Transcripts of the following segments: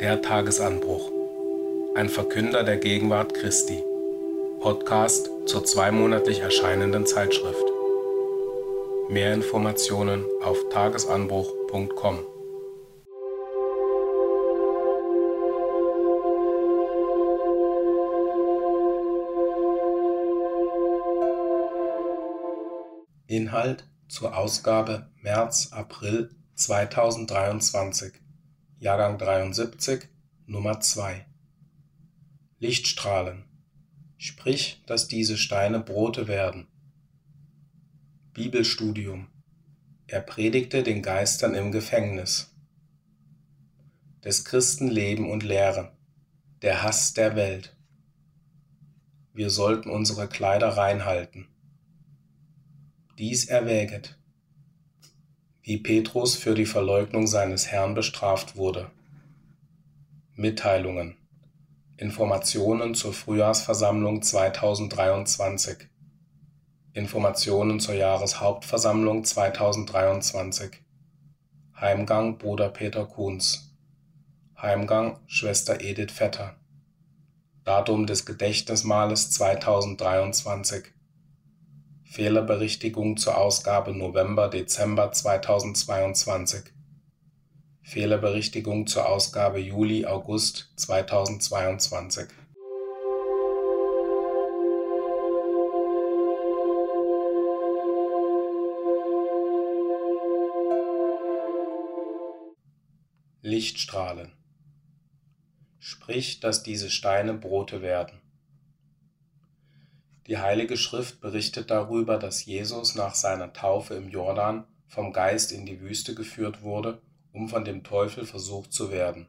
Der Tagesanbruch. Ein Verkünder der Gegenwart Christi. Podcast zur zweimonatlich erscheinenden Zeitschrift. Mehr Informationen auf tagesanbruch.com. Inhalt zur Ausgabe März-April 2023, Jahrgang 73, Nummer 2. Lichtstrahlen. Sprich, dass diese Steine Brote werden. Bibelstudium. Er predigte den Geistern im Gefängnis. Des Christen Leben und Lehre. Der Hass der Welt. Wir sollten unsere Kleider reinhalten. Dies erwäget, wie Petrus für die Verleugnung seines Herrn bestraft wurde. Mitteilungen. Informationen zur Frühjahrsversammlung 2023. Informationen zur Jahreshauptversammlung 2023. Heimgang Bruder Peter Kuhns. Heimgang Schwester Edith Vetter. Datum des Gedächtnismales 2023. Fehlerberichtigung zur Ausgabe November/Dezember 2022. Fehlerberichtigung zur Ausgabe Juli/August 2022. Lichtstrahlen. Sprich, dass diese Steine Brote werden. Die Heilige Schrift berichtet darüber, dass Jesus nach seiner Taufe im Jordan vom Geist in die Wüste geführt wurde, um von dem Teufel versucht zu werden.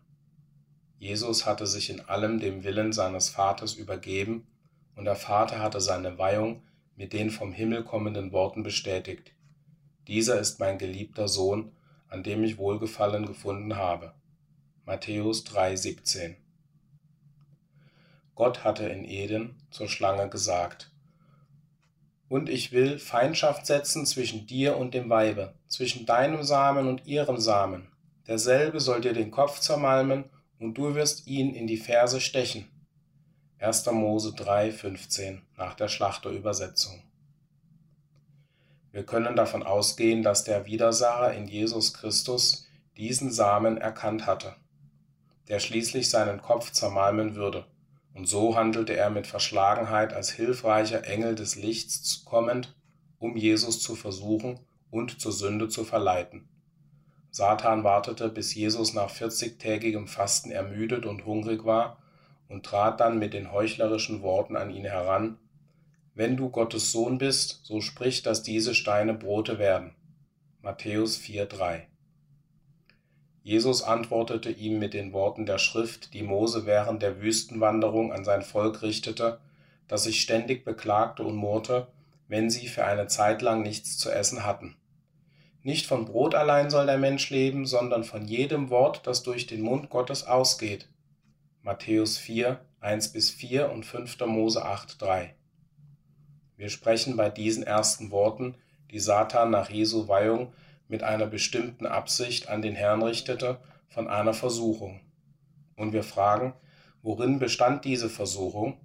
Jesus hatte sich in allem dem Willen seines Vaters übergeben, und der Vater hatte seine Weihung mit den vom Himmel kommenden Worten bestätigt. Dieser ist mein geliebter Sohn, an dem ich Wohlgefallen gefunden habe. Matthäus 3,17 Gott hatte in Eden zur Schlange gesagt, Und ich will Feindschaft setzen zwischen dir und dem Weibe, zwischen deinem Samen und ihrem Samen. Derselbe soll dir den Kopf zermalmen, und du wirst ihn in die Ferse stechen. 1. Mose 3,15 nach der Schlachterübersetzung. Wir können davon ausgehen, dass der Widersacher in Jesus Christus diesen Samen erkannt hatte, der schließlich seinen Kopf zermalmen würde und so handelte er mit Verschlagenheit als hilfreicher Engel des Lichts kommend, um Jesus zu versuchen und zur Sünde zu verleiten. Satan wartete, bis Jesus nach 40-tägigem Fasten ermüdet und hungrig war und trat dann mit den heuchlerischen Worten an ihn heran, Wenn du Gottes Sohn bist, so sprich, dass diese Steine Brote werden. Matthäus 4,3 Jesus antwortete ihm mit den Worten der Schrift, die Mose während der Wüstenwanderung an sein Volk richtete, das sich ständig beklagte und murrte, wenn sie für eine Zeit lang nichts zu essen hatten. Nicht von Brot allein soll der Mensch leben, sondern von jedem Wort, das durch den Mund Gottes ausgeht. Matthäus 4, 1 bis 4 und 5. Mose 8, 3. Wir sprechen bei diesen ersten Worten, die Satan nach Jesu Weihung mit einer bestimmten Absicht an den Herrn richtete, von einer Versuchung. Und wir fragen, worin bestand diese Versuchung?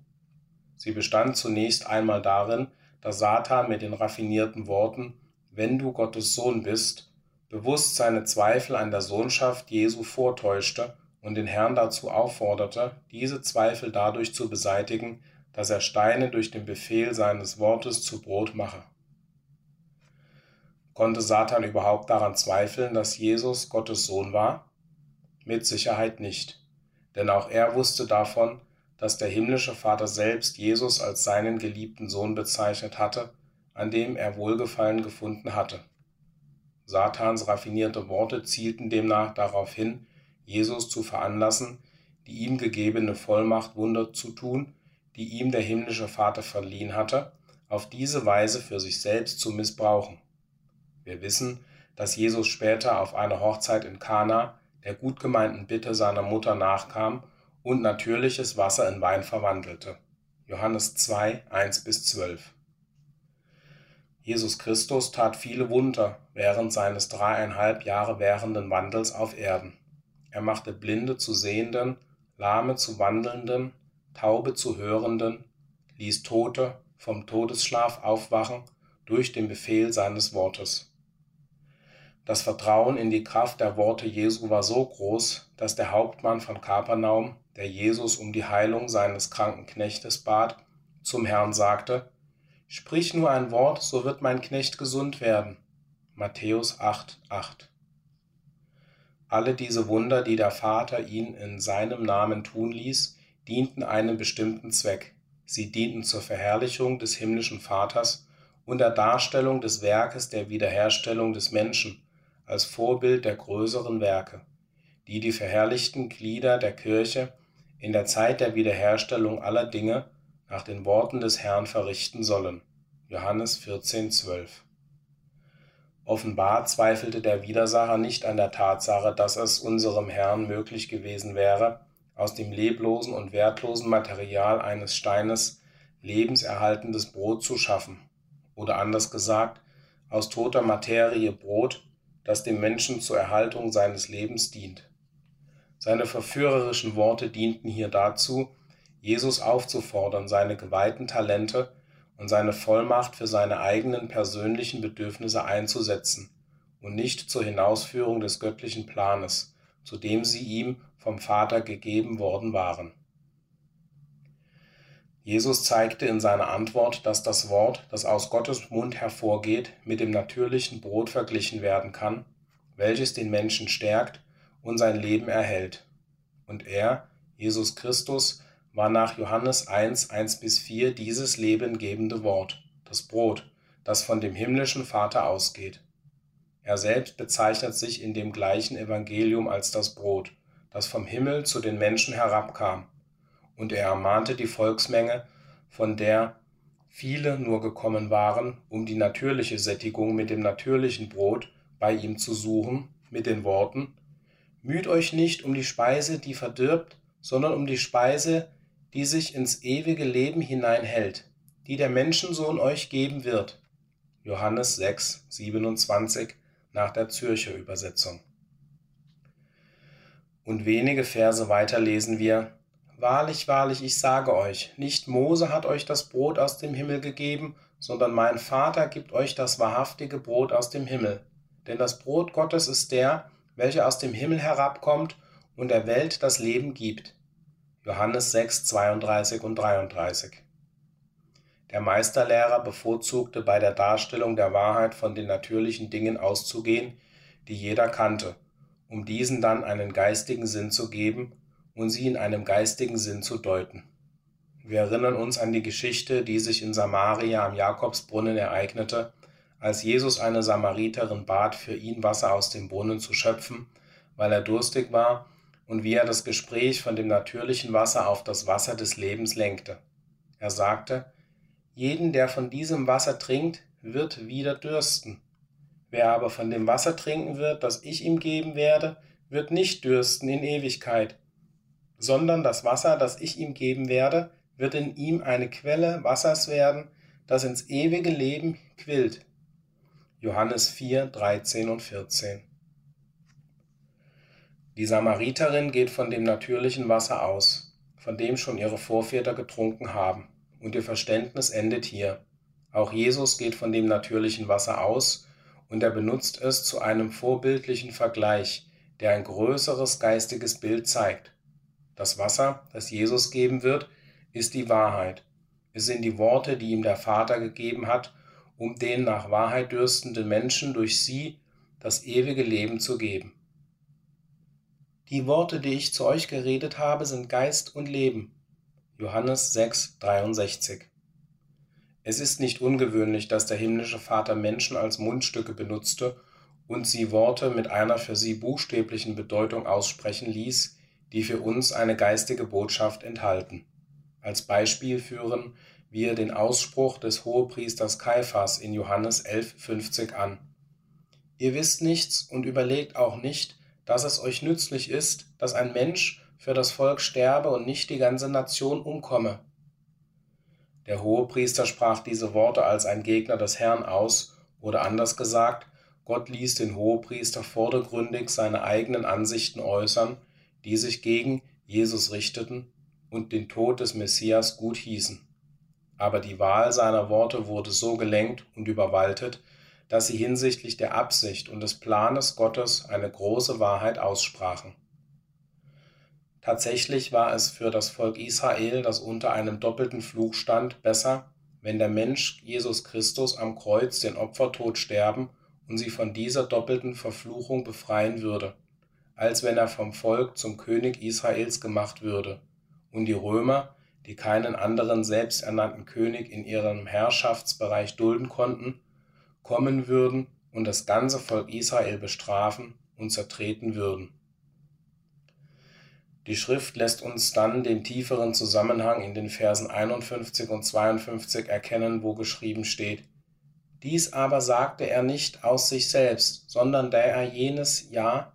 Sie bestand zunächst einmal darin, dass Satan mit den raffinierten Worten, wenn du Gottes Sohn bist, bewusst seine Zweifel an der Sohnschaft Jesu vortäuschte und den Herrn dazu aufforderte, diese Zweifel dadurch zu beseitigen, dass er Steine durch den Befehl seines Wortes zu Brot mache. Konnte Satan überhaupt daran zweifeln, dass Jesus Gottes Sohn war? Mit Sicherheit nicht, denn auch er wusste davon, dass der himmlische Vater selbst Jesus als seinen geliebten Sohn bezeichnet hatte, an dem er Wohlgefallen gefunden hatte. Satans raffinierte Worte zielten demnach darauf hin, Jesus zu veranlassen, die ihm gegebene Vollmacht Wunder zu tun, die ihm der himmlische Vater verliehen hatte, auf diese Weise für sich selbst zu missbrauchen. Wir wissen, dass Jesus später auf einer Hochzeit in Kana der gut gemeinten Bitte seiner Mutter nachkam und natürliches Wasser in Wein verwandelte. Johannes 2, 1 bis 12. Jesus Christus tat viele Wunder während seines dreieinhalb Jahre währenden Wandels auf Erden. Er machte Blinde zu Sehenden, Lahme zu Wandelnden, Taube zu Hörenden, ließ Tote vom Todesschlaf aufwachen durch den Befehl seines Wortes. Das Vertrauen in die Kraft der Worte Jesu war so groß, dass der Hauptmann von Kapernaum, der Jesus um die Heilung seines kranken Knechtes bat, zum Herrn sagte, Sprich nur ein Wort, so wird mein Knecht gesund werden. Matthäus 8, 8. Alle diese Wunder, die der Vater ihn in seinem Namen tun ließ, dienten einem bestimmten Zweck. Sie dienten zur Verherrlichung des himmlischen Vaters und der Darstellung des Werkes der Wiederherstellung des Menschen als Vorbild der größeren Werke, die die verherrlichten Glieder der Kirche in der Zeit der Wiederherstellung aller Dinge nach den Worten des Herrn verrichten sollen. Johannes 14, 12. Offenbar zweifelte der Widersacher nicht an der Tatsache, dass es unserem Herrn möglich gewesen wäre, aus dem leblosen und wertlosen Material eines Steines lebenserhaltendes Brot zu schaffen, oder anders gesagt, aus toter Materie Brot, das dem Menschen zur Erhaltung seines Lebens dient. Seine verführerischen Worte dienten hier dazu, Jesus aufzufordern, seine geweihten Talente und seine Vollmacht für seine eigenen persönlichen Bedürfnisse einzusetzen und nicht zur Hinausführung des göttlichen Planes, zu dem sie ihm vom Vater gegeben worden waren. Jesus zeigte in seiner Antwort, dass das Wort, das aus Gottes Mund hervorgeht, mit dem natürlichen Brot verglichen werden kann, welches den Menschen stärkt und sein Leben erhält. Und er, Jesus Christus, war nach Johannes 1, 1 bis 4 dieses lebengebende Wort, das Brot, das von dem himmlischen Vater ausgeht. Er selbst bezeichnet sich in dem gleichen Evangelium als das Brot, das vom Himmel zu den Menschen herabkam, und er ermahnte die Volksmenge, von der viele nur gekommen waren, um die natürliche Sättigung mit dem natürlichen Brot bei ihm zu suchen, mit den Worten Müht euch nicht um die Speise, die verdirbt, sondern um die Speise, die sich ins ewige Leben hineinhält, die der Menschensohn euch geben wird. Johannes 6, 27 nach der Zürcher Übersetzung. Und wenige Verse weiter lesen wir, Wahrlich, wahrlich, ich sage euch, nicht Mose hat euch das Brot aus dem Himmel gegeben, sondern mein Vater gibt euch das wahrhaftige Brot aus dem Himmel. Denn das Brot Gottes ist der, welcher aus dem Himmel herabkommt und der Welt das Leben gibt. Johannes 6, 32 und 33. Der Meisterlehrer bevorzugte bei der Darstellung der Wahrheit von den natürlichen Dingen auszugehen, die jeder kannte, um diesen dann einen geistigen Sinn zu geben und sie in einem geistigen Sinn zu deuten. Wir erinnern uns an die Geschichte, die sich in Samaria am Jakobsbrunnen ereignete, als Jesus eine Samariterin bat, für ihn Wasser aus dem Brunnen zu schöpfen, weil er durstig war und wie er das Gespräch von dem natürlichen Wasser auf das Wasser des Lebens lenkte. Er sagte, jeden, der von diesem Wasser trinkt, wird wieder dürsten. Wer aber von dem Wasser trinken wird, das ich ihm geben werde, wird nicht dürsten in Ewigkeit, sondern das Wasser, das ich ihm geben werde, wird in ihm eine Quelle Wassers werden, das ins ewige Leben quillt. Johannes 4, 13 und 14. Die Samariterin geht von dem natürlichen Wasser aus, von dem schon ihre Vorväter getrunken haben, und ihr Verständnis endet hier. Auch Jesus geht von dem natürlichen Wasser aus, und er benutzt es zu einem vorbildlichen Vergleich, der ein größeres geistiges Bild zeigt. Das Wasser, das Jesus geben wird, ist die Wahrheit. Es sind die Worte, die ihm der Vater gegeben hat, um den nach Wahrheit dürstenden Menschen durch sie das ewige Leben zu geben. Die Worte, die ich zu euch geredet habe, sind Geist und Leben. Johannes 6, 63. Es ist nicht ungewöhnlich, dass der himmlische Vater Menschen als Mundstücke benutzte und sie Worte mit einer für sie buchstäblichen Bedeutung aussprechen ließ, die für uns eine geistige Botschaft enthalten. Als Beispiel führen wir den Ausspruch des Hohepriesters Kaiphas in Johannes 11,50 an. Ihr wisst nichts und überlegt auch nicht, dass es euch nützlich ist, dass ein Mensch für das Volk sterbe und nicht die ganze Nation umkomme. Der Hohepriester sprach diese Worte als ein Gegner des Herrn aus, oder anders gesagt, Gott ließ den Hohepriester vordergründig seine eigenen Ansichten äußern, die sich gegen Jesus richteten und den Tod des Messias gut hießen. Aber die Wahl seiner Worte wurde so gelenkt und überwaltet, dass sie hinsichtlich der Absicht und des Planes Gottes eine große Wahrheit aussprachen. Tatsächlich war es für das Volk Israel, das unter einem doppelten Fluch stand, besser, wenn der Mensch Jesus Christus am Kreuz den Opfertod sterben und sie von dieser doppelten Verfluchung befreien würde, als wenn er vom Volk zum König Israels gemacht würde und die Römer, die keinen anderen selbsternannten König in ihrem Herrschaftsbereich dulden konnten, kommen würden und das ganze Volk Israel bestrafen und zertreten würden. Die Schrift lässt uns dann den tieferen Zusammenhang in den Versen 51 und 52 erkennen, wo geschrieben steht, dies aber sagte er nicht aus sich selbst, sondern da er jenes Jahr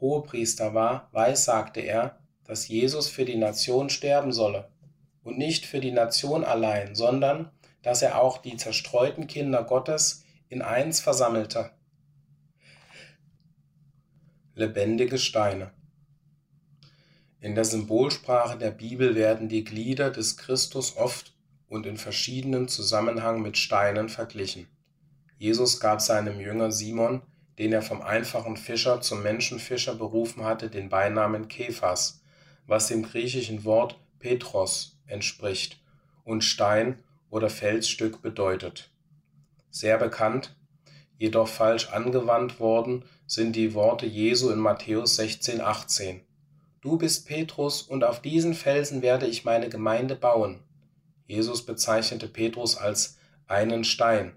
Hohepriester war, weissagte er, dass Jesus für die Nation sterben solle. Und nicht für die Nation allein, sondern dass er auch die zerstreuten Kinder Gottes in eins versammelte. Lebendige Steine. In der Symbolsprache der Bibel werden die Glieder des Christus oft und in verschiedenen Zusammenhang mit Steinen verglichen. Jesus gab seinem Jünger Simon, den er vom einfachen Fischer zum Menschenfischer berufen hatte, den Beinamen Kephas, was dem griechischen Wort Petros entspricht und Stein oder Felsstück bedeutet. Sehr bekannt, jedoch falsch angewandt worden sind die Worte Jesu in Matthäus 16, 18. Du bist Petrus und auf diesen Felsen werde ich meine Gemeinde bauen. Jesus bezeichnete Petrus als einen Stein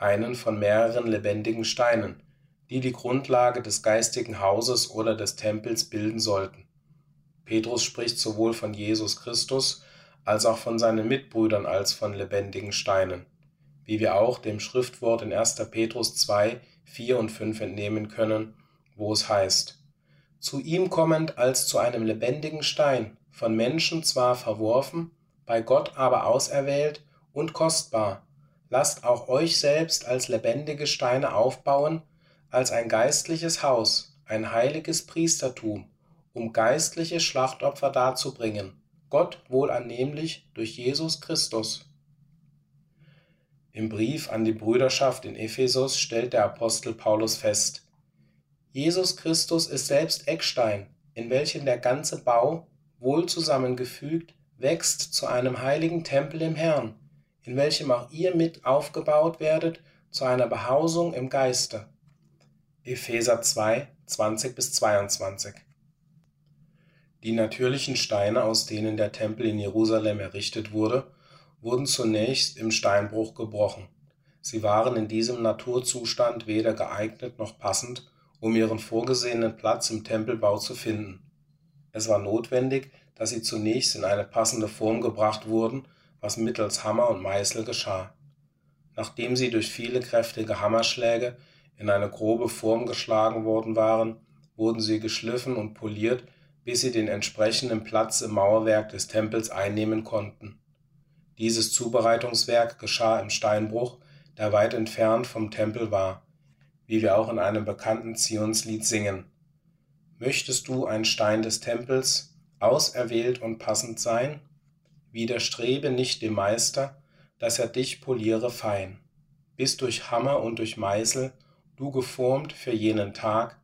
einen von mehreren lebendigen Steinen, die die Grundlage des geistigen Hauses oder des Tempels bilden sollten. Petrus spricht sowohl von Jesus Christus als auch von seinen Mitbrüdern als von lebendigen Steinen, wie wir auch dem Schriftwort in 1. Petrus 2, 4 und 5 entnehmen können, wo es heißt, zu ihm kommend als zu einem lebendigen Stein, von Menschen zwar verworfen, bei Gott aber auserwählt und kostbar, lasst auch euch selbst als lebendige Steine aufbauen, als ein geistliches Haus, ein heiliges Priestertum, um geistliche Schlachtopfer darzubringen, Gott wohlannehmlich durch Jesus Christus. Im Brief an die Brüderschaft in Ephesus stellt der Apostel Paulus fest, Jesus Christus ist selbst Eckstein, in welchen der ganze Bau, wohl zusammengefügt, wächst zu einem heiligen Tempel im Herrn, in welchem auch ihr mit aufgebaut werdet zu einer Behausung im Geiste. Epheser 2, 20 bis 22. Die natürlichen Steine, aus denen der Tempel in Jerusalem errichtet wurde, wurden zunächst im Steinbruch gebrochen. Sie waren in diesem Naturzustand weder geeignet noch passend, um ihren vorgesehenen Platz im Tempelbau zu finden. Es war notwendig, dass sie zunächst in eine passende Form gebracht wurden, was mittels Hammer und Meißel geschah. Nachdem sie durch viele kräftige Hammerschläge in eine grobe Form geschlagen worden waren, wurden sie geschliffen und poliert, bis sie den entsprechenden Platz im Mauerwerk des Tempels einnehmen konnten. Dieses Zubereitungswerk geschah im Steinbruch, der weit entfernt vom Tempel war, wie wir auch in einem bekannten Zionslied singen. Möchtest du ein Stein des Tempels, auserwählt und passend sein? Widerstrebe nicht dem Meister, dass er dich poliere fein, bis durch Hammer und durch Meißel du geformt für jenen Tag,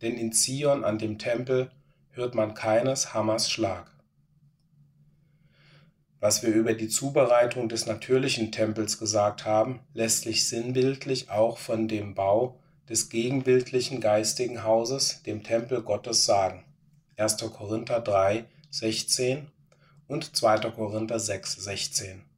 denn in Zion an dem Tempel hört man keines Hammers Schlag. Was wir über die Zubereitung des natürlichen Tempels gesagt haben, lässt sich sinnbildlich auch von dem Bau des gegenbildlichen geistigen Hauses, dem Tempel Gottes, sagen. 1. Korinther 3, 16 und 2. Korinther 6, 16.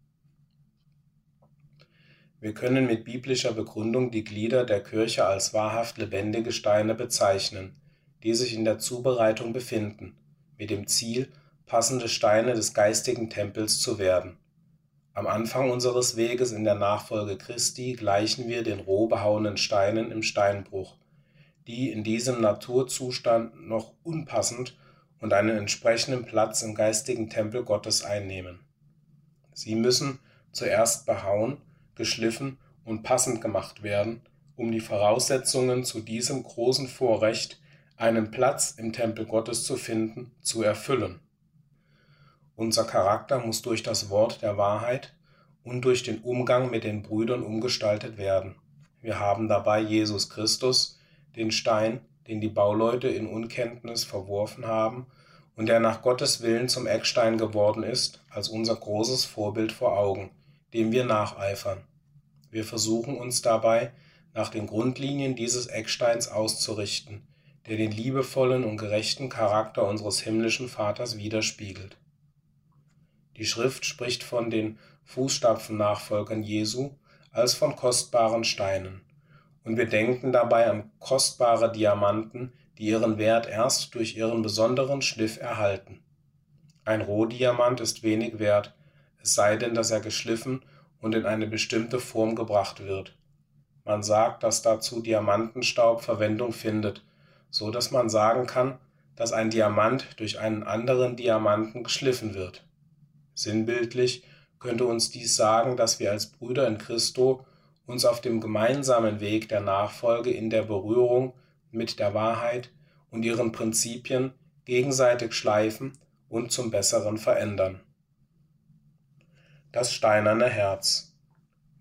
Wir können mit biblischer Begründung die Glieder der Kirche als wahrhaft lebendige Steine bezeichnen, die sich in der Zubereitung befinden, mit dem Ziel, passende Steine des geistigen Tempels zu werden. Am Anfang unseres Weges in der Nachfolge Christi gleichen wir den roh behauenen Steinen im Steinbruch, die in diesem Naturzustand noch unpassend und einen entsprechenden Platz im geistigen Tempel Gottes einnehmen. Sie müssen zuerst behauen, geschliffen und passend gemacht werden, um die Voraussetzungen zu diesem großen Vorrecht, einen Platz im Tempel Gottes zu finden, zu erfüllen. Unser Charakter muss durch das Wort der Wahrheit und durch den Umgang mit den Brüdern umgestaltet werden. Wir haben dabei Jesus Christus, den Stein, den die Bauleute in Unkenntnis verworfen haben und der nach Gottes Willen zum Eckstein geworden ist, als unser großes Vorbild vor Augen, dem wir nacheifern. Wir versuchen uns dabei, nach den Grundlinien dieses Ecksteins auszurichten, der den liebevollen und gerechten Charakter unseres himmlischen Vaters widerspiegelt. Die Schrift spricht von den Fußstapfen-Nachfolgern Jesu als von kostbaren Steinen, und wir denken dabei an kostbare Diamanten, die ihren Wert erst durch ihren besonderen Schliff erhalten. Ein Rohdiamant ist wenig wert, es sei denn, dass er geschliffen und in eine bestimmte Form gebracht wird. Man sagt, dass dazu Diamantenstaub Verwendung findet, so dass man sagen kann, dass ein Diamant durch einen anderen Diamanten geschliffen wird. Sinnbildlich könnte uns dies sagen, dass wir als Brüder in Christo uns auf dem gemeinsamen Weg der Nachfolge in der Berührung mit der Wahrheit und ihren Prinzipien gegenseitig schleifen und zum Besseren verändern. Das steinerne Herz.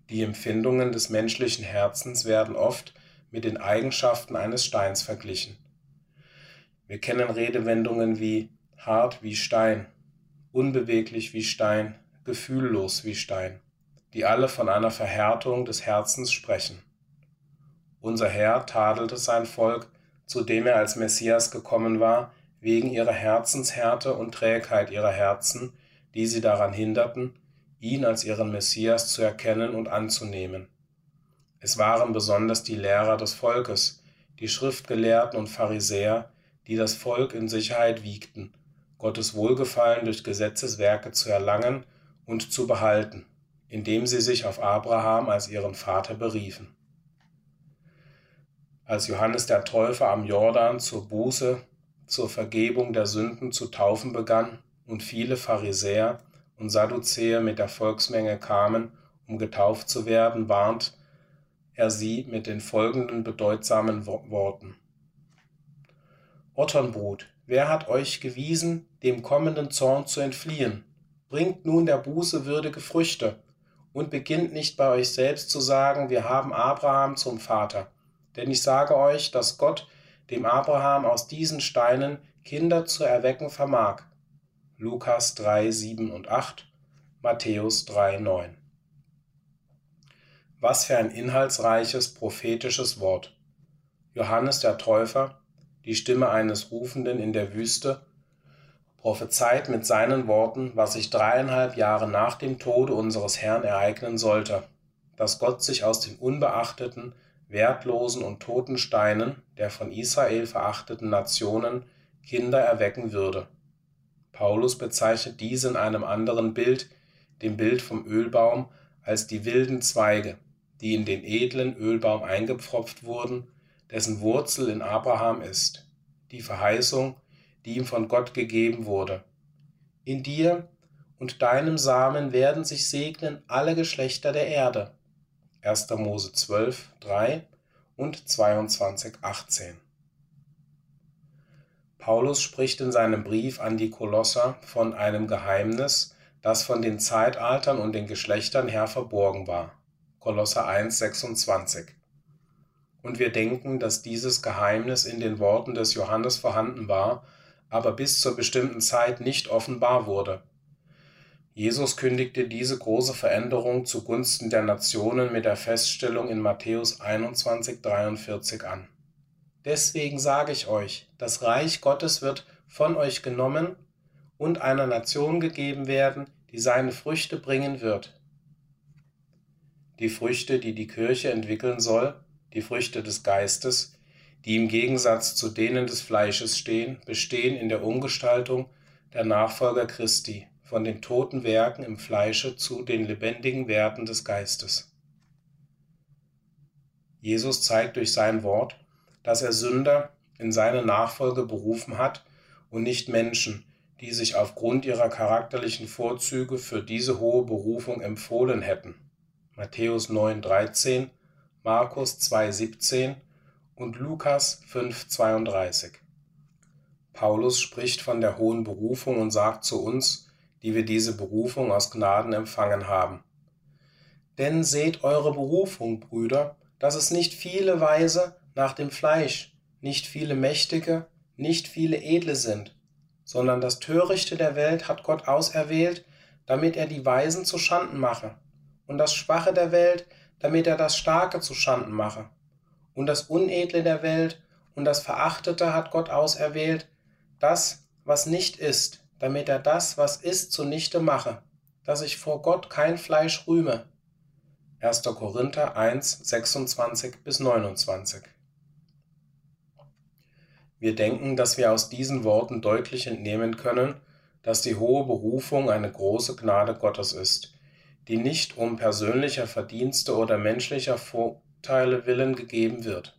Die Empfindungen des menschlichen Herzens werden oft mit den Eigenschaften eines Steins verglichen. Wir kennen Redewendungen wie hart wie Stein, unbeweglich wie Stein, gefühllos wie Stein, die alle von einer Verhärtung des Herzens sprechen. Unser Herr tadelte sein Volk, zu dem er als Messias gekommen war, wegen ihrer Herzenshärte und Trägheit ihrer Herzen, die sie daran hinderten, ihn als ihren Messias zu erkennen und anzunehmen. Es waren besonders die Lehrer des Volkes, die Schriftgelehrten und Pharisäer, die das Volk in Sicherheit wiegten, Gottes Wohlgefallen durch Gesetzeswerke zu erlangen und zu behalten, indem sie sich auf Abraham als ihren Vater beriefen. Als Johannes der Täufer am Jordan zur Buße, zur Vergebung der Sünden zu taufen begann und viele Pharisäer und Sadduzäer mit der Volksmenge kamen, um getauft zu werden, warnt er sie mit den folgenden bedeutsamen Worten. Otternbrut, wer hat euch gewiesen, dem kommenden Zorn zu entfliehen? Bringt nun der Buße würdige Früchte und beginnt nicht bei euch selbst zu sagen, wir haben Abraham zum Vater. Denn ich sage euch, dass Gott dem Abraham aus diesen Steinen Kinder zu erwecken vermag. Lukas 3, 7 und 8, Matthäus 3, 9. Was für ein inhaltsreiches prophetisches Wort. Johannes der Täufer, die Stimme eines Rufenden in der Wüste, prophezeit mit seinen Worten, was sich dreieinhalb Jahre nach dem Tode unseres Herrn ereignen sollte, dass Gott sich aus den unbeachteten, wertlosen und toten Steinen der von Israel verachteten Nationen Kinder erwecken würde. Paulus bezeichnet dies in einem anderen Bild, dem Bild vom Ölbaum, als die wilden Zweige, die in den edlen Ölbaum eingepfropft wurden, dessen Wurzel in Abraham ist. Die Verheißung, die ihm von Gott gegeben wurde. In dir und deinem Samen werden sich segnen alle Geschlechter der Erde. 1. Mose 12, 3 und 22, 18. Paulus spricht in seinem Brief an die Kolosser von einem Geheimnis, das von den Zeitaltern und den Geschlechtern her verborgen war. Kolosser 1, 26. Und wir denken, dass dieses Geheimnis in den Worten des Johannes vorhanden war, aber bis zur bestimmten Zeit nicht offenbar wurde. Jesus kündigte diese große Veränderung zugunsten der Nationen mit der Feststellung in Matthäus 21,43 an. Deswegen sage ich euch, das Reich Gottes wird von euch genommen und einer Nation gegeben werden, die seine Früchte bringen wird. Die Früchte, die die Kirche entwickeln soll, die Früchte des Geistes, die im Gegensatz zu denen des Fleisches stehen, bestehen in der Umgestaltung der Nachfolger Christi von den toten Werken im Fleische zu den lebendigen Werten des Geistes. Jesus zeigt durch sein Wort, dass er Sünder in seine Nachfolge berufen hat und nicht Menschen, die sich aufgrund ihrer charakterlichen Vorzüge für diese hohe Berufung empfohlen hätten. Matthäus 9,13, Markus 2,17 und Lukas 5,32. Paulus spricht von der hohen Berufung und sagt zu uns, die wir diese Berufung aus Gnaden empfangen haben. Denn seht eure Berufung, Brüder, dass es nicht viele Weise nach dem Fleisch, nicht viele Mächtige, nicht viele Edle sind, sondern das Törichte der Welt hat Gott auserwählt, damit er die Weisen zu Schanden mache, und das Schwache der Welt, damit er das Starke zu Schanden mache. Und das Unedle der Welt und das Verachtete hat Gott auserwählt, das, was nicht ist, damit er das, was ist, zunichte mache, dass ich vor Gott kein Fleisch rühme. 1. Korinther 1, 26 bis 29. Wir denken, dass wir aus diesen Worten deutlich entnehmen können, dass die hohe Berufung eine große Gnade Gottes ist, die nicht um persönlicher Verdienste oder menschlicher Vorteile willen gegeben wird.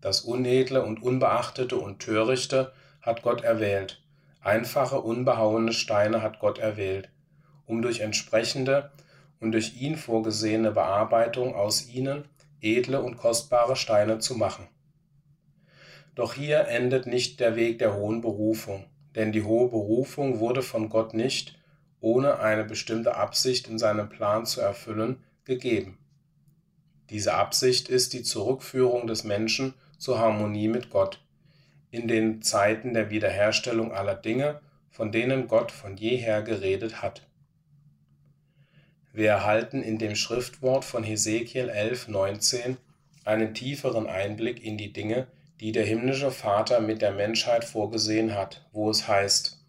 Das Unedle und Unbeachtete und Törichte hat Gott erwählt, einfache, unbehauene Steine hat Gott erwählt, um durch entsprechende und durch ihn vorgesehene Bearbeitung aus ihnen edle und kostbare Steine zu machen. Doch hier endet nicht der Weg der hohen Berufung, denn die hohe Berufung wurde von Gott nicht, ohne eine bestimmte Absicht in seinem Plan zu erfüllen, gegeben. Diese Absicht ist die Zurückführung des Menschen zur Harmonie mit Gott, in den Zeiten der Wiederherstellung aller Dinge, von denen Gott von jeher geredet hat. Wir erhalten in dem Schriftwort von Hesekiel 11, 19 einen tieferen Einblick in die Dinge, die der himmlische Vater mit der Menschheit vorgesehen hat, wo es heißt,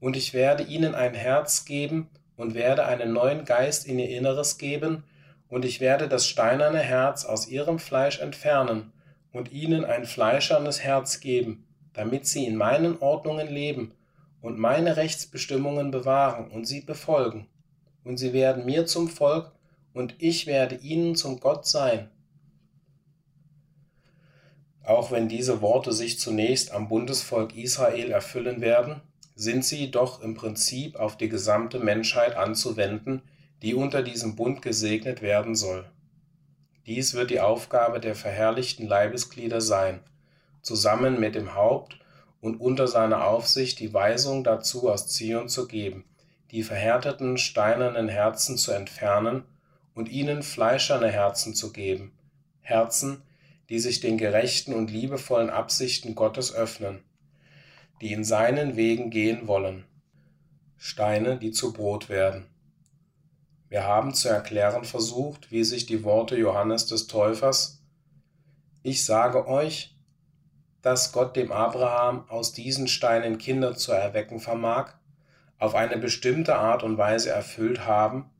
Und ich werde ihnen ein Herz geben und werde einen neuen Geist in ihr Inneres geben, und ich werde das steinerne Herz aus ihrem Fleisch entfernen und ihnen ein fleischernes Herz geben, damit sie in meinen Ordnungen leben und meine Rechtsbestimmungen bewahren und sie befolgen. Und sie werden mir zum Volk und ich werde ihnen zum Gott sein auch wenn diese Worte sich zunächst am Bundesvolk Israel erfüllen werden, sind sie doch im Prinzip auf die gesamte Menschheit anzuwenden, die unter diesem Bund gesegnet werden soll. Dies wird die Aufgabe der verherrlichten Leibesglieder sein, zusammen mit dem Haupt und unter seiner Aufsicht die Weisung dazu aus Zion zu geben, die verhärteten steinernen Herzen zu entfernen und ihnen fleischerne Herzen zu geben, Herzen, die sich den gerechten und liebevollen Absichten Gottes öffnen, die in seinen Wegen gehen wollen. Steine, die zu Brot werden. Wir haben zu erklären versucht, wie sich die Worte Johannes des Täufers Ich sage euch, dass Gott dem Abraham aus diesen Steinen Kinder zu erwecken vermag, auf eine bestimmte Art und Weise erfüllt haben,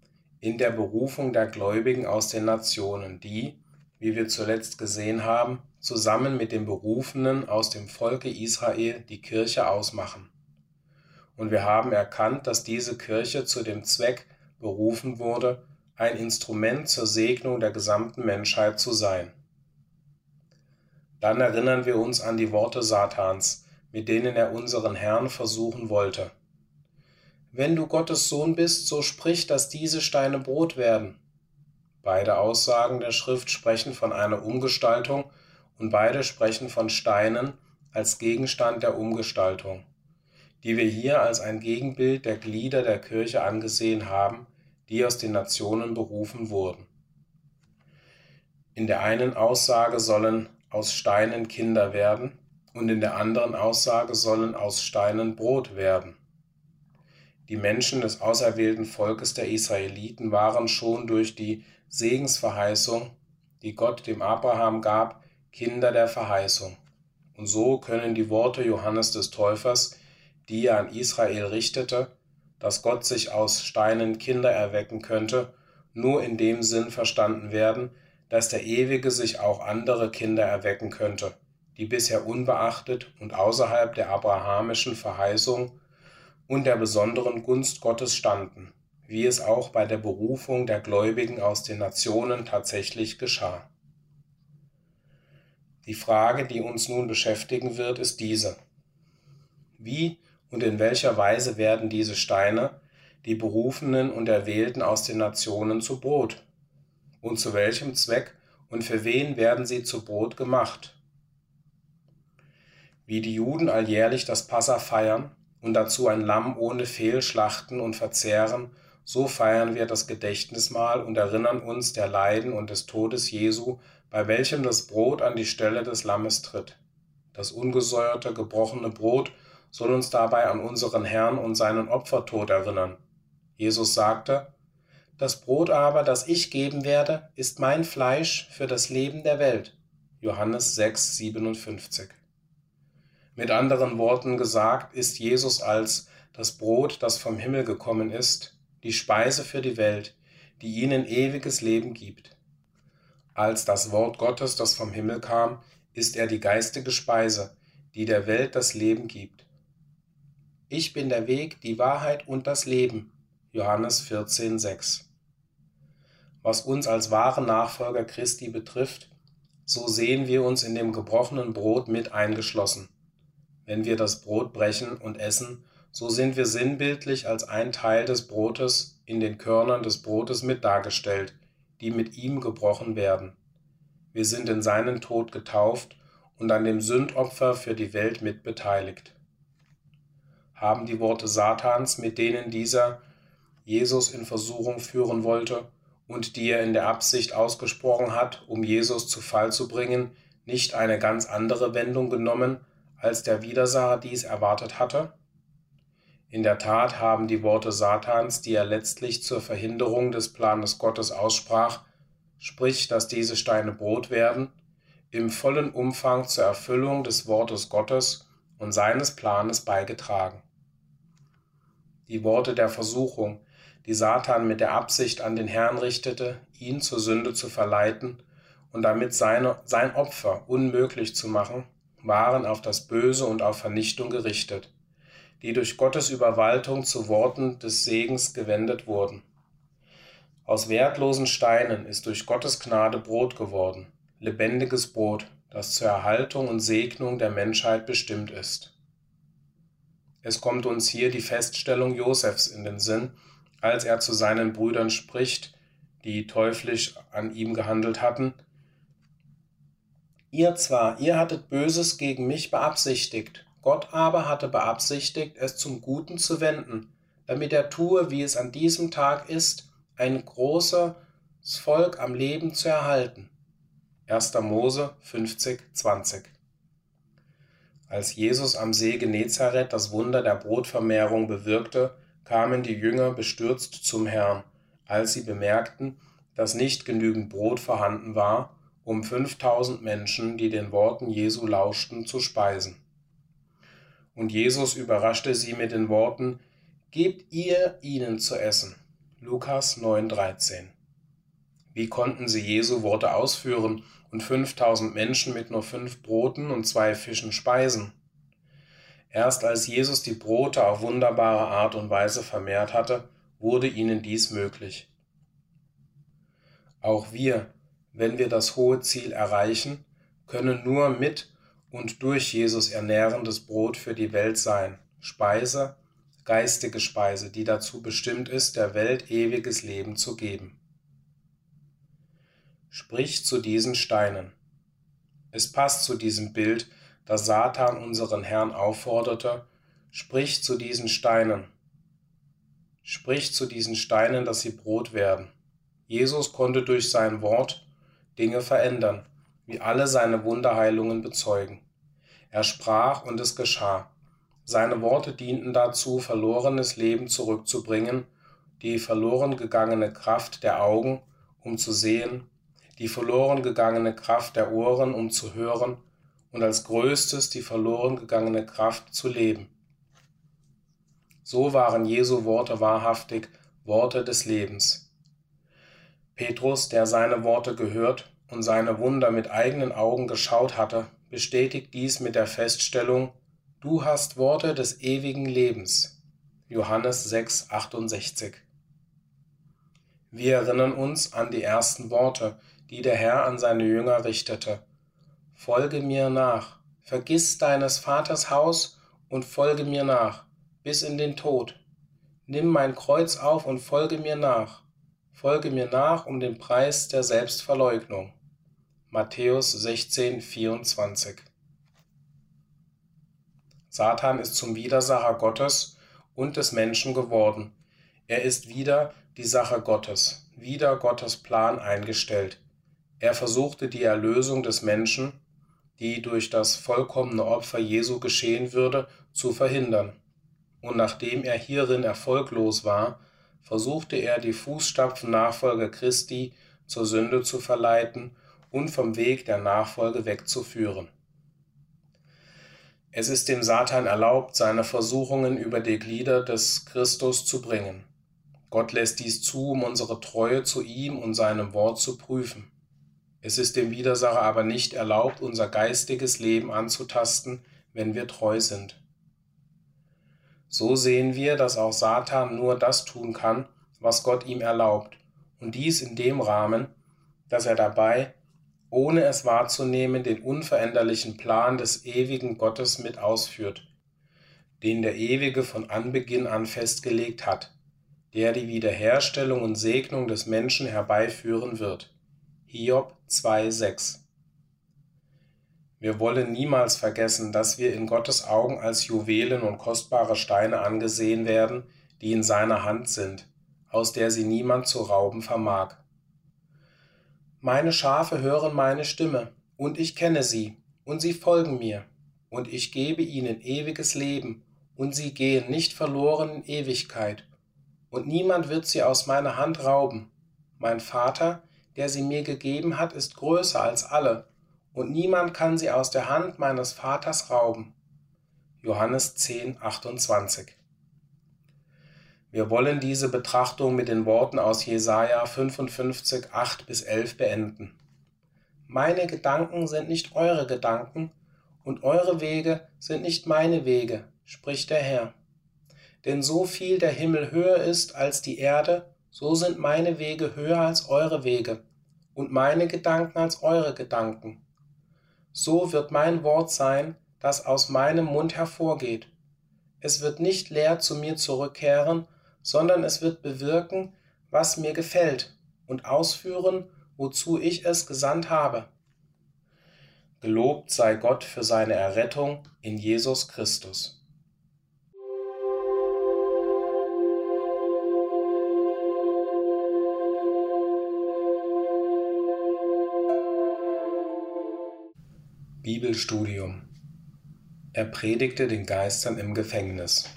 in der Berufung der Gläubigen aus den Nationen, die, wie wir zuletzt gesehen haben, zusammen mit den Berufenen aus dem Volke Israel die Kirche ausmachen. Und wir haben erkannt, dass diese Kirche zu dem Zweck berufen wurde, ein Instrument zur Segnung der gesamten Menschheit zu sein. Dann erinnern wir uns an die Worte Satans, mit denen er unseren Herrn versuchen wollte. Wenn du Gottes Sohn bist, so sprich, dass diese Steine Brot werden. Beide Aussagen der Schrift sprechen von einer Umgestaltung und beide sprechen von Steinen als Gegenstand der Umgestaltung, die wir hier als ein Gegenbild der Glieder der Kirche angesehen haben, die aus den Nationen berufen wurden. In der einen Aussage sollen aus Steinen Kinder werden und in der anderen Aussage sollen aus Steinen Brot werden. Die Menschen des auserwählten Volkes der Israeliten waren schon durch die Segensverheißung, die Gott dem Abraham gab, Kinder der Verheißung. Und so können die Worte Johannes des Täufers, die er an Israel richtete, dass Gott sich aus Steinen Kinder erwecken könnte, nur in dem Sinn verstanden werden, dass der Ewige sich auch andere Kinder erwecken könnte, die bisher unbeachtet und außerhalb der abrahamischen Verheißung und der besonderen Gunst Gottes standen wie es auch bei der Berufung der Gläubigen aus den Nationen tatsächlich geschah. Die Frage, die uns nun beschäftigen wird, ist diese. Wie und in welcher Weise werden diese Steine, die Berufenen und Erwählten aus den Nationen, zu Brot? Und zu welchem Zweck Und für wen werden sie zu Brot gemacht? Wie die Juden alljährlich das Passa feiern und dazu ein Lamm ohne Fehl schlachten und verzehren, so feiern wir das Gedächtnismahl und erinnern uns der Leiden und des Todes Jesu, bei welchem das Brot an die Stelle des Lammes tritt. Das ungesäuerte, gebrochene Brot soll uns dabei an unseren Herrn und seinen Opfertod erinnern. Jesus sagte, Das Brot aber, das ich geben werde, ist mein Fleisch für das Leben der Welt. Johannes 6, 57. Mit anderen Worten gesagt, ist Jesus als das Brot, das vom Himmel gekommen ist, die Speise für die Welt, die ihnen ewiges Leben gibt. Als das Wort Gottes, das vom Himmel kam, ist er die geistige Speise, die der Welt das Leben gibt. Ich bin der Weg, die Wahrheit und das Leben. Johannes 14,6. Was uns als wahre Nachfolger Christi betrifft, so sehen wir uns in dem gebrochenen Brot mit eingeschlossen. Wenn wir das Brot brechen und essen, so sind wir sinnbildlich als ein Teil des Brotes in den Körnern des Brotes mit dargestellt, die mit ihm gebrochen werden. Wir sind in seinen Tod getauft und an dem Sündopfer für die Welt mitbeteiligt. Haben die Worte Satans, mit denen dieser Jesus in Versuchung führen wollte und die er in der Absicht ausgesprochen hat, um Jesus zu Fall zu bringen, nicht eine ganz andere Wendung genommen, als der Widersacher dies erwartet hatte? In der Tat haben die Worte Satans, die er letztlich zur Verhinderung des Planes Gottes aussprach, sprich, dass diese Steine Brot werden, im vollen Umfang zur Erfüllung des Wortes Gottes und seines Planes beigetragen. Die Worte der Versuchung, die Satan mit der Absicht an den Herrn richtete, ihn zur Sünde zu verleiten und damit seine, sein Opfer unmöglich zu machen, waren auf das Böse und auf Vernichtung gerichtet die durch Gottes Überwaltung zu Worten des Segens gewendet wurden. Aus wertlosen Steinen ist durch Gottes Gnade Brot geworden, lebendiges Brot, das zur Erhaltung und Segnung der Menschheit bestimmt ist. Es kommt uns hier die Feststellung Josefs in den Sinn, als er zu seinen Brüdern spricht, die teuflisch an ihm gehandelt hatten. Ihr zwar, ihr hattet Böses gegen mich beabsichtigt, Gott aber hatte beabsichtigt, es zum Guten zu wenden, damit er tue, wie es an diesem Tag ist, ein großes Volk am Leben zu erhalten. 1. Mose 50, 20. Als Jesus am See Genezareth das Wunder der Brotvermehrung bewirkte, kamen die Jünger bestürzt zum Herrn, als sie bemerkten, dass nicht genügend Brot vorhanden war, um 5000 Menschen, die den Worten Jesu lauschten, zu speisen. Und Jesus überraschte sie mit den Worten, Gebt ihr ihnen zu essen. Lukas 9,13. Wie konnten sie Jesu Worte ausführen und 5000 Menschen mit nur fünf Broten und zwei Fischen speisen? Erst als Jesus die Brote auf wunderbare Art und Weise vermehrt hatte, wurde ihnen dies möglich. Auch wir, wenn wir das hohe Ziel erreichen, können nur mit und durch Jesus ernährendes Brot für die Welt sein, Speise, geistige Speise, die dazu bestimmt ist, der Welt ewiges Leben zu geben. Sprich zu diesen Steinen. Es passt zu diesem Bild, dass Satan unseren Herrn aufforderte, sprich zu diesen Steinen. Sprich zu diesen Steinen, dass sie Brot werden. Jesus konnte durch sein Wort Dinge verändern wie alle seine Wunderheilungen bezeugen. Er sprach und es geschah. Seine Worte dienten dazu, verlorenes Leben zurückzubringen, die verloren gegangene Kraft der Augen, um zu sehen, die verloren gegangene Kraft der Ohren, um zu hören, und als größtes die verloren gegangene Kraft zu leben. So waren Jesu Worte wahrhaftig Worte des Lebens. Petrus, der seine Worte gehört und seine Wunder mit eigenen Augen geschaut hatte, bestätigt dies mit der Feststellung, du hast Worte des ewigen Lebens. Johannes 6, 68. Wir erinnern uns an die ersten Worte, die der Herr an seine Jünger richtete. Folge mir nach, vergiss deines Vaters Haus und folge mir nach, bis in den Tod. Nimm mein Kreuz auf und folge mir nach. Folge mir nach um den Preis der Selbstverleugnung. Matthäus 16, 24. Satan ist zum Widersacher Gottes und des Menschen geworden. Er ist wieder die Sache Gottes, wieder Gottes Plan eingestellt. Er versuchte die Erlösung des Menschen, die durch das vollkommene Opfer Jesu geschehen würde, zu verhindern. Und nachdem er hierin erfolglos war, versuchte er die Fußstapfen Nachfolger Christi zur Sünde zu verleiten und vom Weg der Nachfolge wegzuführen. Es ist dem Satan erlaubt, seine Versuchungen über die Glieder des Christus zu bringen. Gott lässt dies zu, um unsere Treue zu ihm und seinem Wort zu prüfen. Es ist dem Widersacher aber nicht erlaubt, unser geistiges Leben anzutasten, wenn wir treu sind. So sehen wir, dass auch Satan nur das tun kann, was Gott ihm erlaubt, und dies in dem Rahmen, dass er dabei ohne es wahrzunehmen, den unveränderlichen Plan des ewigen Gottes mit ausführt, den der Ewige von Anbeginn an festgelegt hat, der die Wiederherstellung und Segnung des Menschen herbeiführen wird. Hiob 2,6 Wir wollen niemals vergessen, dass wir in Gottes Augen als Juwelen und kostbare Steine angesehen werden, die in seiner Hand sind, aus der sie niemand zu rauben vermag. Meine Schafe hören meine Stimme, und ich kenne sie, und sie folgen mir, und ich gebe ihnen ewiges Leben, und sie gehen nicht verloren in Ewigkeit, und niemand wird sie aus meiner Hand rauben. Mein Vater, der sie mir gegeben hat, ist größer als alle, und niemand kann sie aus der Hand meines Vaters rauben. Johannes 10, 28 wir wollen diese Betrachtung mit den Worten aus Jesaja 55, 8 bis 11 beenden. Meine Gedanken sind nicht eure Gedanken und eure Wege sind nicht meine Wege, spricht der Herr. Denn so viel der Himmel höher ist als die Erde, so sind meine Wege höher als eure Wege und meine Gedanken als eure Gedanken. So wird mein Wort sein, das aus meinem Mund hervorgeht. Es wird nicht leer zu mir zurückkehren, sondern es wird bewirken, was mir gefällt und ausführen, wozu ich es gesandt habe. Gelobt sei Gott für seine Errettung in Jesus Christus. Bibelstudium Er predigte den Geistern im Gefängnis.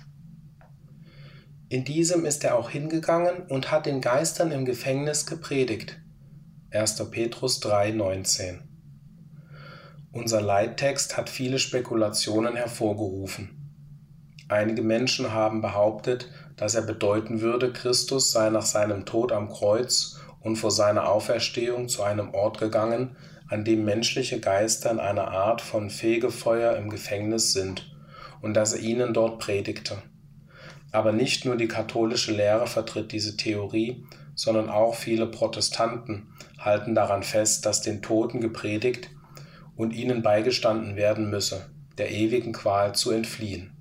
In diesem ist er auch hingegangen und hat den Geistern im Gefängnis gepredigt. 1. Petrus 3,19 Unser Leittext hat viele Spekulationen hervorgerufen. Einige Menschen haben behauptet, dass er bedeuten würde, Christus sei nach seinem Tod am Kreuz und vor seiner Auferstehung zu einem Ort gegangen, an dem menschliche Geister in einer Art von Fegefeuer im Gefängnis sind, und dass er ihnen dort predigte. Aber nicht nur die katholische Lehre vertritt diese Theorie, sondern auch viele Protestanten halten daran fest, dass den Toten gepredigt und ihnen beigestanden werden müsse, der ewigen Qual zu entfliehen.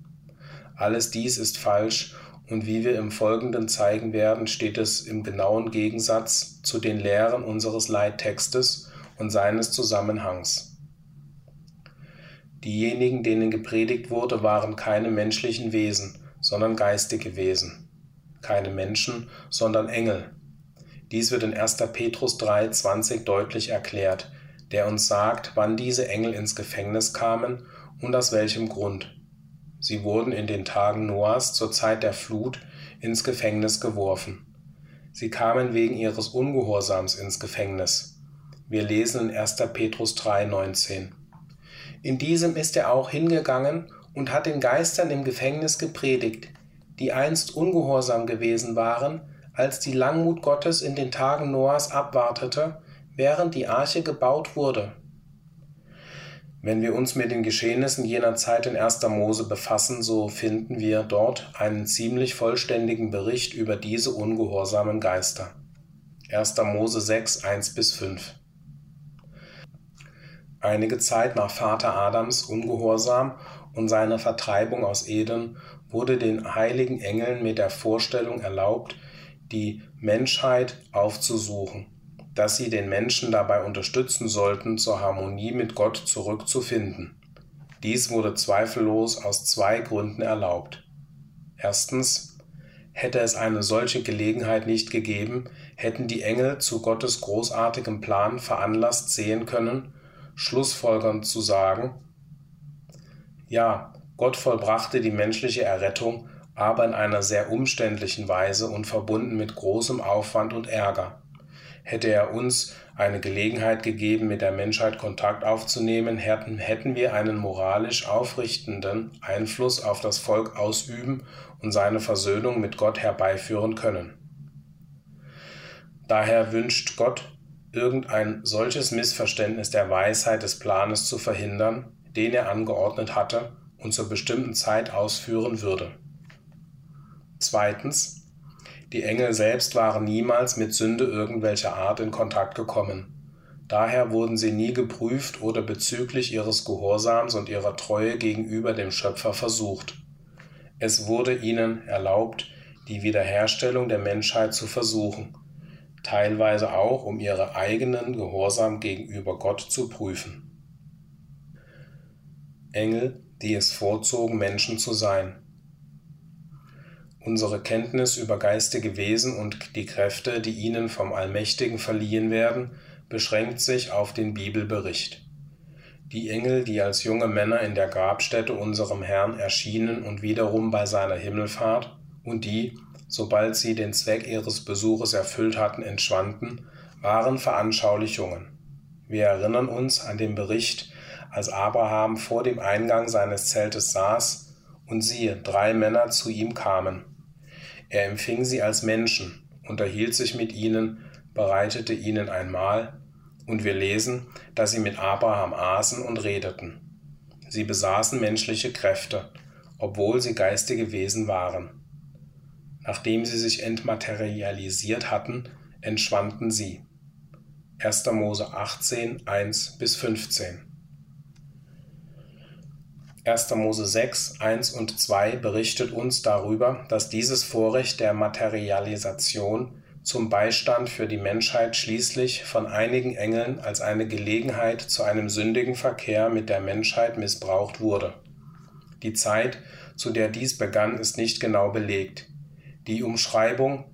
Alles dies ist falsch und wie wir im Folgenden zeigen werden, steht es im genauen Gegensatz zu den Lehren unseres Leittextes und seines Zusammenhangs. Diejenigen, denen gepredigt wurde, waren keine menschlichen Wesen, sondern geistige Wesen. Keine Menschen, sondern Engel. Dies wird in 1. Petrus 3,20 deutlich erklärt, der uns sagt, wann diese Engel ins Gefängnis kamen und aus welchem Grund. Sie wurden in den Tagen Noahs zur Zeit der Flut ins Gefängnis geworfen. Sie kamen wegen ihres Ungehorsams ins Gefängnis. Wir lesen in 1. Petrus 3,19. In diesem ist er auch hingegangen und hat den Geistern im Gefängnis gepredigt, die einst ungehorsam gewesen waren, als die Langmut Gottes in den Tagen Noahs abwartete, während die Arche gebaut wurde. Wenn wir uns mit den Geschehnissen jener Zeit in 1. Mose befassen, so finden wir dort einen ziemlich vollständigen Bericht über diese ungehorsamen Geister. 1. Mose 6, 1 bis 5. Einige Zeit nach Vater Adams Ungehorsam und seiner Vertreibung aus Eden wurde den heiligen Engeln mit der Vorstellung erlaubt, die Menschheit aufzusuchen. dass sie den Menschen dabei unterstützen sollten, zur Harmonie mit Gott zurückzufinden. Dies wurde zweifellos aus zwei Gründen erlaubt. Erstens, hätte es eine solche Gelegenheit nicht gegeben, hätten die Engel zu Gottes großartigem Plan veranlasst sehen können, schlussfolgernd zu sagen, ja, Gott vollbrachte die menschliche Errettung, aber in einer sehr umständlichen Weise und verbunden mit großem Aufwand und Ärger. Hätte er uns eine Gelegenheit gegeben, mit der Menschheit Kontakt aufzunehmen, hätten, wir einen moralisch aufrichtenden Einfluss auf das Volk ausüben und seine Versöhnung mit Gott herbeiführen können. Daher wünscht Gott, irgendein solches Missverständnis der Weisheit des Planes zu verhindern, den er angeordnet hatte und zur bestimmten Zeit ausführen würde. Zweitens, die Engel selbst waren niemals mit Sünde irgendwelcher Art in Kontakt gekommen. Daher wurden sie nie geprüft oder bezüglich ihres Gehorsams und ihrer Treue gegenüber dem Schöpfer versucht. Es wurde ihnen erlaubt, die Wiederherstellung der Menschheit zu versuchen, teilweise auch um ihre eigenen Gehorsam gegenüber Gott zu prüfen. Engel, die es vorzogen, Menschen zu sein. Unsere Kenntnis über geistige Wesen und die Kräfte, die ihnen vom Allmächtigen verliehen werden, beschränkt sich auf den Bibelbericht. Die Engel, die als junge Männer in der Grabstätte unserem Herrn erschienen und wiederum bei seiner Himmelfahrt, und die, sobald sie den Zweck ihres Besuches erfüllt hatten, entschwanden, waren Veranschaulichungen. Wir erinnern uns an den Bericht, als Abraham vor dem Eingang seines Zeltes saß, und siehe, drei Männer zu ihm kamen. Er empfing sie als Menschen, unterhielt sich mit ihnen, bereitete ihnen ein Mahl, und wir lesen, dass sie mit Abraham aßen und redeten. Sie besaßen menschliche Kräfte, obwohl sie geistige Wesen waren. Nachdem sie sich entmaterialisiert hatten, entschwanden sie. 1. Mose 18, 1 bis 15. 1. Mose 6, 1 und 2 berichtet uns darüber, dass dieses Vorrecht der Materialisation zum Beistand für die Menschheit schließlich von einigen Engeln als eine Gelegenheit zu einem sündigen Verkehr mit der Menschheit missbraucht wurde. Die Zeit, zu der dies begann, ist nicht genau belegt. Die Umschreibung,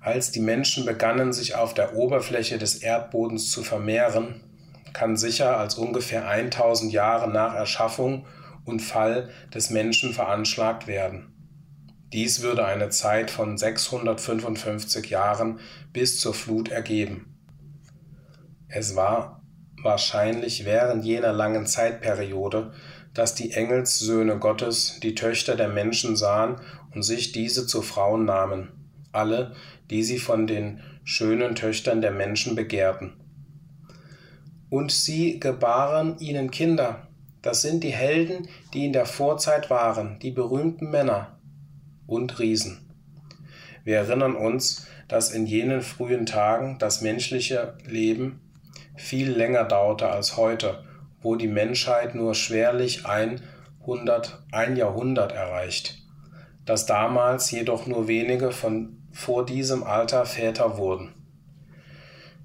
als die Menschen begannen, sich auf der Oberfläche des Erdbodens zu vermehren, kann sicher als ungefähr 1000 Jahre nach Erschaffung und Fall des Menschen veranschlagt werden. Dies würde eine Zeit von 655 Jahren bis zur Flut ergeben. Es war wahrscheinlich während jener langen Zeitperiode, dass die Engelssöhne Gottes die Töchter der Menschen sahen und sich diese zu Frauen nahmen, alle, die sie von den schönen Töchtern der Menschen begehrten. Und sie gebaren ihnen Kinder, das sind die Helden, die in der Vorzeit waren, die berühmten Männer und Riesen. Wir erinnern uns, dass in jenen frühen Tagen das menschliche Leben viel länger dauerte als heute, wo die Menschheit nur schwerlich ein, 100, ein Jahrhundert erreicht, dass damals jedoch nur wenige von vor diesem Alter Väter wurden.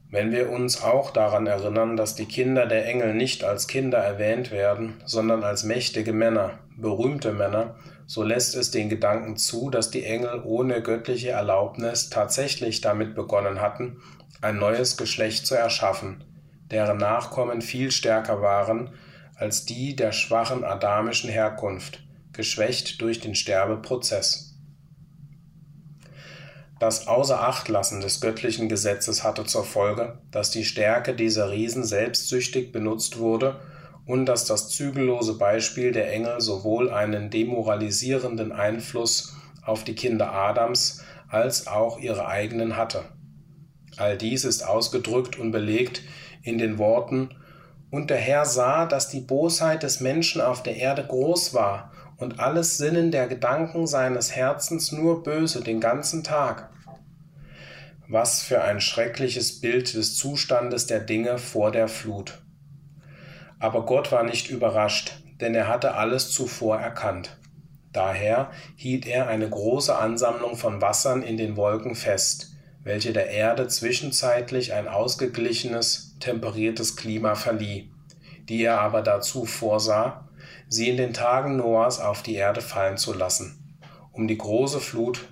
Wenn wir uns auch daran erinnern, dass die Kinder der Engel nicht als Kinder erwähnt werden, sondern als mächtige Männer, berühmte Männer, so lässt es den Gedanken zu, dass die Engel ohne göttliche Erlaubnis tatsächlich damit begonnen hatten, ein neues Geschlecht zu erschaffen, deren Nachkommen viel stärker waren als die der schwachen adamischen Herkunft, geschwächt durch den Sterbeprozess. Das Außerachtlassen des göttlichen Gesetzes hatte zur Folge, dass die Stärke dieser Riesen selbstsüchtig benutzt wurde und dass das zügellose Beispiel der Engel sowohl einen demoralisierenden Einfluss auf die Kinder Adams als auch ihre eigenen hatte. All dies ist ausgedrückt und belegt in den Worten Und der Herr sah, dass die Bosheit des Menschen auf der Erde groß war und alles Sinnen der Gedanken seines Herzens nur böse den ganzen Tag. Was für ein schreckliches Bild des Zustandes der Dinge vor der Flut. Aber Gott war nicht überrascht, denn er hatte alles zuvor erkannt. Daher hielt er eine große Ansammlung von Wassern in den Wolken fest, welche der Erde zwischenzeitlich ein ausgeglichenes, temperiertes Klima verlieh, die er aber dazu vorsah, sie in den Tagen Noahs auf die Erde fallen zu lassen, um die große Flut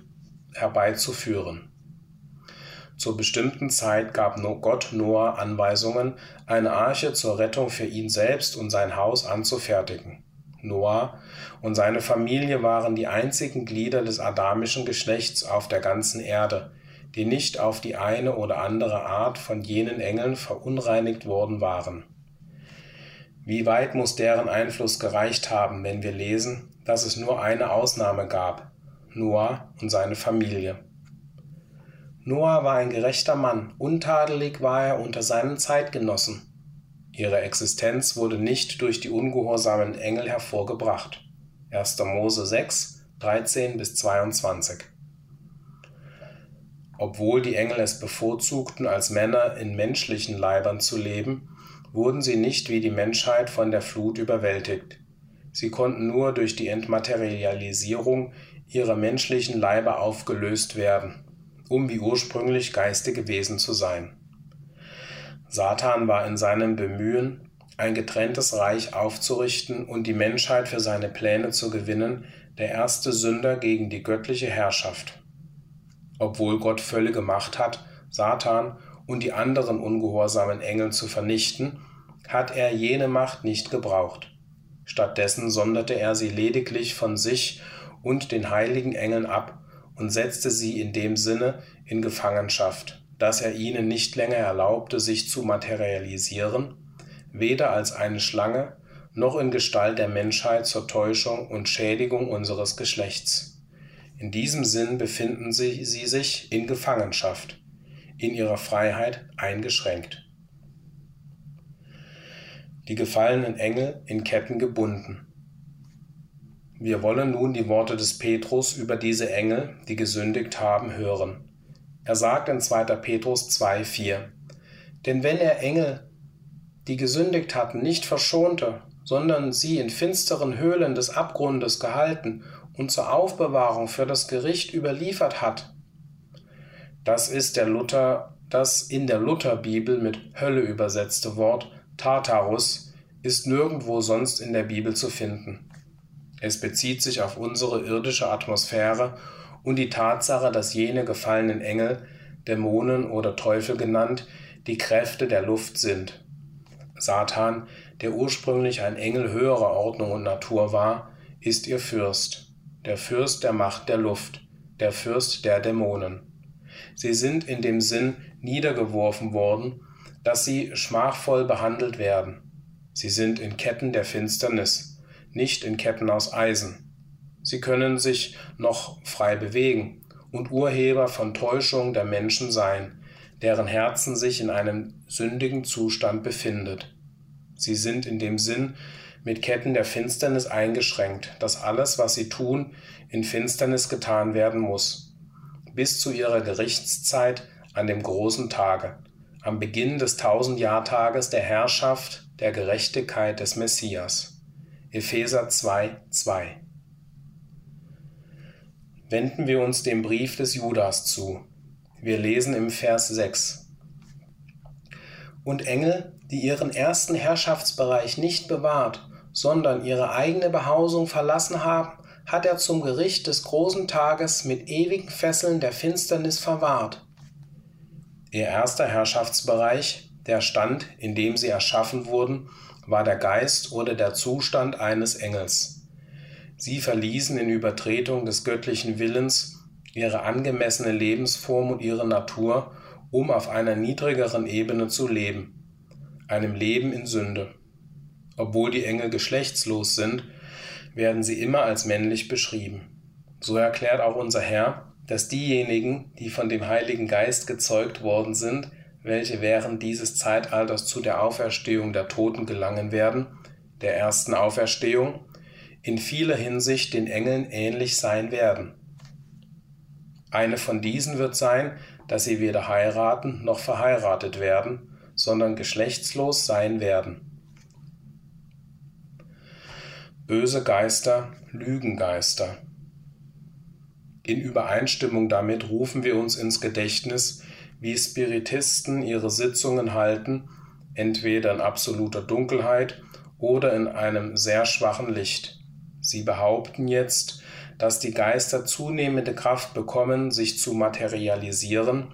herbeizuführen. Zur bestimmten Zeit gab Gott Noah Anweisungen, eine Arche zur Rettung für ihn selbst und sein Haus anzufertigen. Noah und seine Familie waren die einzigen Glieder des adamischen Geschlechts auf der ganzen Erde, die nicht auf die eine oder andere Art von jenen Engeln verunreinigt worden waren. Wie weit muss deren Einfluss gereicht haben, wenn wir lesen, dass es nur eine Ausnahme gab, Noah und seine Familie. Noah war ein gerechter Mann, untadelig war er unter seinen Zeitgenossen. Ihre Existenz wurde nicht durch die ungehorsamen Engel hervorgebracht. 1. Mose 6, 13 bis 22. Obwohl die Engel es bevorzugten, als Männer in menschlichen Leibern zu leben, wurden sie nicht wie die Menschheit von der Flut überwältigt. Sie konnten nur durch die Entmaterialisierung ihrer menschlichen Leiber aufgelöst werden um wie ursprünglich geistige Wesen zu sein. Satan war in seinem Bemühen, ein getrenntes Reich aufzurichten und die Menschheit für seine Pläne zu gewinnen, der erste Sünder gegen die göttliche Herrschaft. Obwohl Gott völlige Macht hat, Satan und die anderen ungehorsamen Engel zu vernichten, hat er jene Macht nicht gebraucht. Stattdessen sonderte er sie lediglich von sich und den heiligen Engeln ab und setzte sie in dem Sinne in Gefangenschaft, dass er ihnen nicht länger erlaubte, sich zu materialisieren, weder als eine Schlange noch in Gestalt der Menschheit zur Täuschung und Schädigung unseres Geschlechts. In diesem Sinn befinden sie, sie sich in Gefangenschaft, in ihrer Freiheit eingeschränkt. Die gefallenen Engel in Ketten gebunden. Wir wollen nun die Worte des Petrus über diese Engel, die gesündigt haben, hören. Er sagt in 2. Petrus 2,4: Denn wenn er Engel, die gesündigt hatten, nicht verschonte, sondern sie in finsteren Höhlen des Abgrundes gehalten und zur Aufbewahrung für das Gericht überliefert hat, das ist der Luther, das in der Lutherbibel mit Hölle übersetzte Wort Tartarus ist nirgendwo sonst in der Bibel zu finden. Es bezieht sich auf unsere irdische Atmosphäre und die Tatsache, dass jene gefallenen Engel, Dämonen oder Teufel genannt, die Kräfte der Luft sind. Satan, der ursprünglich ein Engel höherer Ordnung und Natur war, ist ihr Fürst, der Fürst der Macht der Luft, der Fürst der Dämonen. Sie sind in dem Sinn niedergeworfen worden, dass sie schmachvoll behandelt werden. Sie sind in Ketten der Finsternis nicht in Ketten aus Eisen. Sie können sich noch frei bewegen und Urheber von Täuschung der Menschen sein, deren Herzen sich in einem sündigen Zustand befindet. Sie sind in dem Sinn mit Ketten der Finsternis eingeschränkt, dass alles, was sie tun, in Finsternis getan werden muss, bis zu ihrer Gerichtszeit an dem großen Tage, am Beginn des Tausendjahrtages der Herrschaft der Gerechtigkeit des Messias. Epheser 2, 2. Wenden wir uns dem Brief des Judas zu. Wir lesen im Vers 6. Und Engel, die ihren ersten Herrschaftsbereich nicht bewahrt, sondern ihre eigene Behausung verlassen haben, hat er zum Gericht des großen Tages mit ewigen Fesseln der Finsternis verwahrt. Ihr erster Herrschaftsbereich, der Stand, in dem sie erschaffen wurden, war der Geist oder der Zustand eines Engels. Sie verließen in Übertretung des göttlichen Willens ihre angemessene Lebensform und ihre Natur, um auf einer niedrigeren Ebene zu leben, einem Leben in Sünde. Obwohl die Engel geschlechtslos sind, werden sie immer als männlich beschrieben. So erklärt auch unser Herr, dass diejenigen, die von dem Heiligen Geist gezeugt worden sind, welche während dieses Zeitalters zu der Auferstehung der Toten gelangen werden, der ersten Auferstehung, in vieler Hinsicht den Engeln ähnlich sein werden. Eine von diesen wird sein, dass sie weder heiraten noch verheiratet werden, sondern geschlechtslos sein werden. Böse Geister, Lügengeister. In Übereinstimmung damit rufen wir uns ins Gedächtnis, wie Spiritisten ihre Sitzungen halten, entweder in absoluter Dunkelheit oder in einem sehr schwachen Licht. Sie behaupten jetzt, dass die Geister zunehmende Kraft bekommen, sich zu materialisieren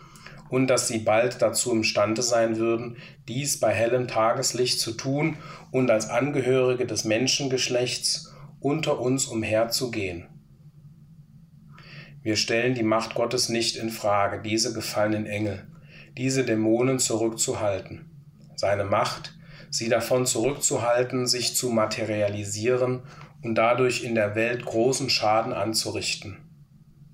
und dass sie bald dazu imstande sein würden, dies bei hellem Tageslicht zu tun und als Angehörige des Menschengeschlechts unter uns umherzugehen. Wir stellen die Macht Gottes nicht in Frage, diese gefallenen Engel, diese Dämonen zurückzuhalten. Seine Macht, sie davon zurückzuhalten, sich zu materialisieren und dadurch in der Welt großen Schaden anzurichten.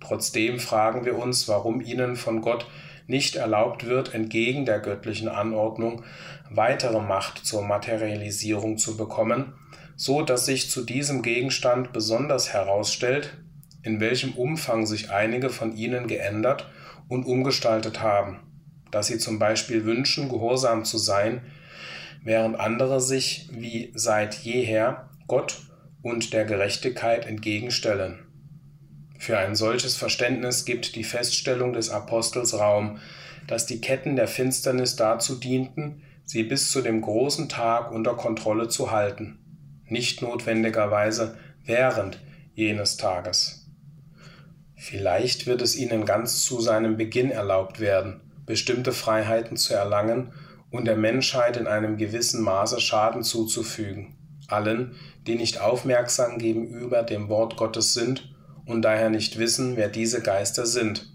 Trotzdem fragen wir uns, warum ihnen von Gott nicht erlaubt wird, entgegen der göttlichen Anordnung weitere Macht zur Materialisierung zu bekommen, so dass sich zu diesem Gegenstand besonders herausstellt, in welchem Umfang sich einige von ihnen geändert und umgestaltet haben, dass sie zum Beispiel wünschen, gehorsam zu sein, während andere sich wie seit jeher Gott und der Gerechtigkeit entgegenstellen. Für ein solches Verständnis gibt die Feststellung des Apostels Raum, dass die Ketten der Finsternis dazu dienten, sie bis zu dem großen Tag unter Kontrolle zu halten, nicht notwendigerweise während jenes Tages. Vielleicht wird es ihnen ganz zu seinem Beginn erlaubt werden, bestimmte Freiheiten zu erlangen und der Menschheit in einem gewissen Maße Schaden zuzufügen, allen, die nicht aufmerksam gegenüber dem Wort Gottes sind und daher nicht wissen, wer diese Geister sind,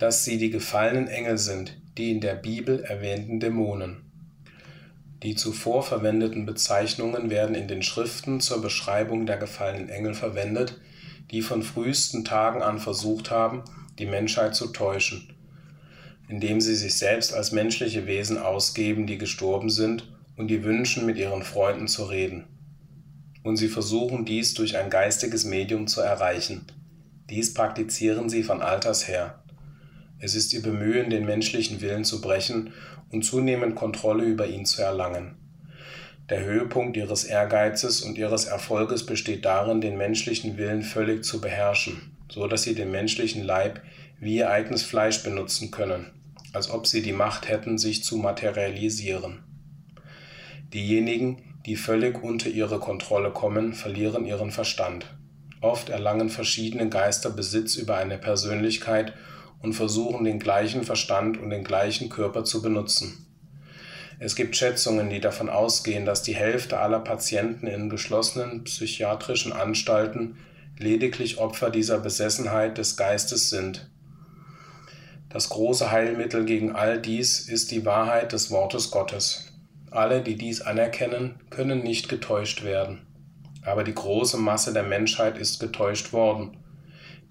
dass sie die gefallenen Engel sind, die in der Bibel erwähnten Dämonen. Die zuvor verwendeten Bezeichnungen werden in den Schriften zur Beschreibung der gefallenen Engel verwendet, die von frühesten Tagen an versucht haben, die Menschheit zu täuschen, indem sie sich selbst als menschliche Wesen ausgeben, die gestorben sind und die wünschen, mit ihren Freunden zu reden und sie versuchen dies durch ein geistiges Medium zu erreichen. Dies praktizieren sie von alters her. Es ist ihr Bemühen, den menschlichen Willen zu brechen und zunehmend Kontrolle über ihn zu erlangen. Der Höhepunkt ihres Ehrgeizes und ihres Erfolges besteht darin, den menschlichen Willen völlig zu beherrschen, so dass sie den menschlichen Leib wie ihr eigenes Fleisch benutzen können, als ob sie die Macht hätten, sich zu materialisieren. Diejenigen, die völlig unter ihre Kontrolle kommen, verlieren ihren Verstand. Oft erlangen verschiedene Geister Besitz über eine Persönlichkeit und versuchen den gleichen Verstand und den gleichen Körper zu benutzen. Es gibt Schätzungen, die davon ausgehen, dass die Hälfte aller Patienten in geschlossenen psychiatrischen Anstalten lediglich Opfer dieser Besessenheit des Geistes sind. Das große Heilmittel gegen all dies ist die Wahrheit des Wortes Gottes. Alle, die dies anerkennen, können nicht getäuscht werden. Aber die große Masse der Menschheit ist getäuscht worden.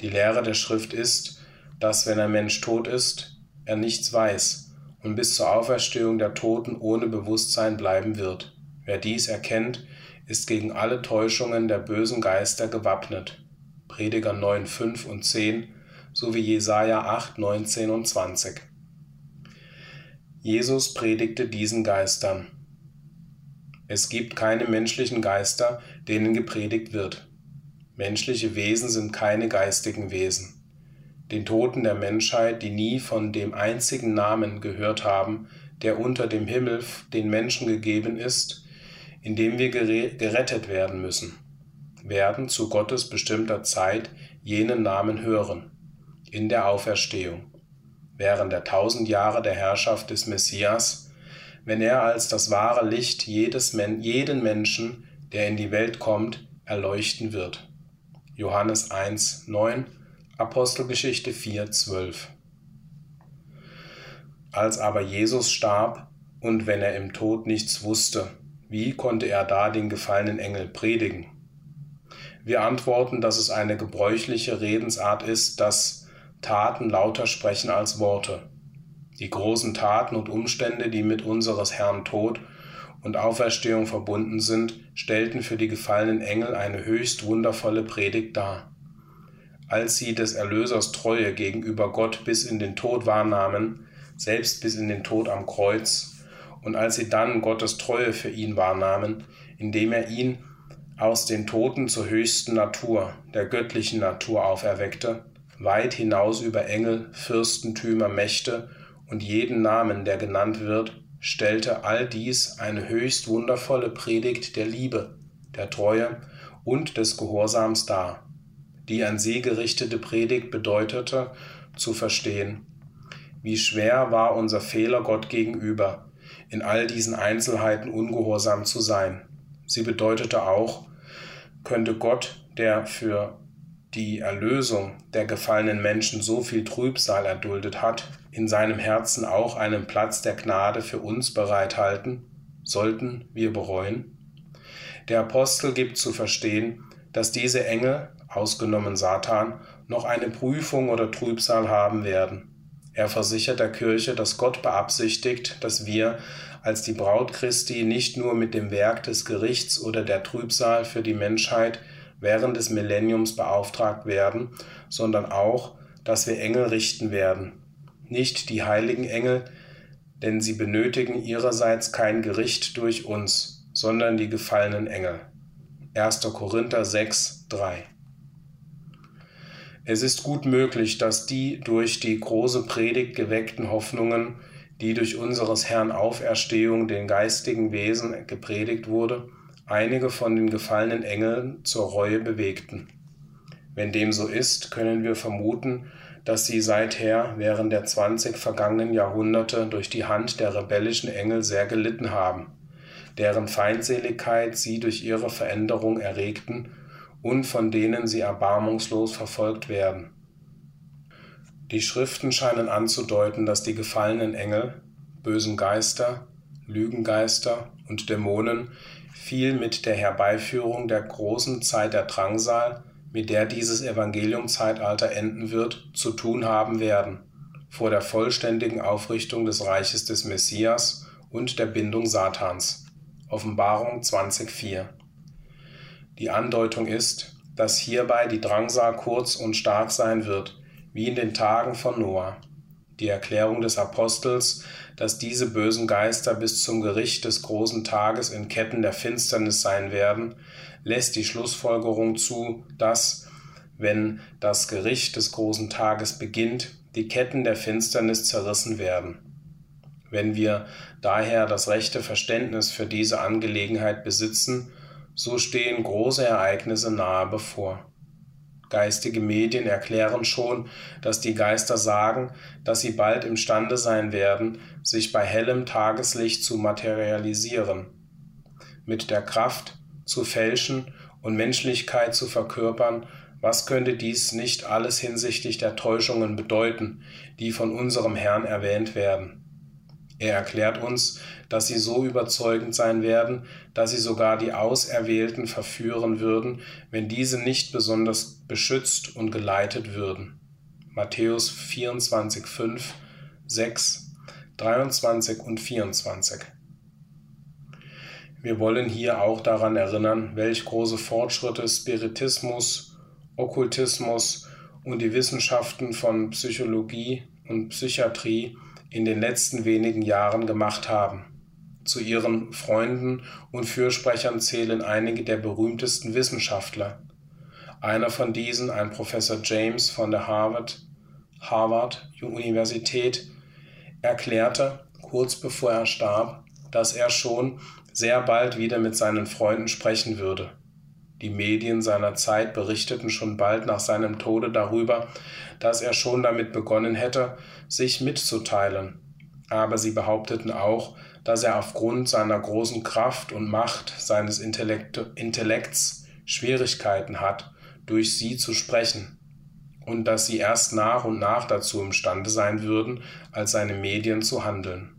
Die Lehre der Schrift ist, dass wenn ein Mensch tot ist, er nichts weiß und bis zur Auferstehung der Toten ohne Bewusstsein bleiben wird. Wer dies erkennt, ist gegen alle Täuschungen der bösen Geister gewappnet. Prediger 9, 5 und 10 sowie Jesaja 8, 19 und 20. Jesus predigte diesen Geistern. Es gibt keine menschlichen Geister, denen gepredigt wird. Menschliche Wesen sind keine geistigen Wesen. Den Toten der Menschheit, die nie von dem einzigen Namen gehört haben, der unter dem Himmel den Menschen gegeben ist, in dem wir gerettet werden müssen, werden zu Gottes bestimmter Zeit jenen Namen hören, in der Auferstehung während der tausend Jahre der Herrschaft des Messias, wenn er als das wahre Licht jedes jeden Menschen, der in die Welt kommt, erleuchten wird. Johannes 1, 9, Apostelgeschichte 4, 12. Als aber Jesus starb und wenn er im Tod nichts wusste, wie konnte er da den gefallenen Engel predigen? Wir antworten, dass es eine gebräuchliche Redensart ist, dass Taten lauter sprechen als Worte. Die großen Taten und Umstände, die mit unseres Herrn Tod und Auferstehung verbunden sind, stellten für die gefallenen Engel eine höchst wundervolle Predigt dar. Als sie des Erlösers Treue gegenüber Gott bis in den Tod wahrnahmen, selbst bis in den Tod am Kreuz, und als sie dann Gottes Treue für ihn wahrnahmen, indem er ihn aus den Toten zur höchsten Natur, der göttlichen Natur auferweckte, weit hinaus über Engel, Fürstentümer, Mächte und jeden Namen, der genannt wird, stellte all dies eine höchst wundervolle Predigt der Liebe, der Treue und des Gehorsams dar. Die an sie gerichtete Predigt bedeutete, zu verstehen, wie schwer war unser Fehler Gott gegenüber, in all diesen Einzelheiten ungehorsam zu sein. Sie bedeutete auch, könnte Gott, der für die Erlösung der gefallenen Menschen so viel Trübsal erduldet hat, in seinem Herzen auch einen Platz der Gnade für uns bereithalten, sollten wir bereuen? Der Apostel gibt zu verstehen, dass diese Engel, ausgenommen Satan, noch eine Prüfung oder Trübsal haben werden. Er versichert der Kirche, dass Gott beabsichtigt, dass wir als die Braut Christi nicht nur mit dem Werk des Gerichts oder der Trübsal für die Menschheit während des Millenniums beauftragt werden, sondern auch, dass wir Engel richten werden. Nicht die heiligen Engel, denn sie benötigen ihrerseits kein Gericht durch uns, sondern die gefallenen Engel. 1. Korinther 6, 3 es ist gut möglich, dass die durch die große Predigt geweckten Hoffnungen, die durch unseres Herrn Auferstehung den geistigen Wesen gepredigt wurde, einige von den gefallenen Engeln zur Reue bewegten. Wenn dem so ist, können wir vermuten, dass sie seither während der 20 vergangenen Jahrhunderte durch die Hand der rebellischen Engel sehr gelitten haben, deren Feindseligkeit sie durch ihre Veränderung erregten und von denen sie erbarmungslos verfolgt werden. Die Schriften scheinen anzudeuten, dass die gefallenen Engel, bösen Geister, Lügengeister und Dämonen viel mit der Herbeiführung der großen Zeit der Drangsal, mit der dieses Evangeliumzeitalter enden wird, zu tun haben werden, vor der vollständigen Aufrichtung des Reiches des Messias und der Bindung Satans. Offenbarung 20,4 die Andeutung ist, dass hierbei die Drangsal kurz und stark sein wird, wie in den Tagen von Noah. Die Erklärung des Apostels, dass diese bösen Geister bis zum Gericht des großen Tages in Ketten der Finsternis sein werden, lässt die Schlussfolgerung zu, dass, wenn das Gericht des großen Tages beginnt, die Ketten der Finsternis zerrissen werden. Wenn wir daher das rechte Verständnis für diese Angelegenheit besitzen, so stehen große Ereignisse nahe bevor. Geistige Medien erklären schon, dass die Geister sagen, dass sie bald imstande sein werden, sich bei hellem Tageslicht zu materialisieren, mit der Kraft zu fälschen und Menschlichkeit zu verkörpern, was könnte dies nicht alles hinsichtlich der Täuschungen bedeuten, die von unserem Herrn erwähnt werden? Er erklärt uns, dass sie so überzeugend sein werden, dass sie sogar die Auserwählten verführen würden, wenn diese nicht besonders beschützt und geleitet würden. Matthäus 24, 5, 6, 23 und 24. Wir wollen hier auch daran erinnern, welch große Fortschritte Spiritismus, Okkultismus und die Wissenschaften von Psychologie und Psychiatrie in den letzten wenigen Jahren gemacht haben. Zu ihren Freunden und Fürsprechern zählen einige der berühmtesten Wissenschaftler. Einer von diesen, ein Professor James von der Harvard, Harvard Universität, erklärte, kurz bevor er starb, dass er schon sehr bald wieder mit seinen Freunden sprechen würde. Die Medien seiner Zeit berichteten schon bald nach seinem Tode darüber, dass er schon damit begonnen hätte, sich mitzuteilen. Aber sie behaupteten auch, dass er aufgrund seiner großen Kraft und Macht seines Intellekt Intellekts Schwierigkeiten hat, durch sie zu sprechen, und dass sie erst nach und nach dazu imstande sein würden, als seine Medien zu handeln.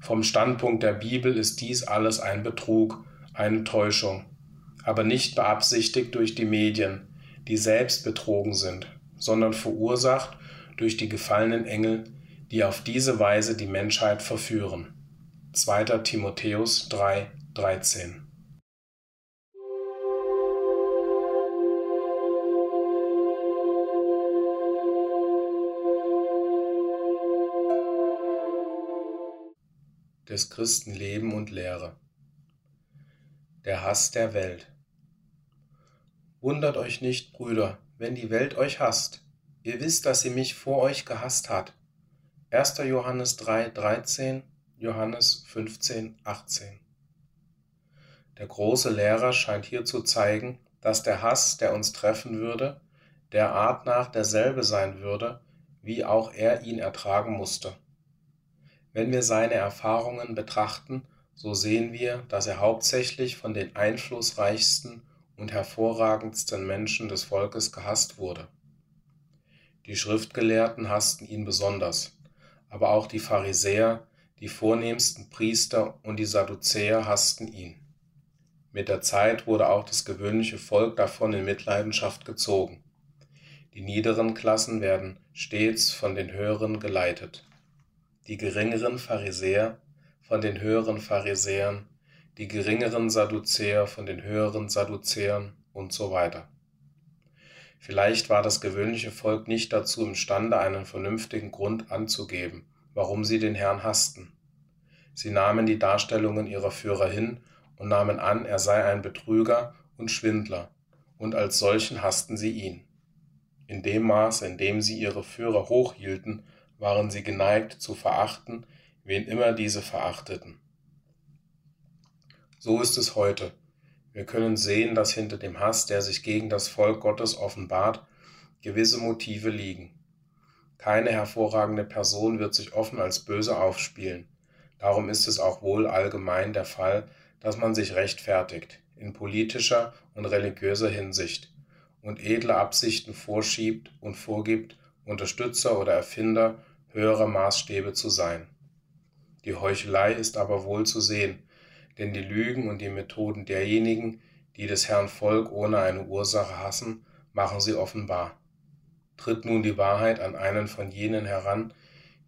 Vom Standpunkt der Bibel ist dies alles ein Betrug, eine Täuschung, aber nicht beabsichtigt durch die Medien, die selbst betrogen sind, sondern verursacht durch die gefallenen Engel, die auf diese Weise die Menschheit verführen. 2. Timotheus 3, 13. Des Christen Leben und Lehre. Der Hass der Welt. Wundert euch nicht, Brüder, wenn die Welt euch hasst. Ihr wisst, dass sie mich vor euch gehasst hat. 1. Johannes 3, 13, Johannes 15, 18. Der große Lehrer scheint hier zu zeigen, dass der Hass, der uns treffen würde, der Art nach derselbe sein würde, wie auch er ihn ertragen musste. Wenn wir seine Erfahrungen betrachten, so sehen wir, dass er hauptsächlich von den einflussreichsten und hervorragendsten Menschen des Volkes gehasst wurde. Die Schriftgelehrten hassten ihn besonders, aber auch die Pharisäer, die vornehmsten Priester und die Sadduzäer hassten ihn. Mit der Zeit wurde auch das gewöhnliche Volk davon in Mitleidenschaft gezogen. Die niederen Klassen werden stets von den höheren geleitet. Die geringeren Pharisäer von den höheren Pharisäern, die geringeren Sadduzäer von den höheren Sadduzäern und so weiter. Vielleicht war das gewöhnliche Volk nicht dazu imstande, einen vernünftigen Grund anzugeben, warum sie den Herrn hassten. Sie nahmen die Darstellungen ihrer Führer hin und nahmen an, er sei ein Betrüger und Schwindler, und als solchen hassten sie ihn. In dem Maß, in dem sie ihre Führer hochhielten, waren sie geneigt zu verachten, wen immer diese verachteten. So ist es heute. Wir können sehen, dass hinter dem Hass, der sich gegen das Volk Gottes offenbart, gewisse Motive liegen. Keine hervorragende Person wird sich offen als böse aufspielen. Darum ist es auch wohl allgemein der Fall, dass man sich rechtfertigt, in politischer und religiöser Hinsicht, und edle Absichten vorschiebt und vorgibt, Unterstützer oder Erfinder höherer Maßstäbe zu sein. Die Heuchelei ist aber wohl zu sehen, denn die Lügen und die Methoden derjenigen, die des Herrn Volk ohne eine Ursache hassen, machen sie offenbar. Tritt nun die Wahrheit an einen von jenen heran,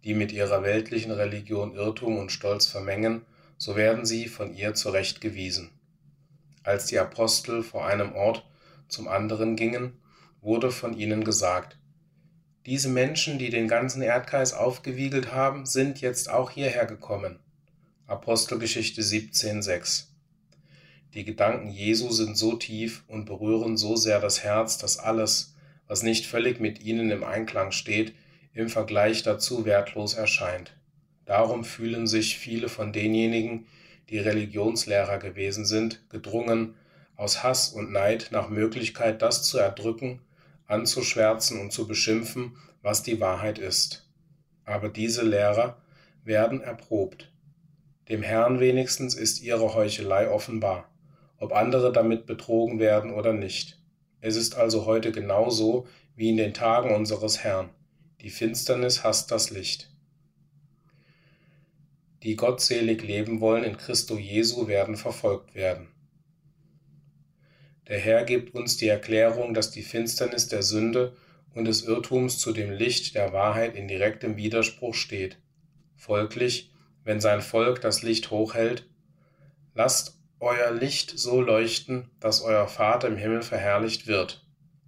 die mit ihrer weltlichen Religion Irrtum und Stolz vermengen, so werden sie von ihr zurechtgewiesen. Als die Apostel vor einem Ort zum anderen gingen, wurde von ihnen gesagt, diese Menschen, die den ganzen Erdkreis aufgewiegelt haben, sind jetzt auch hierher gekommen. Apostelgeschichte 17,6 Die Gedanken Jesu sind so tief und berühren so sehr das Herz, dass alles, was nicht völlig mit ihnen im Einklang steht, im Vergleich dazu wertlos erscheint. Darum fühlen sich viele von denjenigen, die Religionslehrer gewesen sind, gedrungen, aus Hass und Neid nach Möglichkeit das zu erdrücken, anzuschwärzen und zu beschimpfen, was die Wahrheit ist. Aber diese Lehrer werden erprobt. Dem Herrn wenigstens ist ihre Heuchelei offenbar, ob andere damit betrogen werden oder nicht. Es ist also heute genauso wie in den Tagen unseres Herrn. Die Finsternis hasst das Licht. Die gottselig leben wollen in Christo Jesu werden verfolgt werden. Der Herr gibt uns die Erklärung, dass die Finsternis der Sünde und des Irrtums zu dem Licht der Wahrheit in direktem Widerspruch steht. Folglich, wenn sein Volk das Licht hochhält, lasst euer Licht so leuchten, dass euer Vater im Himmel verherrlicht wird,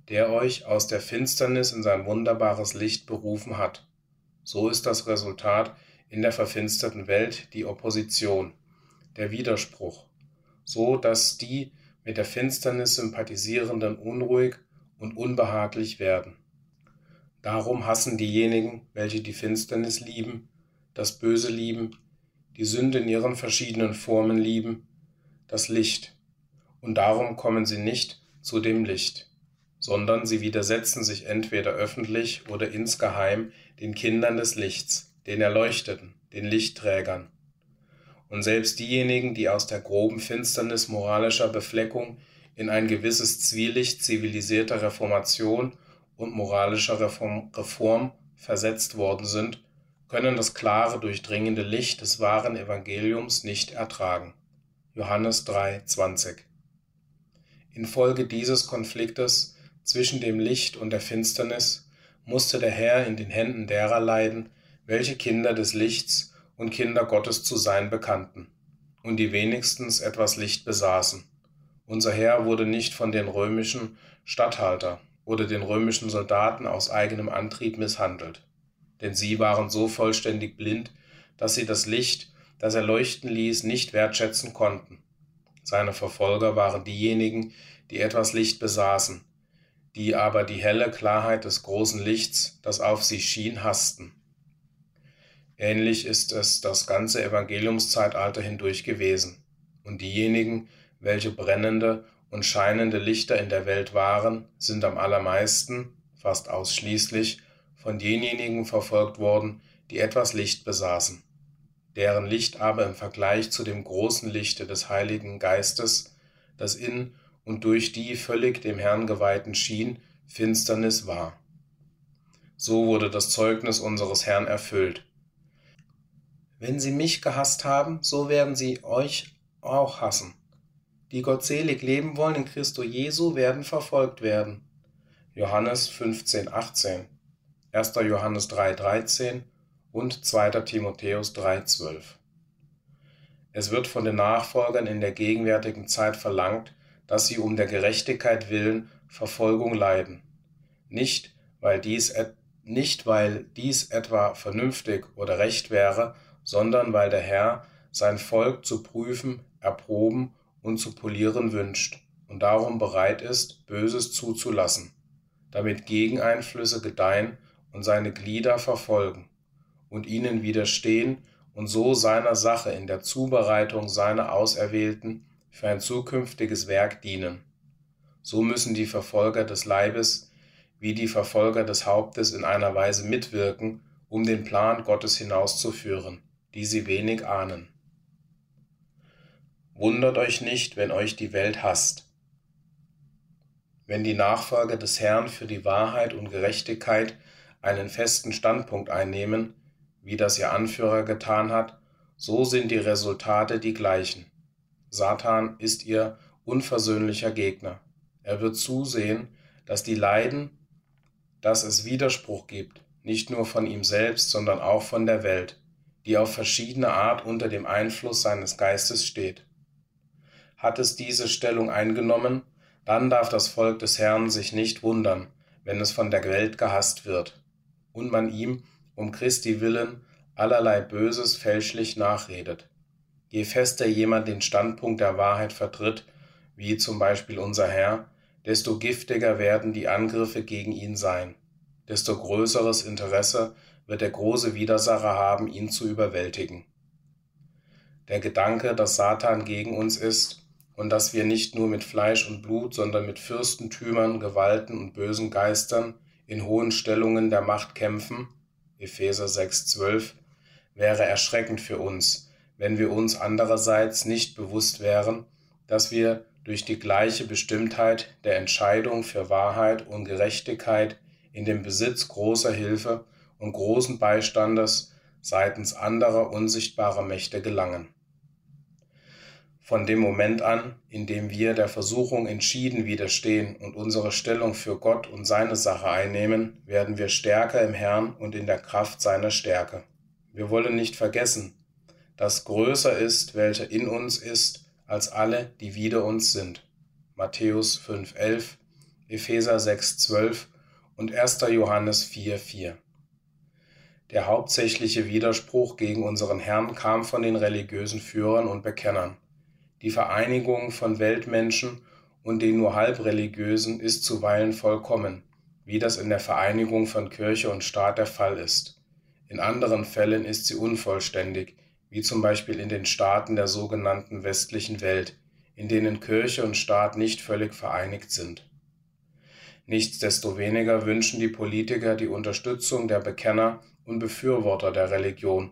der euch aus der Finsternis in sein wunderbares Licht berufen hat. So ist das Resultat in der verfinsterten Welt die Opposition, der Widerspruch, so dass die, mit der Finsternis sympathisierenden unruhig und unbehaglich werden. Darum hassen diejenigen, welche die Finsternis lieben, das Böse lieben, die Sünde in ihren verschiedenen Formen lieben, das Licht, und darum kommen sie nicht zu dem Licht, sondern sie widersetzen sich entweder öffentlich oder insgeheim den Kindern des Lichts, den Erleuchteten, den Lichtträgern, und selbst diejenigen, die aus der groben Finsternis moralischer Befleckung in ein gewisses Zwielicht zivilisierter Reformation und moralischer Reform, Reform versetzt worden sind, können das klare, durchdringende Licht des wahren Evangeliums nicht ertragen. Johannes 3, 20. Infolge dieses Konfliktes zwischen dem Licht und der Finsternis musste der Herr in den Händen derer leiden, welche Kinder des Lichts und Kinder Gottes zu sein bekannten und die wenigstens etwas Licht besaßen. Unser Herr wurde nicht von den römischen Statthalter oder den römischen Soldaten aus eigenem Antrieb misshandelt, denn sie waren so vollständig blind, dass sie das Licht, das er leuchten ließ, nicht wertschätzen konnten. Seine Verfolger waren diejenigen, die etwas Licht besaßen, die aber die helle Klarheit des großen Lichts, das auf sie schien, hassten. Ähnlich ist es das ganze Evangeliumszeitalter hindurch gewesen. Und diejenigen, welche brennende und scheinende Lichter in der Welt waren, sind am allermeisten, fast ausschließlich, von denjenigen verfolgt worden, die etwas Licht besaßen, deren Licht aber im Vergleich zu dem großen Lichte des Heiligen Geistes, das in und durch die völlig dem Herrn geweihten schien, Finsternis war. So wurde das Zeugnis unseres Herrn erfüllt. Wenn sie mich gehasst haben, so werden sie euch auch hassen. Die gottselig leben wollen in Christo Jesu, werden verfolgt werden. Johannes 15, 18, 1. Johannes 3, 13 und 2. Timotheus 3, 12. Es wird von den Nachfolgern in der gegenwärtigen Zeit verlangt, dass sie um der Gerechtigkeit willen Verfolgung leiden. Nicht, weil dies, nicht, weil dies etwa vernünftig oder recht wäre, sondern weil der Herr sein Volk zu prüfen, erproben und zu polieren wünscht und darum bereit ist, Böses zuzulassen, damit Gegeneinflüsse gedeihen und seine Glieder verfolgen und ihnen widerstehen und so seiner Sache in der Zubereitung seiner Auserwählten für ein zukünftiges Werk dienen. So müssen die Verfolger des Leibes wie die Verfolger des Hauptes in einer Weise mitwirken, um den Plan Gottes hinauszuführen die sie wenig ahnen. Wundert euch nicht, wenn euch die Welt hasst. Wenn die Nachfolger des Herrn für die Wahrheit und Gerechtigkeit einen festen Standpunkt einnehmen, wie das ihr Anführer getan hat, so sind die Resultate die gleichen. Satan ist ihr unversöhnlicher Gegner. Er wird zusehen, dass die Leiden, dass es Widerspruch gibt, nicht nur von ihm selbst, sondern auch von der Welt, die auf verschiedene Art unter dem Einfluss seines Geistes steht. Hat es diese Stellung eingenommen, dann darf das Volk des Herrn sich nicht wundern, wenn es von der Welt gehasst wird und man ihm um Christi willen allerlei Böses fälschlich nachredet. Je fester jemand den Standpunkt der Wahrheit vertritt, wie zum Beispiel unser Herr, desto giftiger werden die Angriffe gegen ihn sein, desto größeres Interesse wird der große Widersacher haben, ihn zu überwältigen. Der Gedanke, dass Satan gegen uns ist und dass wir nicht nur mit Fleisch und Blut, sondern mit Fürstentümern, Gewalten und bösen Geistern in hohen Stellungen der Macht kämpfen, Epheser 6,12, wäre erschreckend für uns, wenn wir uns andererseits nicht bewusst wären, dass wir durch die gleiche Bestimmtheit der Entscheidung für Wahrheit und Gerechtigkeit in den Besitz großer Hilfe und großen Beistandes seitens anderer unsichtbarer Mächte gelangen. Von dem Moment an, in dem wir der Versuchung entschieden widerstehen und unsere Stellung für Gott und seine Sache einnehmen, werden wir stärker im Herrn und in der Kraft seiner Stärke. Wir wollen nicht vergessen, dass größer ist, welcher in uns ist, als alle, die wider uns sind. Matthäus 5,11, Epheser 6,12 und 1. Johannes 4,4. Der hauptsächliche Widerspruch gegen unseren Herrn kam von den religiösen Führern und Bekennern. Die Vereinigung von Weltmenschen und den nur halbreligiösen ist zuweilen vollkommen, wie das in der Vereinigung von Kirche und Staat der Fall ist. In anderen Fällen ist sie unvollständig, wie zum Beispiel in den Staaten der sogenannten westlichen Welt, in denen Kirche und Staat nicht völlig vereinigt sind. Nichtsdestoweniger wünschen die Politiker die Unterstützung der Bekenner und Befürworter der Religion.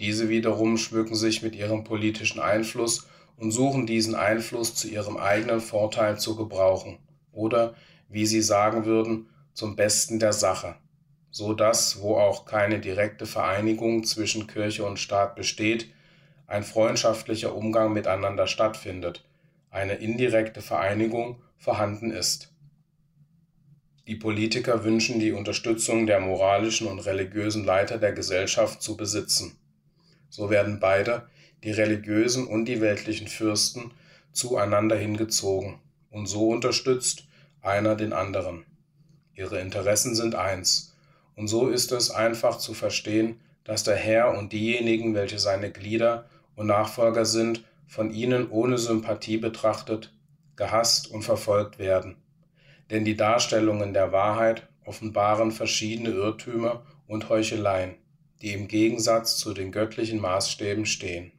Diese wiederum schmücken sich mit ihrem politischen Einfluss und suchen diesen Einfluss zu ihrem eigenen Vorteil zu gebrauchen oder, wie sie sagen würden, zum Besten der Sache, so dass, wo auch keine direkte Vereinigung zwischen Kirche und Staat besteht, ein freundschaftlicher Umgang miteinander stattfindet, eine indirekte Vereinigung vorhanden ist. Die Politiker wünschen die Unterstützung der moralischen und religiösen Leiter der Gesellschaft zu besitzen. So werden beide, die religiösen und die weltlichen Fürsten, zueinander hingezogen und so unterstützt einer den anderen. Ihre Interessen sind eins, und so ist es einfach zu verstehen, dass der Herr und diejenigen, welche seine Glieder und Nachfolger sind, von ihnen ohne Sympathie betrachtet, gehasst und verfolgt werden denn die Darstellungen der Wahrheit offenbaren verschiedene Irrtümer und Heucheleien, die im Gegensatz zu den göttlichen Maßstäben stehen.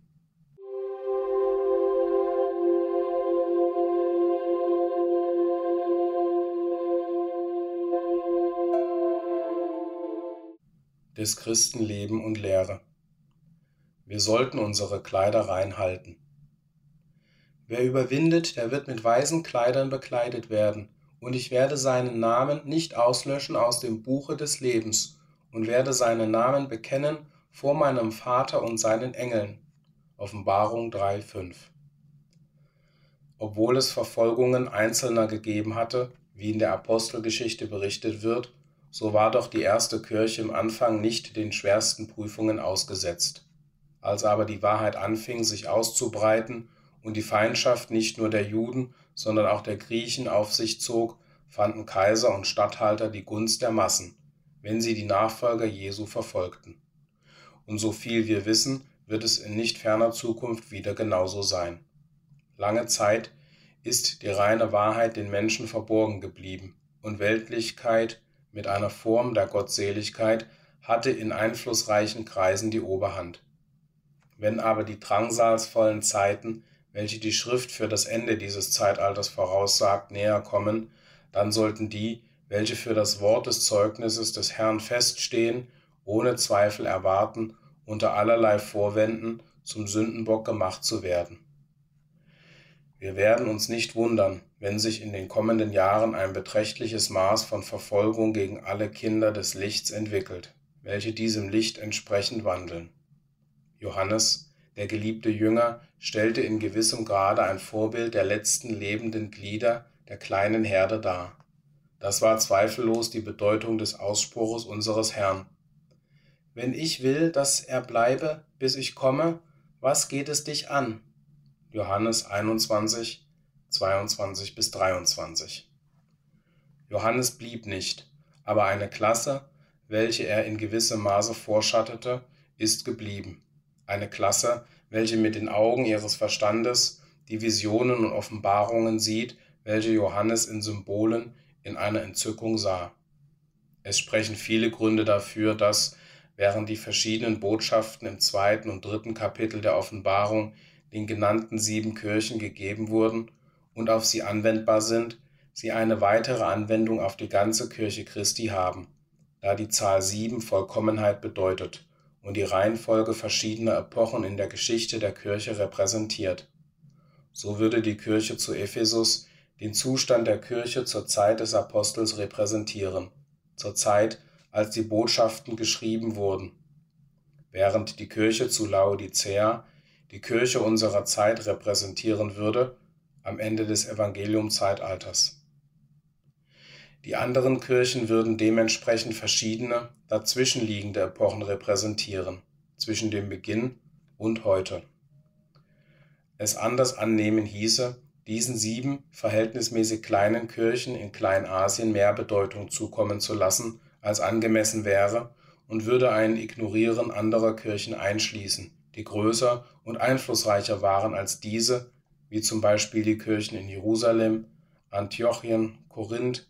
Des Christen Leben und Lehre. Wir sollten unsere Kleider rein halten. Wer überwindet, der wird mit weißen Kleidern bekleidet werden, und ich werde seinen Namen nicht auslöschen aus dem Buche des Lebens und werde seinen Namen bekennen vor meinem Vater und seinen Engeln. Offenbarung 3,5 Obwohl es Verfolgungen Einzelner gegeben hatte, wie in der Apostelgeschichte berichtet wird, so war doch die erste Kirche im Anfang nicht den schwersten Prüfungen ausgesetzt. Als aber die Wahrheit anfing, sich auszubreiten und die Feindschaft nicht nur der Juden, sondern auch der Griechen auf sich zog, fanden Kaiser und Statthalter die Gunst der Massen, wenn sie die Nachfolger Jesu verfolgten. Und so viel wir wissen, wird es in nicht ferner Zukunft wieder genauso sein. Lange Zeit ist die reine Wahrheit den Menschen verborgen geblieben und Weltlichkeit mit einer Form der Gottseligkeit hatte in einflussreichen Kreisen die Oberhand. Wenn aber die drangsalsvollen Zeiten, welche die Schrift für das Ende dieses Zeitalters voraussagt, näher kommen, dann sollten die, welche für das Wort des Zeugnisses des Herrn feststehen, ohne Zweifel erwarten, unter allerlei Vorwänden zum Sündenbock gemacht zu werden. Wir werden uns nicht wundern, wenn sich in den kommenden Jahren ein beträchtliches Maß von Verfolgung gegen alle Kinder des Lichts entwickelt, welche diesem Licht entsprechend wandeln. Johannes, der geliebte Jünger, stellte in gewissem Grade ein Vorbild der letzten lebenden Glieder der kleinen Herde dar. Das war zweifellos die Bedeutung des Ausspruches unseres Herrn. Wenn ich will, dass er bleibe, bis ich komme, was geht es dich an? Johannes 21, 22 bis 23. Johannes blieb nicht, aber eine Klasse, welche er in gewissem Maße vorschattete, ist geblieben. Eine Klasse, welche mit den Augen ihres Verstandes die Visionen und Offenbarungen sieht, welche Johannes in Symbolen in einer Entzückung sah. Es sprechen viele Gründe dafür, dass, während die verschiedenen Botschaften im zweiten und dritten Kapitel der Offenbarung den genannten sieben Kirchen gegeben wurden und auf sie anwendbar sind, sie eine weitere Anwendung auf die ganze Kirche Christi haben, da die Zahl sieben Vollkommenheit bedeutet und die Reihenfolge verschiedener Epochen in der Geschichte der Kirche repräsentiert. So würde die Kirche zu Ephesus den Zustand der Kirche zur Zeit des Apostels repräsentieren, zur Zeit, als die Botschaften geschrieben wurden, während die Kirche zu Laodicea die Kirche unserer Zeit repräsentieren würde, am Ende des Evangeliumzeitalters. Die anderen Kirchen würden dementsprechend verschiedene, dazwischenliegende Epochen repräsentieren, zwischen dem Beginn und heute. Es anders annehmen hieße, diesen sieben verhältnismäßig kleinen Kirchen in Kleinasien mehr Bedeutung zukommen zu lassen, als angemessen wäre, und würde ein Ignorieren anderer Kirchen einschließen, die größer und einflussreicher waren als diese wie zum Beispiel die Kirchen in Jerusalem, Antiochien, Korinth,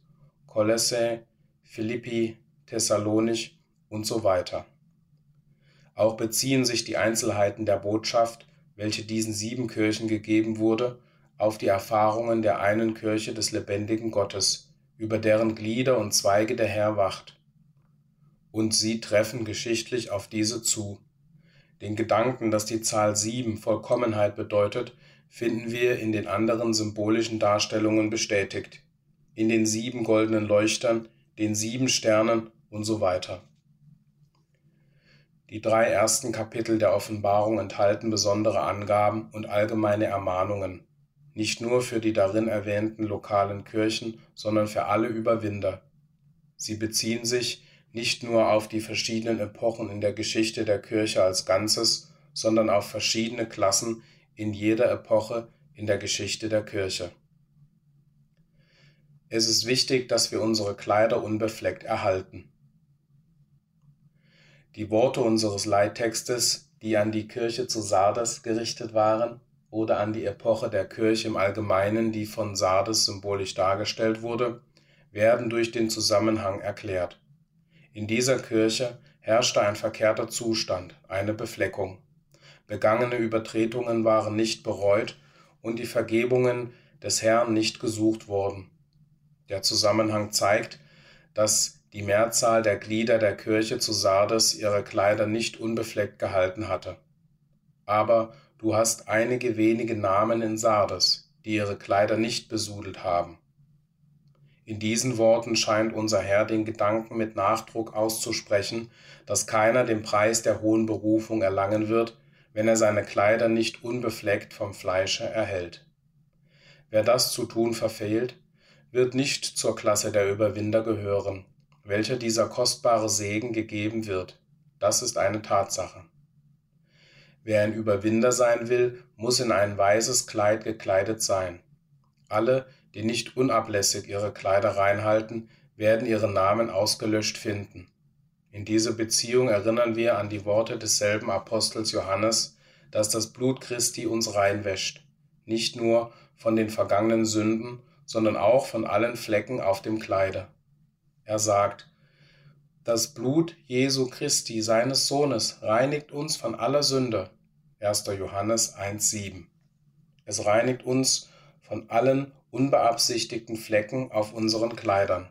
Kolossä, Philippi, Thessalonich und so weiter. Auch beziehen sich die Einzelheiten der Botschaft, welche diesen sieben Kirchen gegeben wurde, auf die Erfahrungen der einen Kirche des lebendigen Gottes, über deren Glieder und Zweige der Herr wacht. Und sie treffen geschichtlich auf diese zu. Den Gedanken, dass die Zahl sieben Vollkommenheit bedeutet, finden wir in den anderen symbolischen Darstellungen bestätigt, in den sieben goldenen Leuchtern, den sieben Sternen und so weiter. Die drei ersten Kapitel der Offenbarung enthalten besondere Angaben und allgemeine Ermahnungen, nicht nur für die darin erwähnten lokalen Kirchen, sondern für alle Überwinder. Sie beziehen sich nicht nur auf die verschiedenen Epochen in der Geschichte der Kirche als Ganzes, sondern auf verschiedene Klassen in jeder Epoche in der Geschichte der Kirche. Es ist wichtig, dass wir unsere Kleider unbefleckt erhalten. Die Worte unseres Leittextes, die an die Kirche zu Sardes gerichtet waren, oder an die Epoche der Kirche im Allgemeinen, die von Sardes symbolisch dargestellt wurde, werden durch den Zusammenhang erklärt. In dieser Kirche herrschte ein verkehrter Zustand, eine Befleckung. Begangene Übertretungen waren nicht bereut und die Vergebungen des Herrn nicht gesucht worden. Der Zusammenhang zeigt, dass die Mehrzahl der Glieder der Kirche zu Sardes ihre Kleider nicht unbefleckt gehalten hatte. Aber du hast einige wenige Namen in Sardes, die ihre Kleider nicht besudelt haben. In diesen Worten scheint unser Herr den Gedanken mit Nachdruck auszusprechen, dass keiner den Preis der hohen Berufung erlangen wird, wenn er seine Kleider nicht unbefleckt vom Fleische erhält. Wer das zu tun verfehlt, wird nicht zur Klasse der Überwinder gehören, welcher dieser kostbare Segen gegeben wird. Das ist eine Tatsache. Wer ein Überwinder sein will, muss in ein weißes Kleid gekleidet sein. Alle, die nicht unablässig ihre Kleider reinhalten, werden ihre Namen ausgelöscht finden. In dieser Beziehung erinnern wir an die Worte desselben Apostels Johannes, dass das Blut Christi uns reinwäscht, nicht nur von den vergangenen Sünden, sondern auch von allen Flecken auf dem Kleide. Er sagt, das Blut Jesu Christi, seines Sohnes, reinigt uns von aller Sünde. 1. Johannes 1.7. Es reinigt uns von allen unbeabsichtigten Flecken auf unseren Kleidern.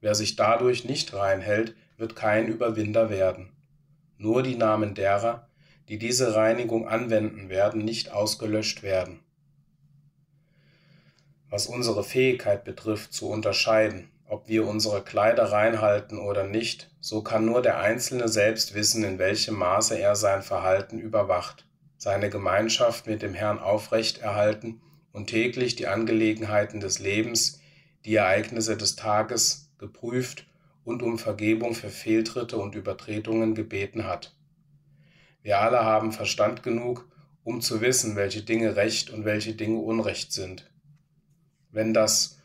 Wer sich dadurch nicht reinhält, wird kein Überwinder werden. Nur die Namen derer, die diese Reinigung anwenden werden, nicht ausgelöscht werden. Was unsere Fähigkeit betrifft, zu unterscheiden, ob wir unsere Kleider reinhalten oder nicht, so kann nur der Einzelne selbst wissen, in welchem Maße er sein Verhalten überwacht, seine Gemeinschaft mit dem Herrn aufrechterhalten und täglich die Angelegenheiten des Lebens, die Ereignisse des Tages geprüft und um Vergebung für Fehltritte und Übertretungen gebeten hat. Wir alle haben Verstand genug, um zu wissen, welche Dinge Recht und welche Dinge Unrecht sind. Wenn das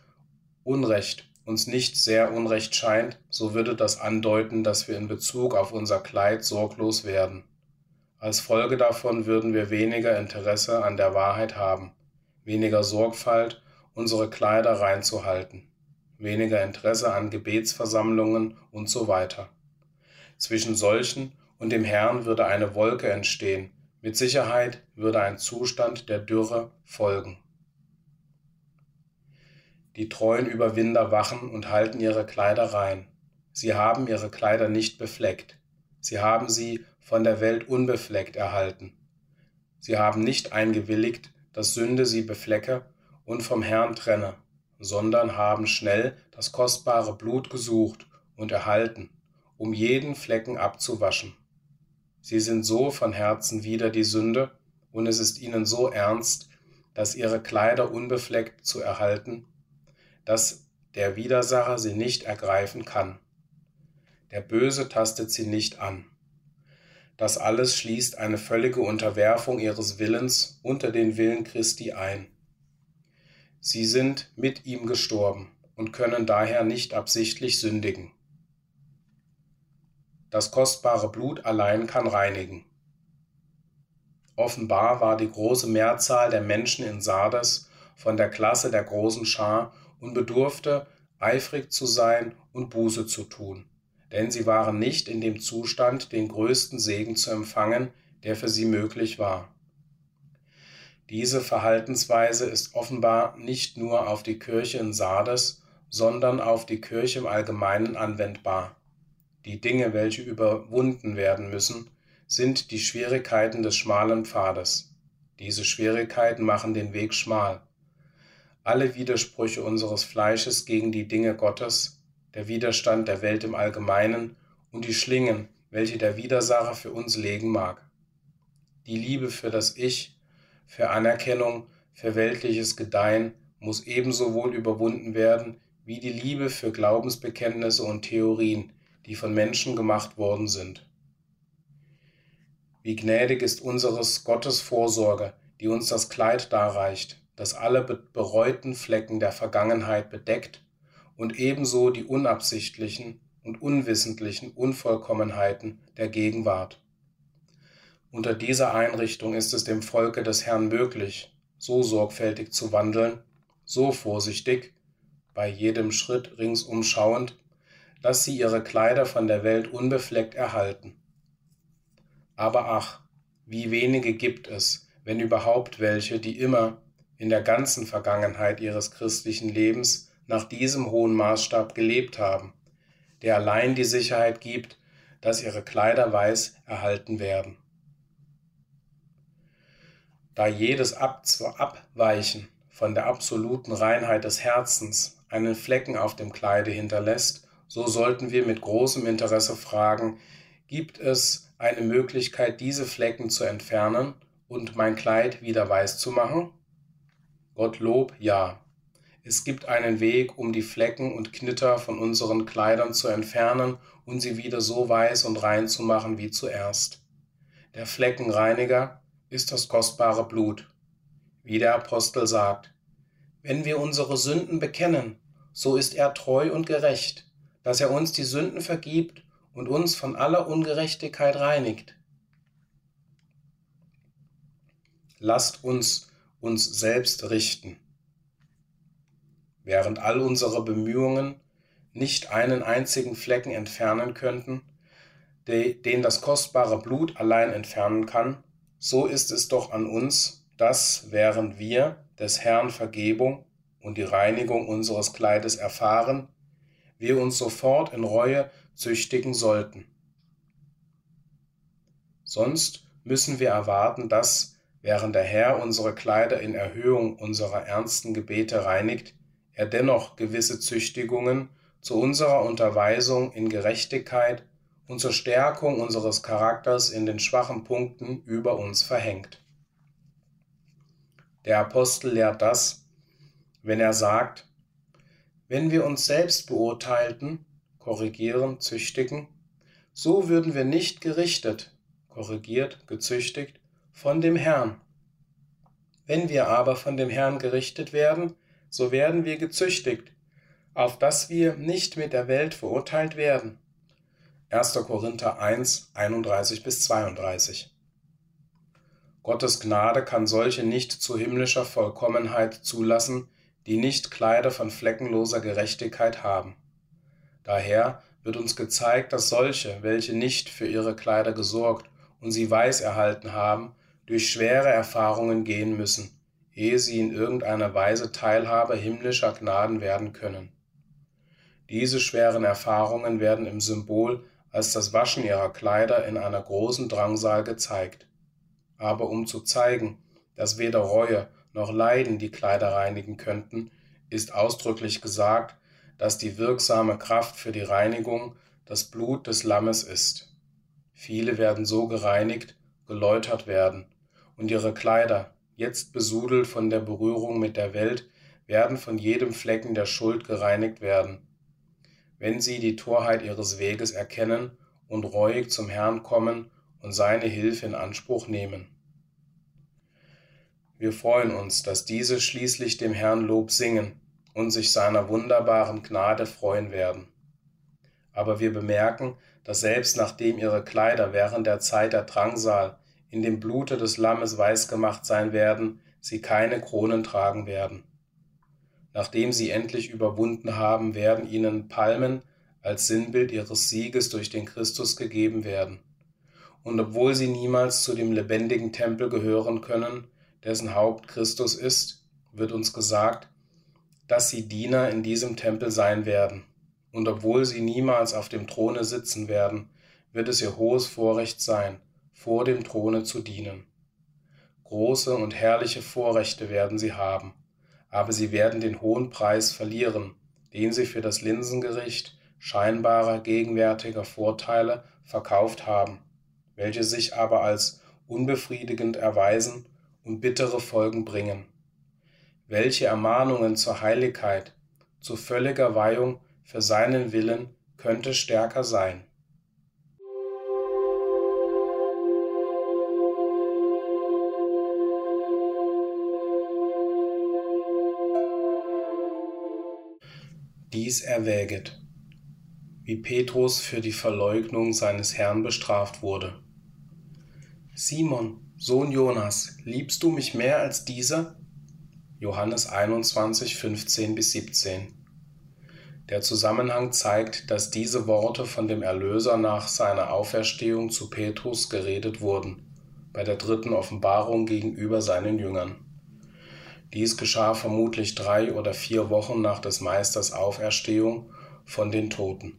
Unrecht uns nicht sehr unrecht scheint, so würde das andeuten, dass wir in Bezug auf unser Kleid sorglos werden. Als Folge davon würden wir weniger Interesse an der Wahrheit haben weniger Sorgfalt, unsere Kleider reinzuhalten, weniger Interesse an Gebetsversammlungen und so weiter. Zwischen solchen und dem Herrn würde eine Wolke entstehen, mit Sicherheit würde ein Zustand der Dürre folgen. Die treuen Überwinder wachen und halten ihre Kleider rein. Sie haben ihre Kleider nicht befleckt. Sie haben sie von der Welt unbefleckt erhalten. Sie haben nicht eingewilligt, dass Sünde sie beflecke und vom Herrn trenne, sondern haben schnell das kostbare Blut gesucht und erhalten, um jeden Flecken abzuwaschen. Sie sind so von Herzen wider die Sünde, und es ist ihnen so ernst, dass ihre Kleider unbefleckt zu erhalten, dass der Widersacher sie nicht ergreifen kann. Der Böse tastet sie nicht an. Das alles schließt eine völlige Unterwerfung ihres Willens unter den Willen Christi ein. Sie sind mit ihm gestorben und können daher nicht absichtlich sündigen. Das kostbare Blut allein kann reinigen. Offenbar war die große Mehrzahl der Menschen in Sardes von der Klasse der großen Schar und bedurfte, eifrig zu sein und Buße zu tun denn sie waren nicht in dem Zustand, den größten Segen zu empfangen, der für sie möglich war. Diese Verhaltensweise ist offenbar nicht nur auf die Kirche in Sardes, sondern auf die Kirche im Allgemeinen anwendbar. Die Dinge, welche überwunden werden müssen, sind die Schwierigkeiten des schmalen Pfades. Diese Schwierigkeiten machen den Weg schmal. Alle Widersprüche unseres Fleisches gegen die Dinge Gottes der Widerstand der Welt im Allgemeinen und die Schlingen, welche der Widersacher für uns legen mag. Die Liebe für das Ich, für Anerkennung, für weltliches Gedeihen muss ebenso wohl überwunden werden wie die Liebe für Glaubensbekenntnisse und Theorien, die von Menschen gemacht worden sind. Wie gnädig ist unseres Gottes Vorsorge, die uns das Kleid darreicht, das alle bereuten Flecken der Vergangenheit bedeckt und ebenso die unabsichtlichen und unwissentlichen Unvollkommenheiten der Gegenwart. Unter dieser Einrichtung ist es dem Volke des Herrn möglich, so sorgfältig zu wandeln, so vorsichtig, bei jedem Schritt ringsum schauend, dass sie ihre Kleider von der Welt unbefleckt erhalten. Aber ach, wie wenige gibt es, wenn überhaupt welche, die immer in der ganzen Vergangenheit ihres christlichen Lebens nach diesem hohen Maßstab gelebt haben, der allein die Sicherheit gibt, dass ihre Kleider weiß erhalten werden. Da jedes Abweichen von der absoluten Reinheit des Herzens einen Flecken auf dem Kleide hinterlässt, so sollten wir mit großem Interesse fragen, gibt es eine Möglichkeit, diese Flecken zu entfernen und mein Kleid wieder weiß zu machen? Gottlob, ja. Es gibt einen Weg, um die Flecken und Knitter von unseren Kleidern zu entfernen und sie wieder so weiß und rein zu machen wie zuerst. Der Fleckenreiniger ist das kostbare Blut. Wie der Apostel sagt, wenn wir unsere Sünden bekennen, so ist er treu und gerecht, dass er uns die Sünden vergibt und uns von aller Ungerechtigkeit reinigt. Lasst uns uns selbst richten. Während all unsere Bemühungen nicht einen einzigen Flecken entfernen könnten, den das kostbare Blut allein entfernen kann, so ist es doch an uns, dass, während wir des Herrn Vergebung und die Reinigung unseres Kleides erfahren, wir uns sofort in Reue züchtigen sollten. Sonst müssen wir erwarten, dass, während der Herr unsere Kleider in Erhöhung unserer ernsten Gebete reinigt, er dennoch gewisse Züchtigungen zu unserer Unterweisung in Gerechtigkeit und zur Stärkung unseres Charakters in den schwachen Punkten über uns verhängt. Der Apostel lehrt das, wenn er sagt, wenn wir uns selbst beurteilten, korrigieren, züchtigen, so würden wir nicht gerichtet, korrigiert, gezüchtigt von dem Herrn. Wenn wir aber von dem Herrn gerichtet werden, so werden wir gezüchtigt, auf dass wir nicht mit der Welt verurteilt werden. 1. Korinther 1, 31 bis 32. Gottes Gnade kann solche nicht zu himmlischer Vollkommenheit zulassen, die nicht Kleider von fleckenloser Gerechtigkeit haben. Daher wird uns gezeigt, dass solche, welche nicht für ihre Kleider gesorgt und sie weiß erhalten haben, durch schwere Erfahrungen gehen müssen, ehe sie in irgendeiner Weise Teilhaber himmlischer Gnaden werden können. Diese schweren Erfahrungen werden im Symbol als das Waschen ihrer Kleider in einer großen Drangsal gezeigt. Aber um zu zeigen, dass weder Reue noch Leiden die Kleider reinigen könnten, ist ausdrücklich gesagt, dass die wirksame Kraft für die Reinigung das Blut des Lammes ist. Viele werden so gereinigt, geläutert werden, und ihre Kleider, jetzt besudelt von der Berührung mit der Welt, werden von jedem Flecken der Schuld gereinigt werden. Wenn sie die Torheit ihres Weges erkennen und reuig zum Herrn kommen und seine Hilfe in Anspruch nehmen. Wir freuen uns, dass diese schließlich dem Herrn Lob singen und sich seiner wunderbaren Gnade freuen werden. Aber wir bemerken, dass selbst nachdem ihre Kleider während der Zeit der Drangsal in dem Blute des Lammes weiß gemacht sein werden, sie keine Kronen tragen werden. Nachdem sie endlich überwunden haben, werden ihnen Palmen als Sinnbild ihres Sieges durch den Christus gegeben werden. Und obwohl sie niemals zu dem lebendigen Tempel gehören können, dessen Haupt Christus ist, wird uns gesagt, dass sie Diener in diesem Tempel sein werden. Und obwohl sie niemals auf dem Throne sitzen werden, wird es ihr hohes Vorrecht sein, vor dem Throne zu dienen. Große und herrliche Vorrechte werden sie haben, aber sie werden den hohen Preis verlieren, den sie für das Linsengericht scheinbarer gegenwärtiger Vorteile verkauft haben, welche sich aber als unbefriedigend erweisen und bittere Folgen bringen welche Ermahnungen zur Heiligkeit, zu völliger Weihung für seinen Willen könnte stärker sein. Dies erwäget, wie Petrus für die Verleugnung seines Herrn bestraft wurde. Simon, Sohn Jonas, liebst du mich mehr als dieser? Johannes 21, 15 bis 17. Der Zusammenhang zeigt, dass diese Worte von dem Erlöser nach seiner Auferstehung zu Petrus geredet wurden, bei der dritten Offenbarung gegenüber seinen Jüngern. Dies geschah vermutlich drei oder vier Wochen nach des Meisters Auferstehung von den Toten.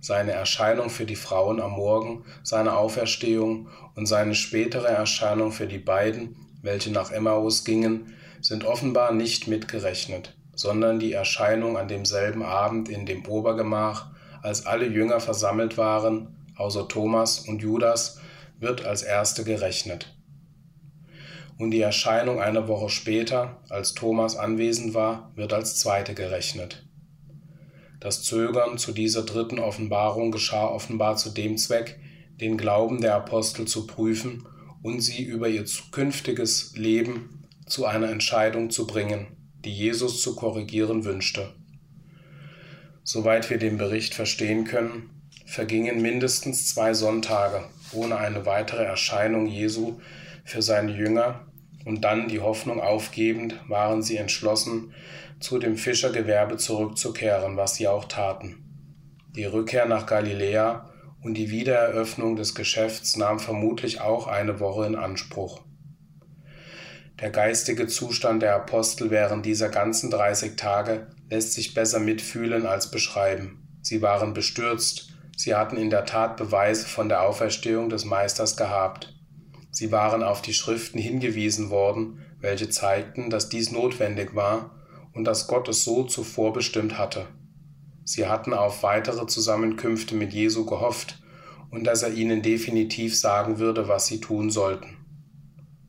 Seine Erscheinung für die Frauen am Morgen, seine Auferstehung und seine spätere Erscheinung für die beiden, welche nach Emmaus gingen, sind offenbar nicht mitgerechnet sondern die Erscheinung an demselben Abend in dem Obergemach, als alle Jünger versammelt waren, außer Thomas und Judas, wird als erste gerechnet. Und die Erscheinung eine Woche später, als Thomas anwesend war, wird als zweite gerechnet. Das Zögern zu dieser dritten Offenbarung geschah offenbar zu dem Zweck, den Glauben der Apostel zu prüfen und sie über ihr zukünftiges Leben zu einer Entscheidung zu bringen die Jesus zu korrigieren wünschte. Soweit wir den Bericht verstehen können, vergingen mindestens zwei Sonntage ohne eine weitere Erscheinung Jesu für seine Jünger, und dann die Hoffnung aufgebend, waren sie entschlossen, zu dem Fischergewerbe zurückzukehren, was sie auch taten. Die Rückkehr nach Galiläa und die Wiedereröffnung des Geschäfts nahm vermutlich auch eine Woche in Anspruch. Der geistige Zustand der Apostel während dieser ganzen 30 Tage lässt sich besser mitfühlen als beschreiben. Sie waren bestürzt, sie hatten in der Tat Beweise von der Auferstehung des Meisters gehabt. Sie waren auf die Schriften hingewiesen worden, welche zeigten, dass dies notwendig war und dass Gott es so zuvor bestimmt hatte. Sie hatten auf weitere Zusammenkünfte mit Jesu gehofft und dass er ihnen definitiv sagen würde, was sie tun sollten.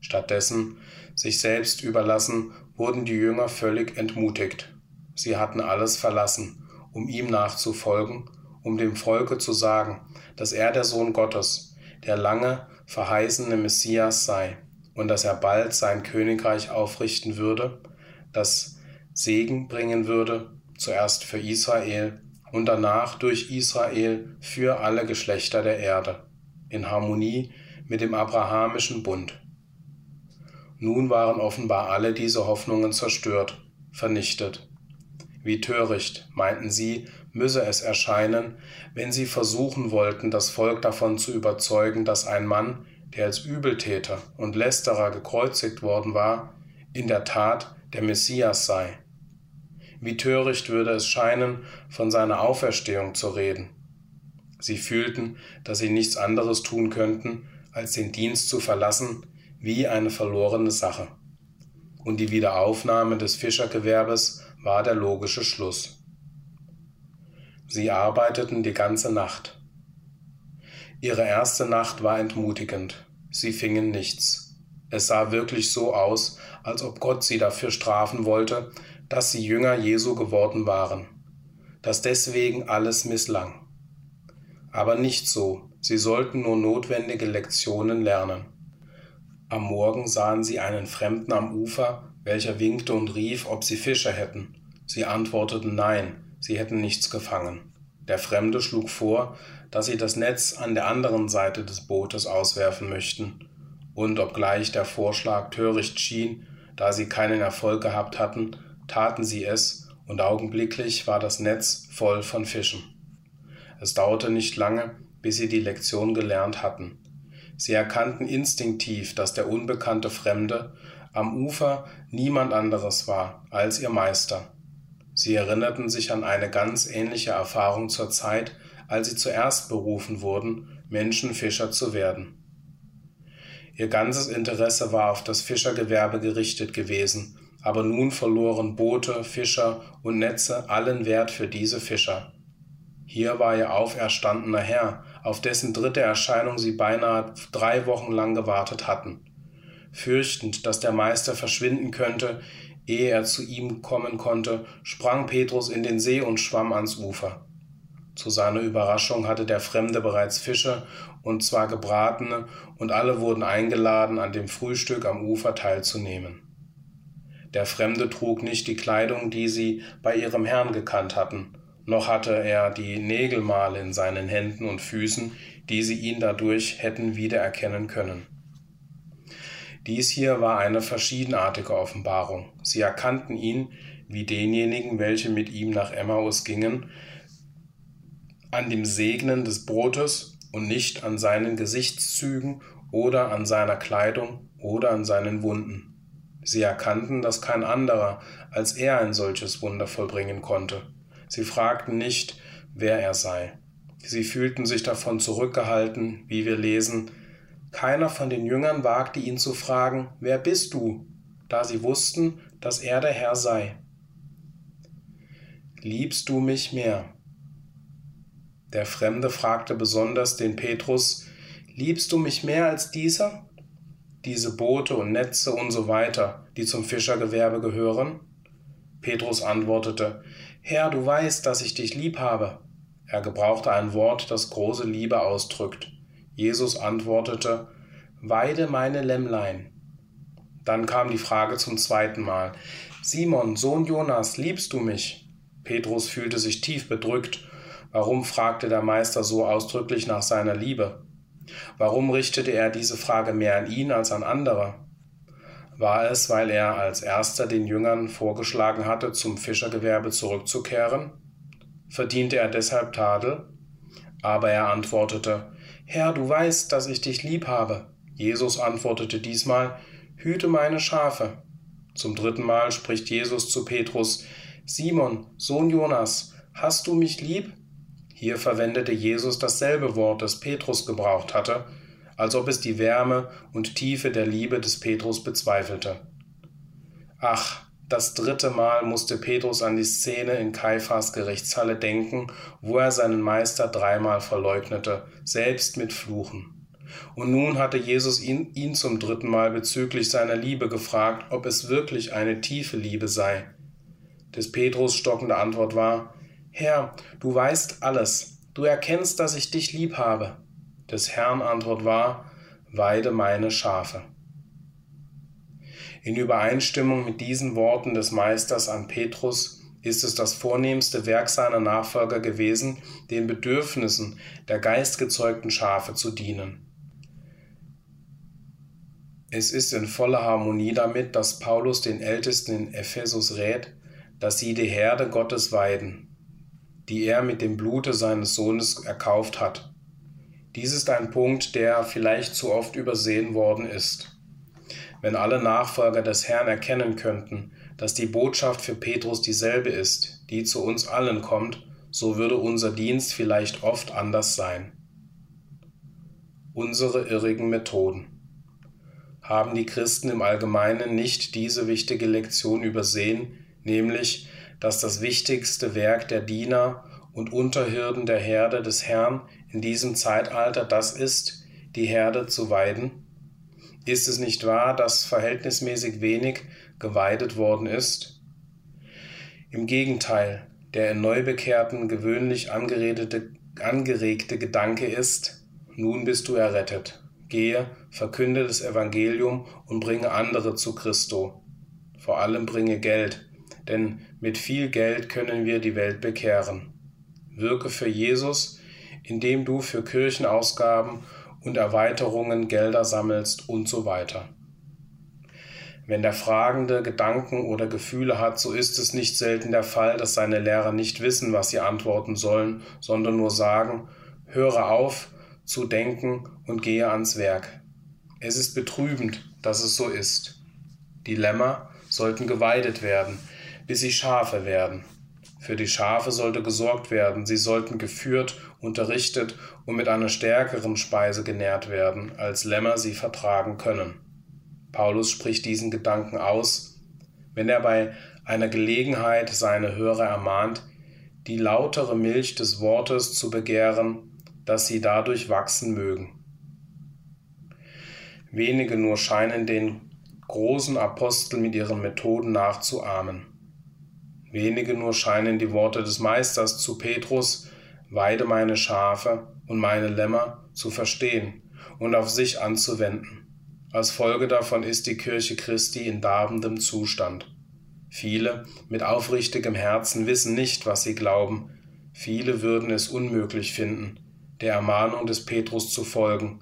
Stattdessen sich selbst überlassen, wurden die Jünger völlig entmutigt. Sie hatten alles verlassen, um ihm nachzufolgen, um dem Volke zu sagen, dass er der Sohn Gottes, der lange verheißene Messias sei und dass er bald sein Königreich aufrichten würde, das Segen bringen würde, zuerst für Israel und danach durch Israel für alle Geschlechter der Erde, in Harmonie mit dem abrahamischen Bund. Nun waren offenbar alle diese Hoffnungen zerstört, vernichtet. Wie töricht, meinten sie, müsse es erscheinen, wenn sie versuchen wollten, das Volk davon zu überzeugen, dass ein Mann, der als Übeltäter und Lästerer gekreuzigt worden war, in der Tat der Messias sei. Wie töricht würde es scheinen, von seiner Auferstehung zu reden. Sie fühlten, dass sie nichts anderes tun könnten, als den Dienst zu verlassen, wie eine verlorene Sache. Und die Wiederaufnahme des Fischergewerbes war der logische Schluss. Sie arbeiteten die ganze Nacht. Ihre erste Nacht war entmutigend. Sie fingen nichts. Es sah wirklich so aus, als ob Gott sie dafür strafen wollte, dass sie Jünger Jesu geworden waren, dass deswegen alles misslang. Aber nicht so, sie sollten nur notwendige Lektionen lernen. Am Morgen sahen sie einen Fremden am Ufer, welcher winkte und rief, ob sie Fische hätten. Sie antworteten nein, sie hätten nichts gefangen. Der Fremde schlug vor, dass sie das Netz an der anderen Seite des Bootes auswerfen möchten. Und obgleich der Vorschlag töricht schien, da sie keinen Erfolg gehabt hatten, taten sie es, und augenblicklich war das Netz voll von Fischen. Es dauerte nicht lange, bis sie die Lektion gelernt hatten. Sie erkannten instinktiv, dass der unbekannte Fremde am Ufer niemand anderes war als ihr Meister. Sie erinnerten sich an eine ganz ähnliche Erfahrung zur Zeit, als sie zuerst berufen wurden, Menschenfischer zu werden. Ihr ganzes Interesse war auf das Fischergewerbe gerichtet gewesen, aber nun verloren Boote, Fischer und Netze allen Wert für diese Fischer. Hier war ihr auferstandener Herr, auf dessen dritte Erscheinung sie beinahe drei Wochen lang gewartet hatten. Fürchtend, dass der Meister verschwinden könnte, ehe er zu ihm kommen konnte, sprang Petrus in den See und schwamm ans Ufer. Zu seiner Überraschung hatte der Fremde bereits Fische, und zwar gebratene, und alle wurden eingeladen, an dem Frühstück am Ufer teilzunehmen. Der Fremde trug nicht die Kleidung, die sie bei ihrem Herrn gekannt hatten, noch hatte er die Nägelmale in seinen Händen und Füßen, die sie ihn dadurch hätten wiedererkennen können. Dies hier war eine verschiedenartige Offenbarung. Sie erkannten ihn wie denjenigen, welche mit ihm nach Emmaus gingen, an dem Segnen des Brotes und nicht an seinen Gesichtszügen oder an seiner Kleidung oder an seinen Wunden. Sie erkannten, dass kein anderer als er ein solches Wunder vollbringen konnte. Sie fragten nicht, wer er sei. Sie fühlten sich davon zurückgehalten, wie wir lesen, keiner von den Jüngern wagte ihn zu fragen, wer bist du, da sie wussten, dass er der Herr sei. Liebst du mich mehr? Der Fremde fragte besonders den Petrus, Liebst du mich mehr als dieser? Diese Boote und Netze und so weiter, die zum Fischergewerbe gehören? Petrus antwortete, Herr, du weißt, dass ich dich lieb habe. Er gebrauchte ein Wort, das große Liebe ausdrückt. Jesus antwortete, Weide meine Lämmlein. Dann kam die Frage zum zweiten Mal, Simon, Sohn Jonas, liebst du mich? Petrus fühlte sich tief bedrückt. Warum fragte der Meister so ausdrücklich nach seiner Liebe? Warum richtete er diese Frage mehr an ihn als an andere? War es, weil er als erster den Jüngern vorgeschlagen hatte, zum Fischergewerbe zurückzukehren? Verdiente er deshalb Tadel? Aber er antwortete, Herr, du weißt, dass ich dich lieb habe. Jesus antwortete diesmal, Hüte meine Schafe. Zum dritten Mal spricht Jesus zu Petrus, Simon, Sohn Jonas, hast du mich lieb? Hier verwendete Jesus dasselbe Wort, das Petrus gebraucht hatte, als ob es die Wärme und Tiefe der Liebe des Petrus bezweifelte. Ach, das dritte Mal musste Petrus an die Szene in Kaiphas Gerichtshalle denken, wo er seinen Meister dreimal verleugnete, selbst mit Fluchen. Und nun hatte Jesus ihn, ihn zum dritten Mal bezüglich seiner Liebe gefragt, ob es wirklich eine tiefe Liebe sei. Des Petrus stockende Antwort war, Herr, du weißt alles, du erkennst, dass ich dich lieb habe. Des Herrn Antwort war, Weide meine Schafe. In Übereinstimmung mit diesen Worten des Meisters an Petrus ist es das vornehmste Werk seiner Nachfolger gewesen, den Bedürfnissen der geistgezeugten Schafe zu dienen. Es ist in voller Harmonie damit, dass Paulus den Ältesten in Ephesus rät, dass sie die Herde Gottes weiden, die er mit dem Blute seines Sohnes erkauft hat. Dies ist ein Punkt, der vielleicht zu oft übersehen worden ist. Wenn alle Nachfolger des Herrn erkennen könnten, dass die Botschaft für Petrus dieselbe ist, die zu uns allen kommt, so würde unser Dienst vielleicht oft anders sein. Unsere irrigen Methoden. Haben die Christen im Allgemeinen nicht diese wichtige Lektion übersehen, nämlich, dass das wichtigste Werk der Diener und Unterhirden der Herde des Herrn in diesem Zeitalter das ist, die Herde zu weiden? Ist es nicht wahr, dass verhältnismäßig wenig geweidet worden ist? Im Gegenteil, der in Neubekehrten gewöhnlich angeregte Gedanke ist, nun bist du errettet. Gehe, verkünde das Evangelium und bringe andere zu Christo. Vor allem bringe Geld, denn mit viel Geld können wir die Welt bekehren. Wirke für Jesus, indem du für Kirchenausgaben und Erweiterungen Gelder sammelst und so weiter. Wenn der Fragende Gedanken oder Gefühle hat, so ist es nicht selten der Fall, dass seine Lehrer nicht wissen, was sie antworten sollen, sondern nur sagen, höre auf zu denken und gehe ans Werk. Es ist betrübend, dass es so ist. Die Lämmer sollten geweidet werden, bis sie Schafe werden. Für die Schafe sollte gesorgt werden, sie sollten geführt, unterrichtet und mit einer stärkeren Speise genährt werden, als Lämmer sie vertragen können. Paulus spricht diesen Gedanken aus, wenn er bei einer Gelegenheit seine Hörer ermahnt, die lautere Milch des Wortes zu begehren, dass sie dadurch wachsen mögen. Wenige nur scheinen den großen Apostel mit ihren Methoden nachzuahmen. Wenige nur scheinen die Worte des Meisters zu Petrus, weide meine Schafe und meine Lämmer zu verstehen und auf sich anzuwenden. Als Folge davon ist die Kirche Christi in darbendem Zustand. Viele mit aufrichtigem Herzen wissen nicht, was sie glauben. Viele würden es unmöglich finden, der Ermahnung des Petrus zu folgen.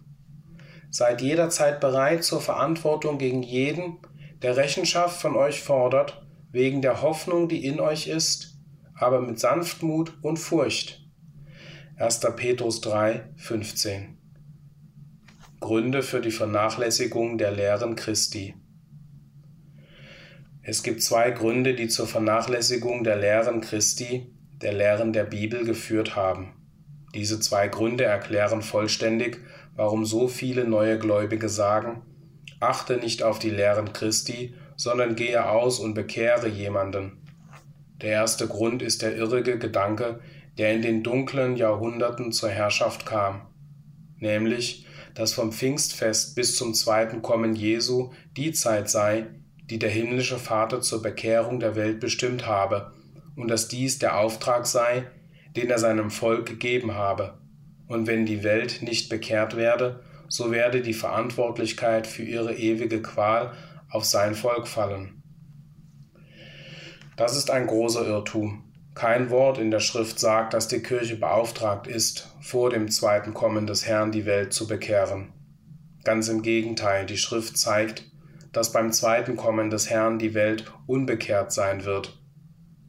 Seid jederzeit bereit zur Verantwortung gegen jeden, der Rechenschaft von euch fordert, wegen der Hoffnung, die in euch ist, aber mit Sanftmut und Furcht. 1. Petrus 3, 15 Gründe für die Vernachlässigung der Lehren Christi. Es gibt zwei Gründe, die zur Vernachlässigung der Lehren Christi, der Lehren der Bibel geführt haben. Diese zwei Gründe erklären vollständig, warum so viele neue Gläubige sagen, achte nicht auf die Lehren Christi, sondern gehe aus und bekehre jemanden. Der erste Grund ist der irrige Gedanke, der in den dunklen Jahrhunderten zur Herrschaft kam, nämlich, dass vom Pfingstfest bis zum zweiten Kommen Jesu die Zeit sei, die der himmlische Vater zur Bekehrung der Welt bestimmt habe, und dass dies der Auftrag sei, den er seinem Volk gegeben habe. Und wenn die Welt nicht bekehrt werde, so werde die Verantwortlichkeit für ihre ewige Qual auf sein Volk fallen. Das ist ein großer Irrtum. Kein Wort in der Schrift sagt, dass die Kirche beauftragt ist, vor dem zweiten Kommen des Herrn die Welt zu bekehren. Ganz im Gegenteil, die Schrift zeigt, dass beim zweiten Kommen des Herrn die Welt unbekehrt sein wird.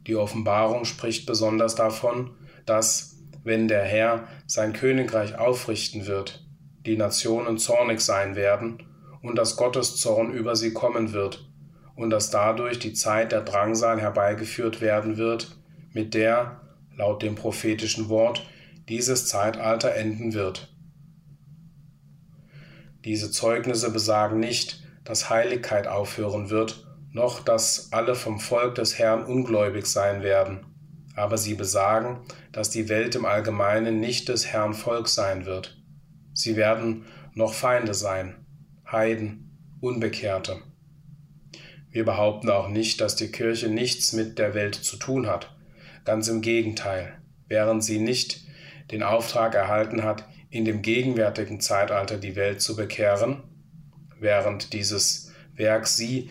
Die Offenbarung spricht besonders davon, dass, wenn der Herr sein Königreich aufrichten wird, die Nationen zornig sein werden und dass Gottes Zorn über sie kommen wird und dass dadurch die Zeit der Drangsal herbeigeführt werden wird, mit der, laut dem prophetischen Wort, dieses Zeitalter enden wird. Diese Zeugnisse besagen nicht, dass Heiligkeit aufhören wird, noch dass alle vom Volk des Herrn ungläubig sein werden, aber sie besagen, dass die Welt im Allgemeinen nicht des Herrn Volk sein wird. Sie werden noch Feinde sein, Heiden, Unbekehrte. Wir behaupten auch nicht, dass die Kirche nichts mit der Welt zu tun hat. Ganz im Gegenteil, während sie nicht den Auftrag erhalten hat, in dem gegenwärtigen Zeitalter die Welt zu bekehren, während dieses Werk sie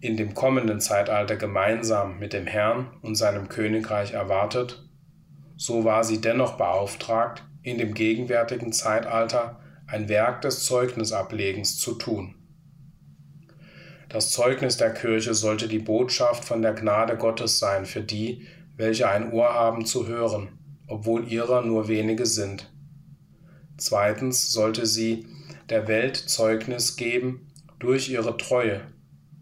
in dem kommenden Zeitalter gemeinsam mit dem Herrn und seinem Königreich erwartet, so war sie dennoch beauftragt, in dem gegenwärtigen Zeitalter ein Werk des Zeugnisablegens zu tun. Das Zeugnis der Kirche sollte die Botschaft von der Gnade Gottes sein für die, welche ein Ohr haben zu hören, obwohl ihrer nur wenige sind. Zweitens sollte sie der Welt Zeugnis geben durch ihre Treue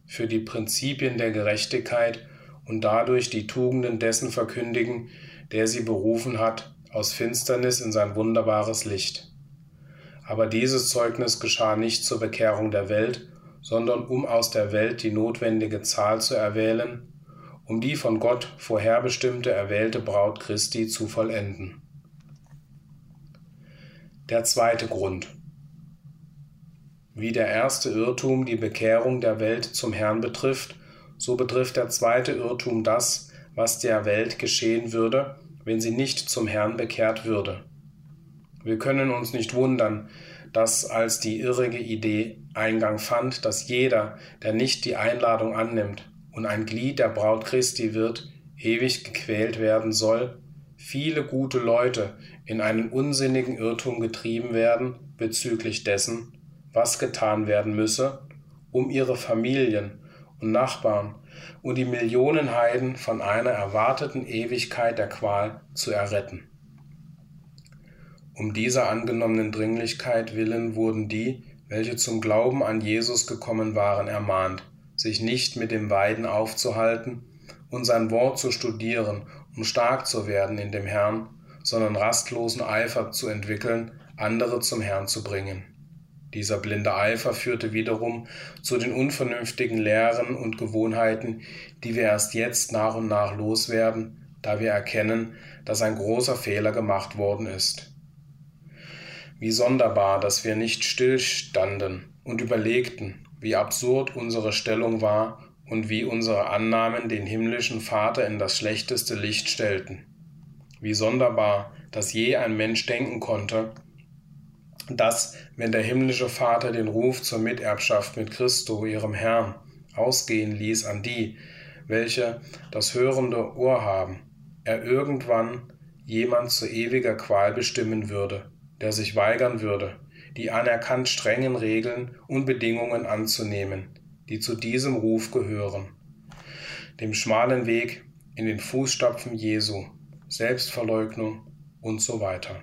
für die Prinzipien der Gerechtigkeit und dadurch die Tugenden dessen verkündigen, der sie berufen hat, aus Finsternis in sein wunderbares Licht. Aber dieses Zeugnis geschah nicht zur Bekehrung der Welt, sondern um aus der Welt die notwendige Zahl zu erwählen, um die von Gott vorherbestimmte erwählte Braut Christi zu vollenden. Der zweite Grund. Wie der erste Irrtum die Bekehrung der Welt zum Herrn betrifft, so betrifft der zweite Irrtum das, was der Welt geschehen würde, wenn sie nicht zum Herrn bekehrt würde. Wir können uns nicht wundern, dass als die irrige Idee Eingang fand, dass jeder, der nicht die Einladung annimmt, und ein Glied der Braut Christi wird, ewig gequält werden soll, viele gute Leute in einen unsinnigen Irrtum getrieben werden bezüglich dessen, was getan werden müsse, um ihre Familien und Nachbarn und die Millionen Heiden von einer erwarteten Ewigkeit der Qual zu erretten. Um dieser angenommenen Dringlichkeit willen wurden die, welche zum Glauben an Jesus gekommen waren, ermahnt, sich nicht mit dem Weiden aufzuhalten und sein Wort zu studieren, um stark zu werden in dem Herrn, sondern rastlosen Eifer zu entwickeln, andere zum Herrn zu bringen. Dieser blinde Eifer führte wiederum zu den unvernünftigen Lehren und Gewohnheiten, die wir erst jetzt nach und nach loswerden, da wir erkennen, dass ein großer Fehler gemacht worden ist. Wie sonderbar, dass wir nicht stillstanden und überlegten, wie absurd unsere Stellung war und wie unsere Annahmen den himmlischen Vater in das schlechteste Licht stellten. Wie sonderbar, dass je ein Mensch denken konnte, dass, wenn der himmlische Vater den Ruf zur Miterbschaft mit Christo, ihrem Herrn, ausgehen ließ an die, welche das hörende Ohr haben, er irgendwann jemand zu ewiger Qual bestimmen würde, der sich weigern würde, die anerkannt strengen Regeln und Bedingungen anzunehmen, die zu diesem Ruf gehören. Dem schmalen Weg in den Fußstapfen Jesu, Selbstverleugnung und so weiter.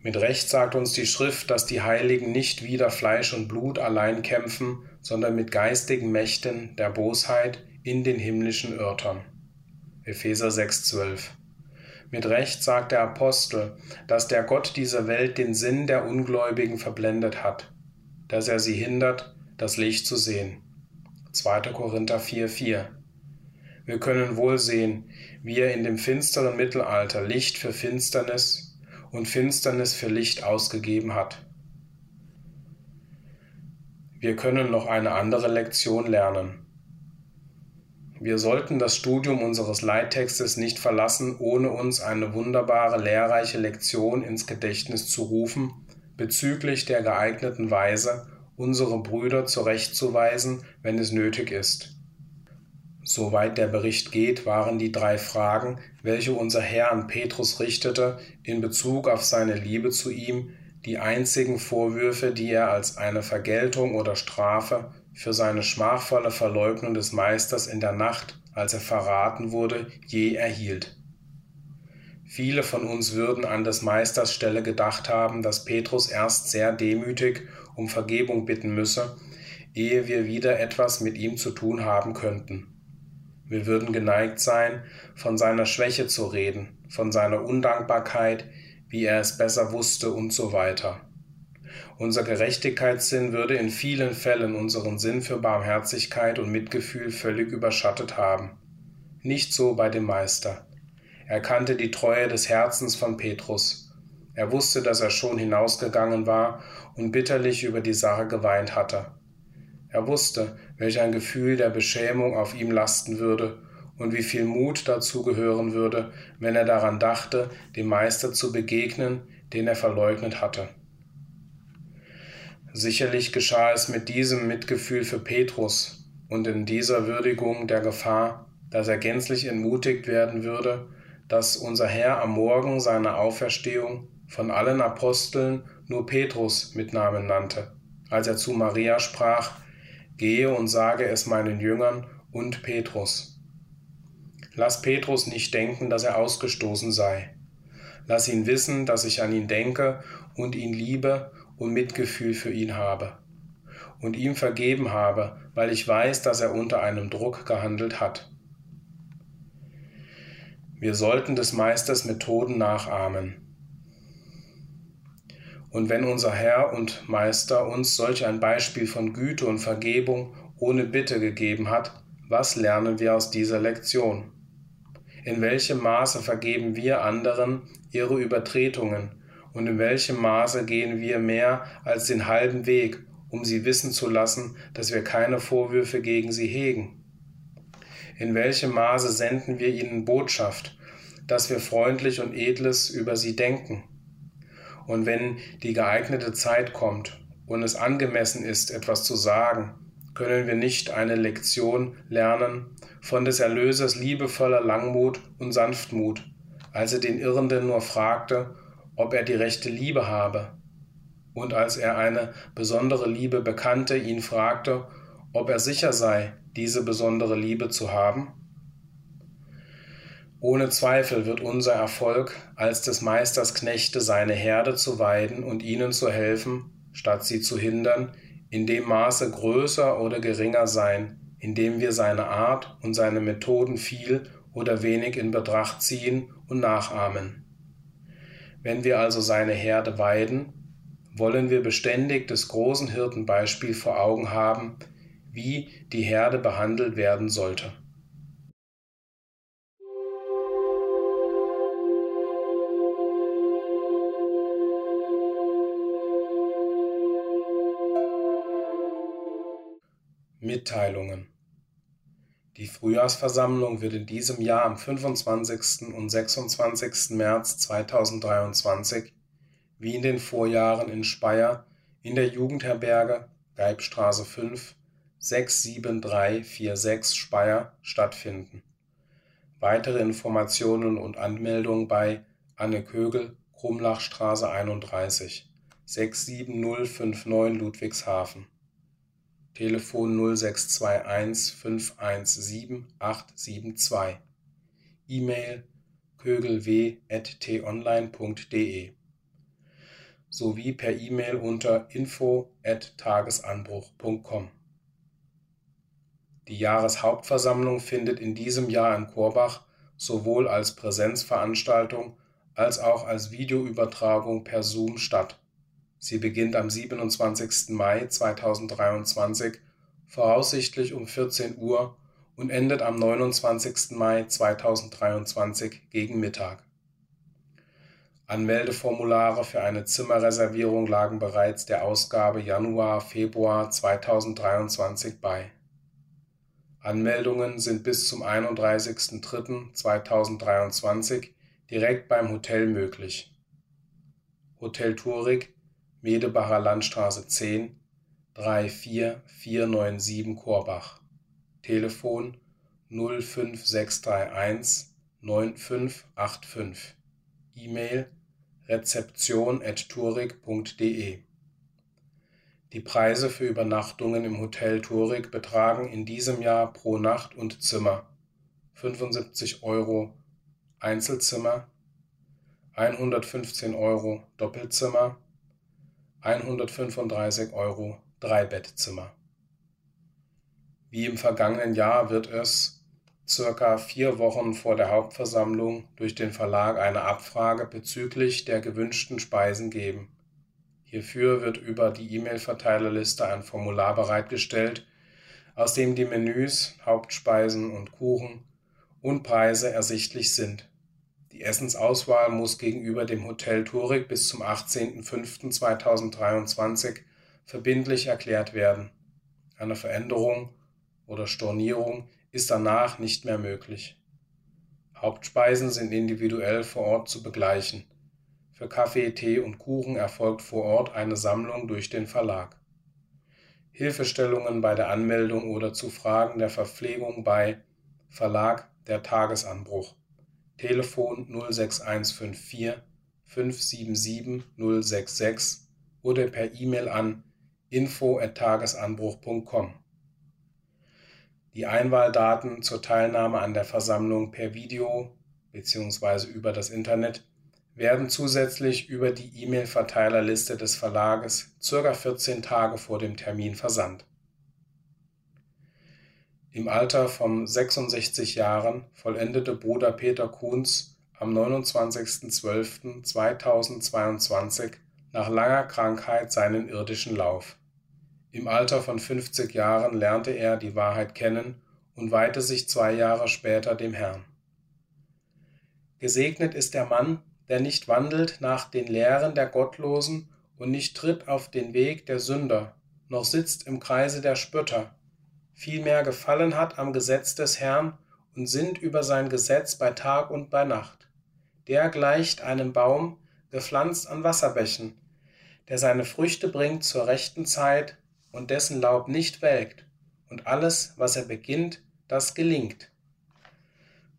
Mit Recht sagt uns die Schrift, dass die Heiligen nicht wider Fleisch und Blut allein kämpfen, sondern mit geistigen Mächten der Bosheit in den himmlischen Örtern. Epheser 6,12 mit Recht sagt der Apostel, dass der Gott dieser Welt den Sinn der Ungläubigen verblendet hat, dass er sie hindert, das Licht zu sehen. 2. Korinther 4,4 Wir können wohl sehen, wie er in dem finsteren Mittelalter Licht für Finsternis und Finsternis für Licht ausgegeben hat. Wir können noch eine andere Lektion lernen. Wir sollten das Studium unseres Leittextes nicht verlassen, ohne uns eine wunderbare, lehrreiche Lektion ins Gedächtnis zu rufen bezüglich der geeigneten Weise, unsere Brüder zurechtzuweisen, wenn es nötig ist. Soweit der Bericht geht, waren die drei Fragen, welche unser Herr an Petrus richtete, in Bezug auf seine Liebe zu ihm, die einzigen Vorwürfe, die er als eine Vergeltung oder Strafe für seine schmachvolle Verleugnung des Meisters in der Nacht, als er verraten wurde, je erhielt. Viele von uns würden an des Meisters Stelle gedacht haben, dass Petrus erst sehr demütig um Vergebung bitten müsse, ehe wir wieder etwas mit ihm zu tun haben könnten. Wir würden geneigt sein, von seiner Schwäche zu reden, von seiner Undankbarkeit, wie er es besser wusste und so weiter. Unser Gerechtigkeitssinn würde in vielen Fällen unseren Sinn für Barmherzigkeit und Mitgefühl völlig überschattet haben. Nicht so bei dem Meister. Er kannte die Treue des Herzens von Petrus. Er wusste, dass er schon hinausgegangen war und bitterlich über die Sache geweint hatte. Er wusste, welch ein Gefühl der Beschämung auf ihm lasten würde und wie viel Mut dazu gehören würde, wenn er daran dachte, dem Meister zu begegnen, den er verleugnet hatte. Sicherlich geschah es mit diesem Mitgefühl für Petrus und in dieser Würdigung der Gefahr, dass er gänzlich entmutigt werden würde, dass unser Herr am Morgen seiner Auferstehung von allen Aposteln nur Petrus mit Namen nannte, als er zu Maria sprach, Gehe und sage es meinen Jüngern und Petrus. Lass Petrus nicht denken, dass er ausgestoßen sei. Lass ihn wissen, dass ich an ihn denke und ihn liebe und Mitgefühl für ihn habe und ihm vergeben habe, weil ich weiß, dass er unter einem Druck gehandelt hat. Wir sollten des Meisters Methoden nachahmen. Und wenn unser Herr und Meister uns solch ein Beispiel von Güte und Vergebung ohne Bitte gegeben hat, was lernen wir aus dieser Lektion? In welchem Maße vergeben wir anderen ihre Übertretungen und in welchem Maße gehen wir mehr als den halben Weg, um sie wissen zu lassen, dass wir keine Vorwürfe gegen sie hegen? In welchem Maße senden wir ihnen Botschaft, dass wir freundlich und edles über sie denken? Und wenn die geeignete Zeit kommt und es angemessen ist, etwas zu sagen, können wir nicht eine Lektion lernen von des Erlösers liebevoller Langmut und Sanftmut, als er den Irrenden nur fragte, ob er die rechte Liebe habe. Und als er eine besondere Liebe bekannte, ihn fragte, ob er sicher sei, diese besondere Liebe zu haben? Ohne Zweifel wird unser Erfolg, als des Meisters Knechte seine Herde zu weiden und ihnen zu helfen, statt sie zu hindern, in dem Maße größer oder geringer sein, indem wir seine Art und seine Methoden viel oder wenig in Betracht ziehen und nachahmen. Wenn wir also seine Herde weiden, wollen wir beständig des großen Hirtenbeispiel vor Augen haben, wie die Herde behandelt werden sollte. Mitteilungen die Frühjahrsversammlung wird in diesem Jahr am 25. und 26. März 2023 wie in den Vorjahren in Speyer in der Jugendherberge Geibstraße 5 67346 Speyer stattfinden. Weitere Informationen und Anmeldungen bei Anne Kögel, Krumlachstraße 31. 67059 Ludwigshafen. Telefon 0621 517 872. E-Mail kögelw.tonline.de sowie per E-Mail unter info@tagesanbruch.com. Die Jahreshauptversammlung findet in diesem Jahr in Korbach sowohl als Präsenzveranstaltung als auch als Videoübertragung per Zoom statt. Sie beginnt am 27. Mai 2023 voraussichtlich um 14 Uhr und endet am 29. Mai 2023 gegen Mittag. Anmeldeformulare für eine Zimmerreservierung lagen bereits der Ausgabe Januar/Februar 2023 bei. Anmeldungen sind bis zum 31.03.2023 direkt beim Hotel möglich. Hotel Tourig, Medebacher Landstraße 10, 34497 Korbach. Telefon 05631 9585. E-Mail rezeption@tourig.de. Die Preise für Übernachtungen im Hotel Tourig betragen in diesem Jahr pro Nacht und Zimmer 75 Euro Einzelzimmer, 115 Euro Doppelzimmer, 135 Euro Dreibettzimmer. Wie im vergangenen Jahr wird es circa vier Wochen vor der Hauptversammlung durch den Verlag eine Abfrage bezüglich der gewünschten Speisen geben. Hierfür wird über die E-Mail-Verteilerliste ein Formular bereitgestellt, aus dem die Menüs, Hauptspeisen und Kuchen und Preise ersichtlich sind. Die Essensauswahl muss gegenüber dem Hotel Tourig bis zum 18.05.2023 verbindlich erklärt werden. Eine Veränderung oder Stornierung ist danach nicht mehr möglich. Hauptspeisen sind individuell vor Ort zu begleichen. Für Kaffee, Tee und Kuchen erfolgt vor Ort eine Sammlung durch den Verlag. Hilfestellungen bei der Anmeldung oder zu Fragen der Verpflegung bei Verlag Der Tagesanbruch Telefon 06154 577 066 oder per E-Mail an info@tagesanbruch.com. Die Einwahldaten zur Teilnahme an der Versammlung per Video bzw. über das Internet werden zusätzlich über die E-Mail-Verteilerliste des Verlages ca. 14 Tage vor dem Termin versandt. Im Alter von 66 Jahren vollendete Bruder Peter Kuhns am 29.12.2022 nach langer Krankheit seinen irdischen Lauf. Im Alter von 50 Jahren lernte er die Wahrheit kennen und weihte sich zwei Jahre später dem Herrn. Gesegnet ist der Mann, der nicht wandelt nach den Lehren der Gottlosen und nicht tritt auf den Weg der Sünder, noch sitzt im Kreise der Spötter, vielmehr gefallen hat am Gesetz des Herrn und sinnt über sein Gesetz bei Tag und bei Nacht. Der gleicht einem Baum, gepflanzt an Wasserbächen, der seine Früchte bringt zur rechten Zeit und dessen Laub nicht welkt, und alles, was er beginnt, das gelingt.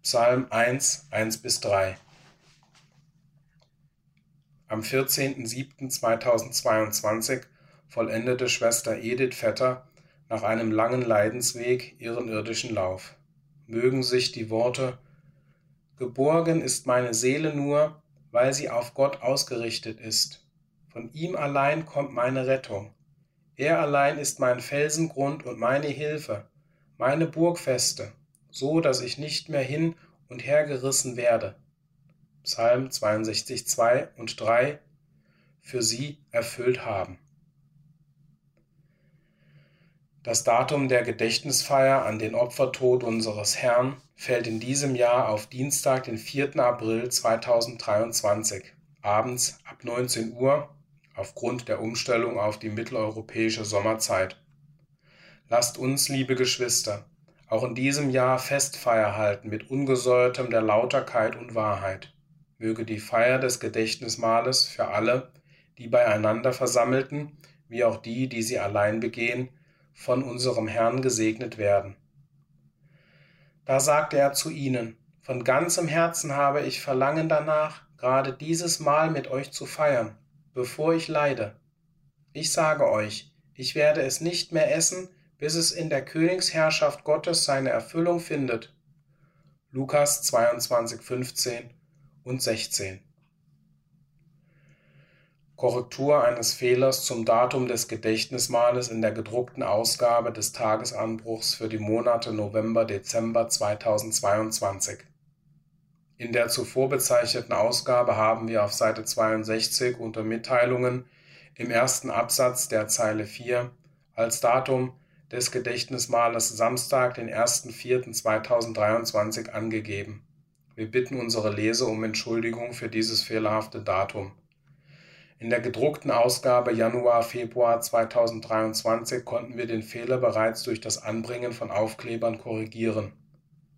Psalm 1, 1 bis 3 am 14.07.2022 vollendete Schwester Edith Vetter nach einem langen Leidensweg ihren irdischen Lauf. Mögen sich die Worte Geborgen ist meine Seele nur, weil sie auf Gott ausgerichtet ist. Von ihm allein kommt meine Rettung. Er allein ist mein Felsengrund und meine Hilfe, meine Burgfeste, so dass ich nicht mehr hin und her gerissen werde. Psalm 62, 2 und 3 für sie erfüllt haben. Das Datum der Gedächtnisfeier an den Opfertod unseres Herrn fällt in diesem Jahr auf Dienstag, den 4. April 2023, abends ab 19 Uhr, aufgrund der Umstellung auf die mitteleuropäische Sommerzeit. Lasst uns, liebe Geschwister, auch in diesem Jahr Festfeier halten mit ungesäuertem der Lauterkeit und Wahrheit möge die Feier des Gedächtnismahles für alle, die beieinander versammelten, wie auch die, die sie allein begehen, von unserem Herrn gesegnet werden. Da sagte er zu ihnen, von ganzem Herzen habe ich Verlangen danach, gerade dieses Mal mit euch zu feiern, bevor ich leide. Ich sage euch, ich werde es nicht mehr essen, bis es in der Königsherrschaft Gottes seine Erfüllung findet. Lukas 22, 15 und 16. Korrektur eines Fehlers zum Datum des Gedächtnismales in der gedruckten Ausgabe des Tagesanbruchs für die Monate November-Dezember 2022. In der zuvor bezeichneten Ausgabe haben wir auf Seite 62 unter Mitteilungen im ersten Absatz der Zeile 4 als Datum des Gedächtnismales Samstag, den 1.4.2023 angegeben. Wir bitten unsere Leser um Entschuldigung für dieses fehlerhafte Datum. In der gedruckten Ausgabe Januar-Februar 2023 konnten wir den Fehler bereits durch das Anbringen von Aufklebern korrigieren.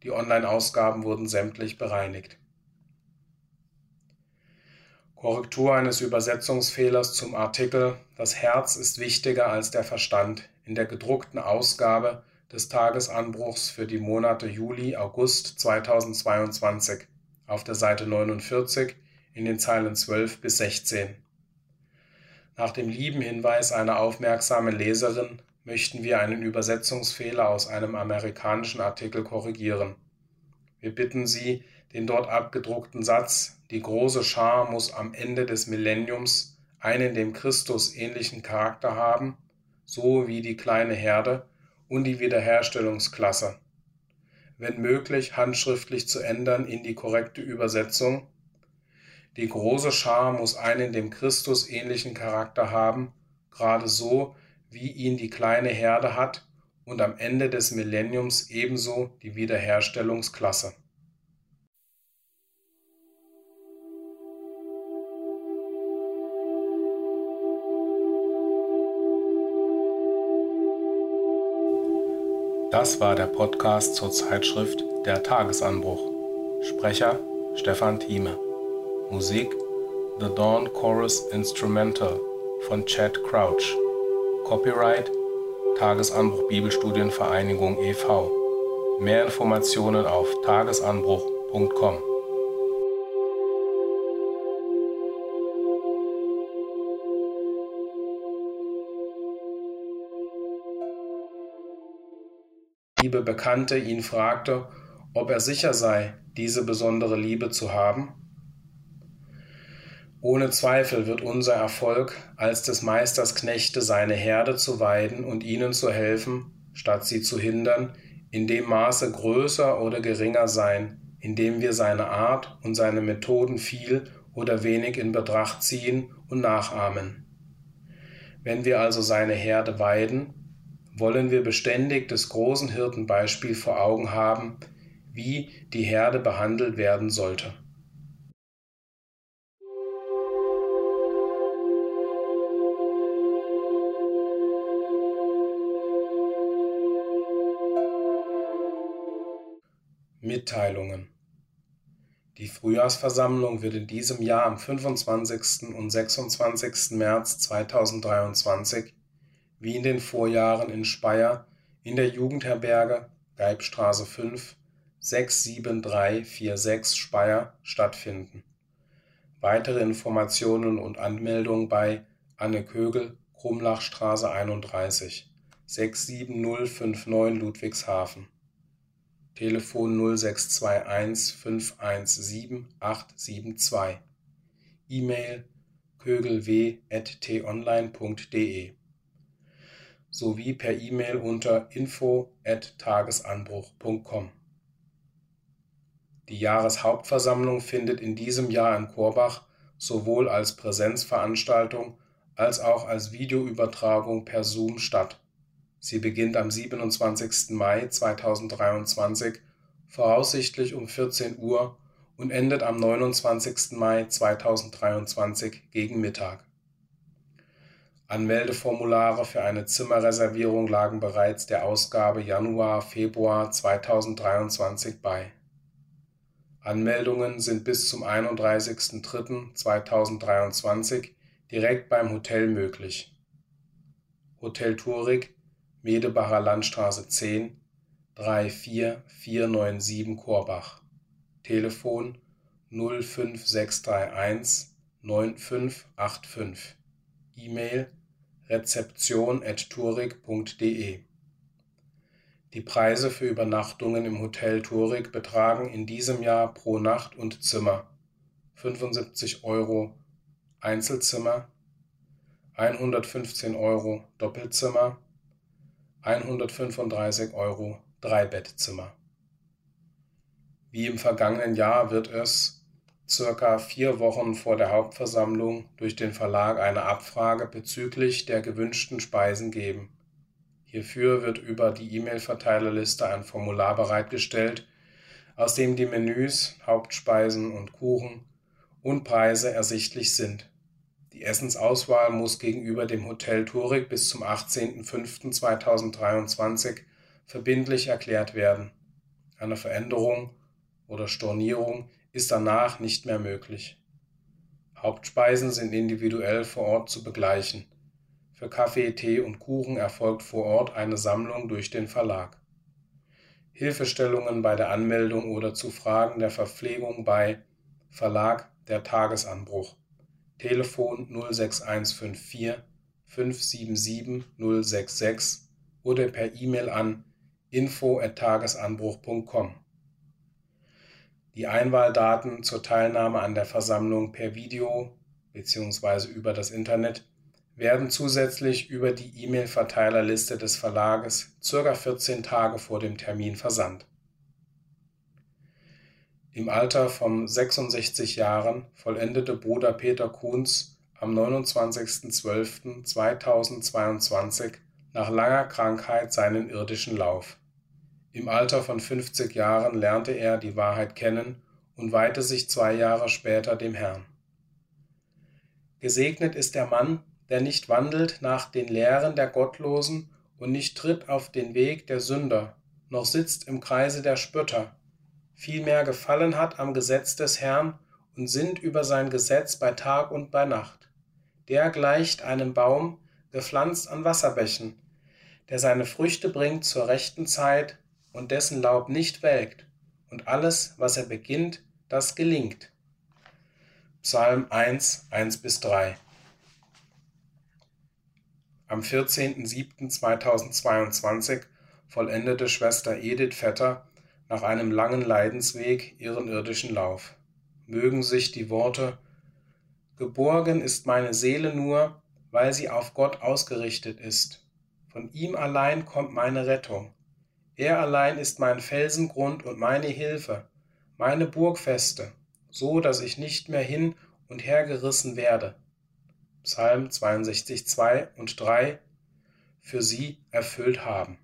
Die Online-Ausgaben wurden sämtlich bereinigt. Korrektur eines Übersetzungsfehlers zum Artikel Das Herz ist wichtiger als der Verstand in der gedruckten Ausgabe des Tagesanbruchs für die Monate Juli, August 2022 auf der Seite 49 in den Zeilen 12 bis 16. Nach dem lieben Hinweis einer aufmerksamen Leserin möchten wir einen Übersetzungsfehler aus einem amerikanischen Artikel korrigieren. Wir bitten Sie, den dort abgedruckten Satz Die große Schar muss am Ende des Millenniums einen dem Christus ähnlichen Charakter haben, so wie die kleine Herde und die Wiederherstellungsklasse. Wenn möglich, handschriftlich zu ändern in die korrekte Übersetzung. Die große Schar muss einen dem Christus ähnlichen Charakter haben, gerade so, wie ihn die kleine Herde hat und am Ende des Millenniums ebenso die Wiederherstellungsklasse. Das war der Podcast zur Zeitschrift Der Tagesanbruch. Sprecher Stefan Thieme. Musik The Dawn Chorus Instrumental von Chad Crouch. Copyright Tagesanbruch Bibelstudienvereinigung e.V. Mehr Informationen auf tagesanbruch.com. liebe Bekannte ihn fragte, ob er sicher sei, diese besondere Liebe zu haben? Ohne Zweifel wird unser Erfolg als des Meisters Knechte seine Herde zu weiden und ihnen zu helfen, statt sie zu hindern, in dem Maße größer oder geringer sein, indem wir seine Art und seine Methoden viel oder wenig in Betracht ziehen und nachahmen. Wenn wir also seine Herde weiden, wollen wir beständig des großen Hirtenbeispiel vor Augen haben, wie die Herde behandelt werden sollte. Mitteilungen Die Frühjahrsversammlung wird in diesem Jahr am 25. und 26. März 2023 wie in den Vorjahren in Speyer in der Jugendherberge Geibstraße 5 67346 Speyer stattfinden. Weitere Informationen und Anmeldungen bei Anne Kögel, Krumlachstraße 31 67059 Ludwigshafen. Telefon 0621 517 872. E-Mail kögelw.tonline.de sowie per E-Mail unter info@tagesanbruch.com. Die Jahreshauptversammlung findet in diesem Jahr in Korbach sowohl als Präsenzveranstaltung als auch als Videoübertragung per Zoom statt. Sie beginnt am 27. Mai 2023 voraussichtlich um 14 Uhr und endet am 29. Mai 2023 gegen Mittag Anmeldeformulare für eine Zimmerreservierung lagen bereits der Ausgabe Januar/Februar 2023 bei. Anmeldungen sind bis zum 31.03.2023 direkt beim Hotel möglich. Hotel Tourig, Medebacher Landstraße 10 34497 Korbach. Telefon 05631 9585. E-Mail rezeption.turig.de. Die Preise für Übernachtungen im Hotel Turig betragen in diesem Jahr pro Nacht und Zimmer 75 Euro Einzelzimmer, 115 Euro Doppelzimmer, 135 Euro Dreibettzimmer. Wie im vergangenen Jahr wird es circa vier Wochen vor der Hauptversammlung durch den Verlag eine Abfrage bezüglich der gewünschten Speisen geben. Hierfür wird über die E-Mail-Verteilerliste ein Formular bereitgestellt, aus dem die Menüs, Hauptspeisen und Kuchen und Preise ersichtlich sind. Die Essensauswahl muss gegenüber dem Hotel Turig bis zum 18.05.2023 verbindlich erklärt werden. Eine Veränderung oder Stornierung ist danach nicht mehr möglich. Hauptspeisen sind individuell vor Ort zu begleichen. Für Kaffee, Tee und Kuchen erfolgt vor Ort eine Sammlung durch den Verlag. Hilfestellungen bei der Anmeldung oder zu Fragen der Verpflegung bei Verlag Der Tagesanbruch. Telefon 06154 577 066 oder per E-Mail an info@tagesanbruch.com. Die Einwahldaten zur Teilnahme an der Versammlung per Video bzw. über das Internet werden zusätzlich über die E-Mail-Verteilerliste des Verlages ca. 14 Tage vor dem Termin versandt. Im Alter von 66 Jahren vollendete Bruder Peter Kuhns am 29.12.2022 nach langer Krankheit seinen irdischen Lauf im Alter von 50 Jahren lernte er die Wahrheit kennen und weihte sich zwei Jahre später dem Herrn. Gesegnet ist der Mann, der nicht wandelt nach den Lehren der Gottlosen und nicht tritt auf den Weg der Sünder, noch sitzt im Kreise der Spötter, vielmehr gefallen hat am Gesetz des Herrn und sinnt über sein Gesetz bei Tag und bei Nacht. Der gleicht einem Baum, gepflanzt an Wasserbächen, der seine Früchte bringt zur rechten Zeit und dessen Laub nicht welkt, und alles, was er beginnt, das gelingt. Psalm 1, 1 bis 3. Am 14.07.2022 vollendete Schwester Edith Vetter nach einem langen Leidensweg ihren irdischen Lauf. Mögen sich die Worte Geborgen ist meine Seele nur, weil sie auf Gott ausgerichtet ist. Von ihm allein kommt meine Rettung. Er allein ist mein Felsengrund und meine Hilfe, meine Burgfeste, so dass ich nicht mehr hin und her gerissen werde. Psalm 62, 2 und 3 für sie erfüllt haben.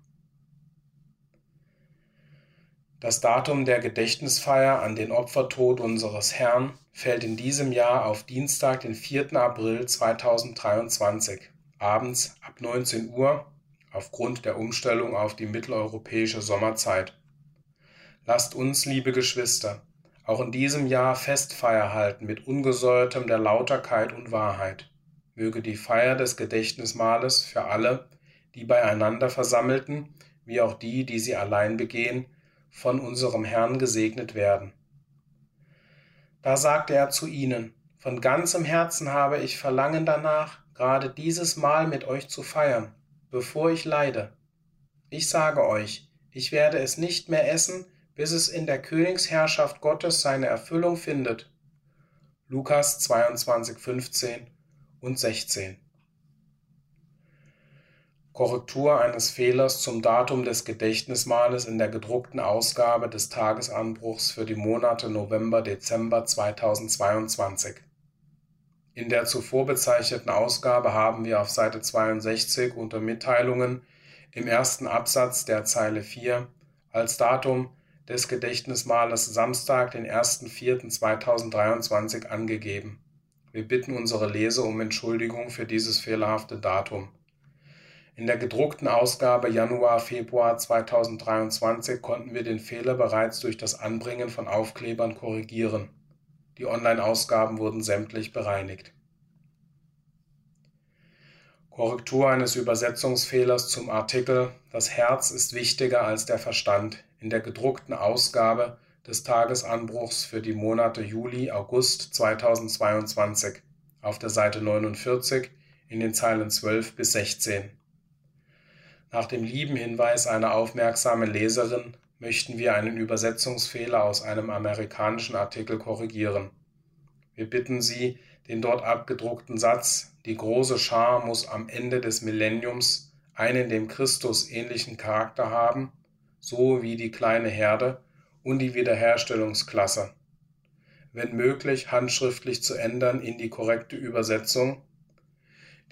Das Datum der Gedächtnisfeier an den Opfertod unseres Herrn fällt in diesem Jahr auf Dienstag, den 4. April 2023, abends ab 19 Uhr aufgrund der Umstellung auf die mitteleuropäische Sommerzeit. Lasst uns, liebe Geschwister, auch in diesem Jahr Festfeier halten mit ungesäuertem der Lauterkeit und Wahrheit. Möge die Feier des Gedächtnismahles für alle, die beieinander versammelten, wie auch die, die sie allein begehen, von unserem Herrn gesegnet werden. Da sagte er zu ihnen, von ganzem Herzen habe ich Verlangen danach, gerade dieses Mal mit euch zu feiern bevor ich leide. Ich sage euch, ich werde es nicht mehr essen, bis es in der Königsherrschaft Gottes seine Erfüllung findet. Lukas 22, 15 und 16. Korrektur eines Fehlers zum Datum des Gedächtnismales in der gedruckten Ausgabe des Tagesanbruchs für die Monate November-Dezember 2022. In der zuvor bezeichneten Ausgabe haben wir auf Seite 62 unter Mitteilungen im ersten Absatz der Zeile 4 als Datum des Gedächtnismales Samstag, den 1.4.2023 angegeben. Wir bitten unsere Leser um Entschuldigung für dieses fehlerhafte Datum. In der gedruckten Ausgabe Januar-Februar 2023 konnten wir den Fehler bereits durch das Anbringen von Aufklebern korrigieren. Die Online-Ausgaben wurden sämtlich bereinigt. Korrektur eines Übersetzungsfehlers zum Artikel Das Herz ist wichtiger als der Verstand in der gedruckten Ausgabe des Tagesanbruchs für die Monate Juli August 2022 auf der Seite 49 in den Zeilen 12 bis 16. Nach dem lieben Hinweis einer aufmerksamen Leserin möchten wir einen Übersetzungsfehler aus einem amerikanischen Artikel korrigieren. Wir bitten Sie, den dort abgedruckten Satz Die große Schar muss am Ende des Millenniums einen dem Christus ähnlichen Charakter haben, so wie die kleine Herde und die Wiederherstellungsklasse, wenn möglich handschriftlich zu ändern in die korrekte Übersetzung.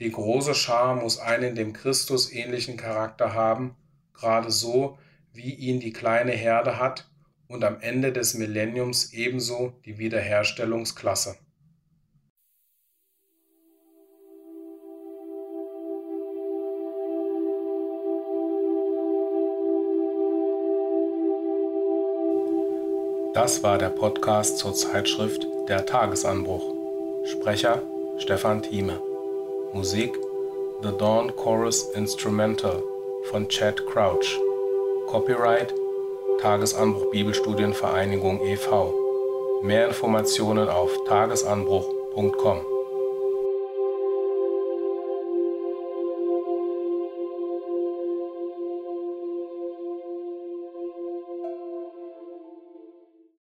Die große Schar muss einen dem Christus ähnlichen Charakter haben, gerade so, wie ihn die kleine Herde hat und am Ende des Millenniums ebenso die Wiederherstellungsklasse. Das war der Podcast zur Zeitschrift Der Tagesanbruch. Sprecher Stefan Thieme. Musik The Dawn Chorus Instrumental von Chad Crouch. Copyright Tagesanbruch Bibelstudienvereinigung e.V. Mehr Informationen auf tagesanbruch.com.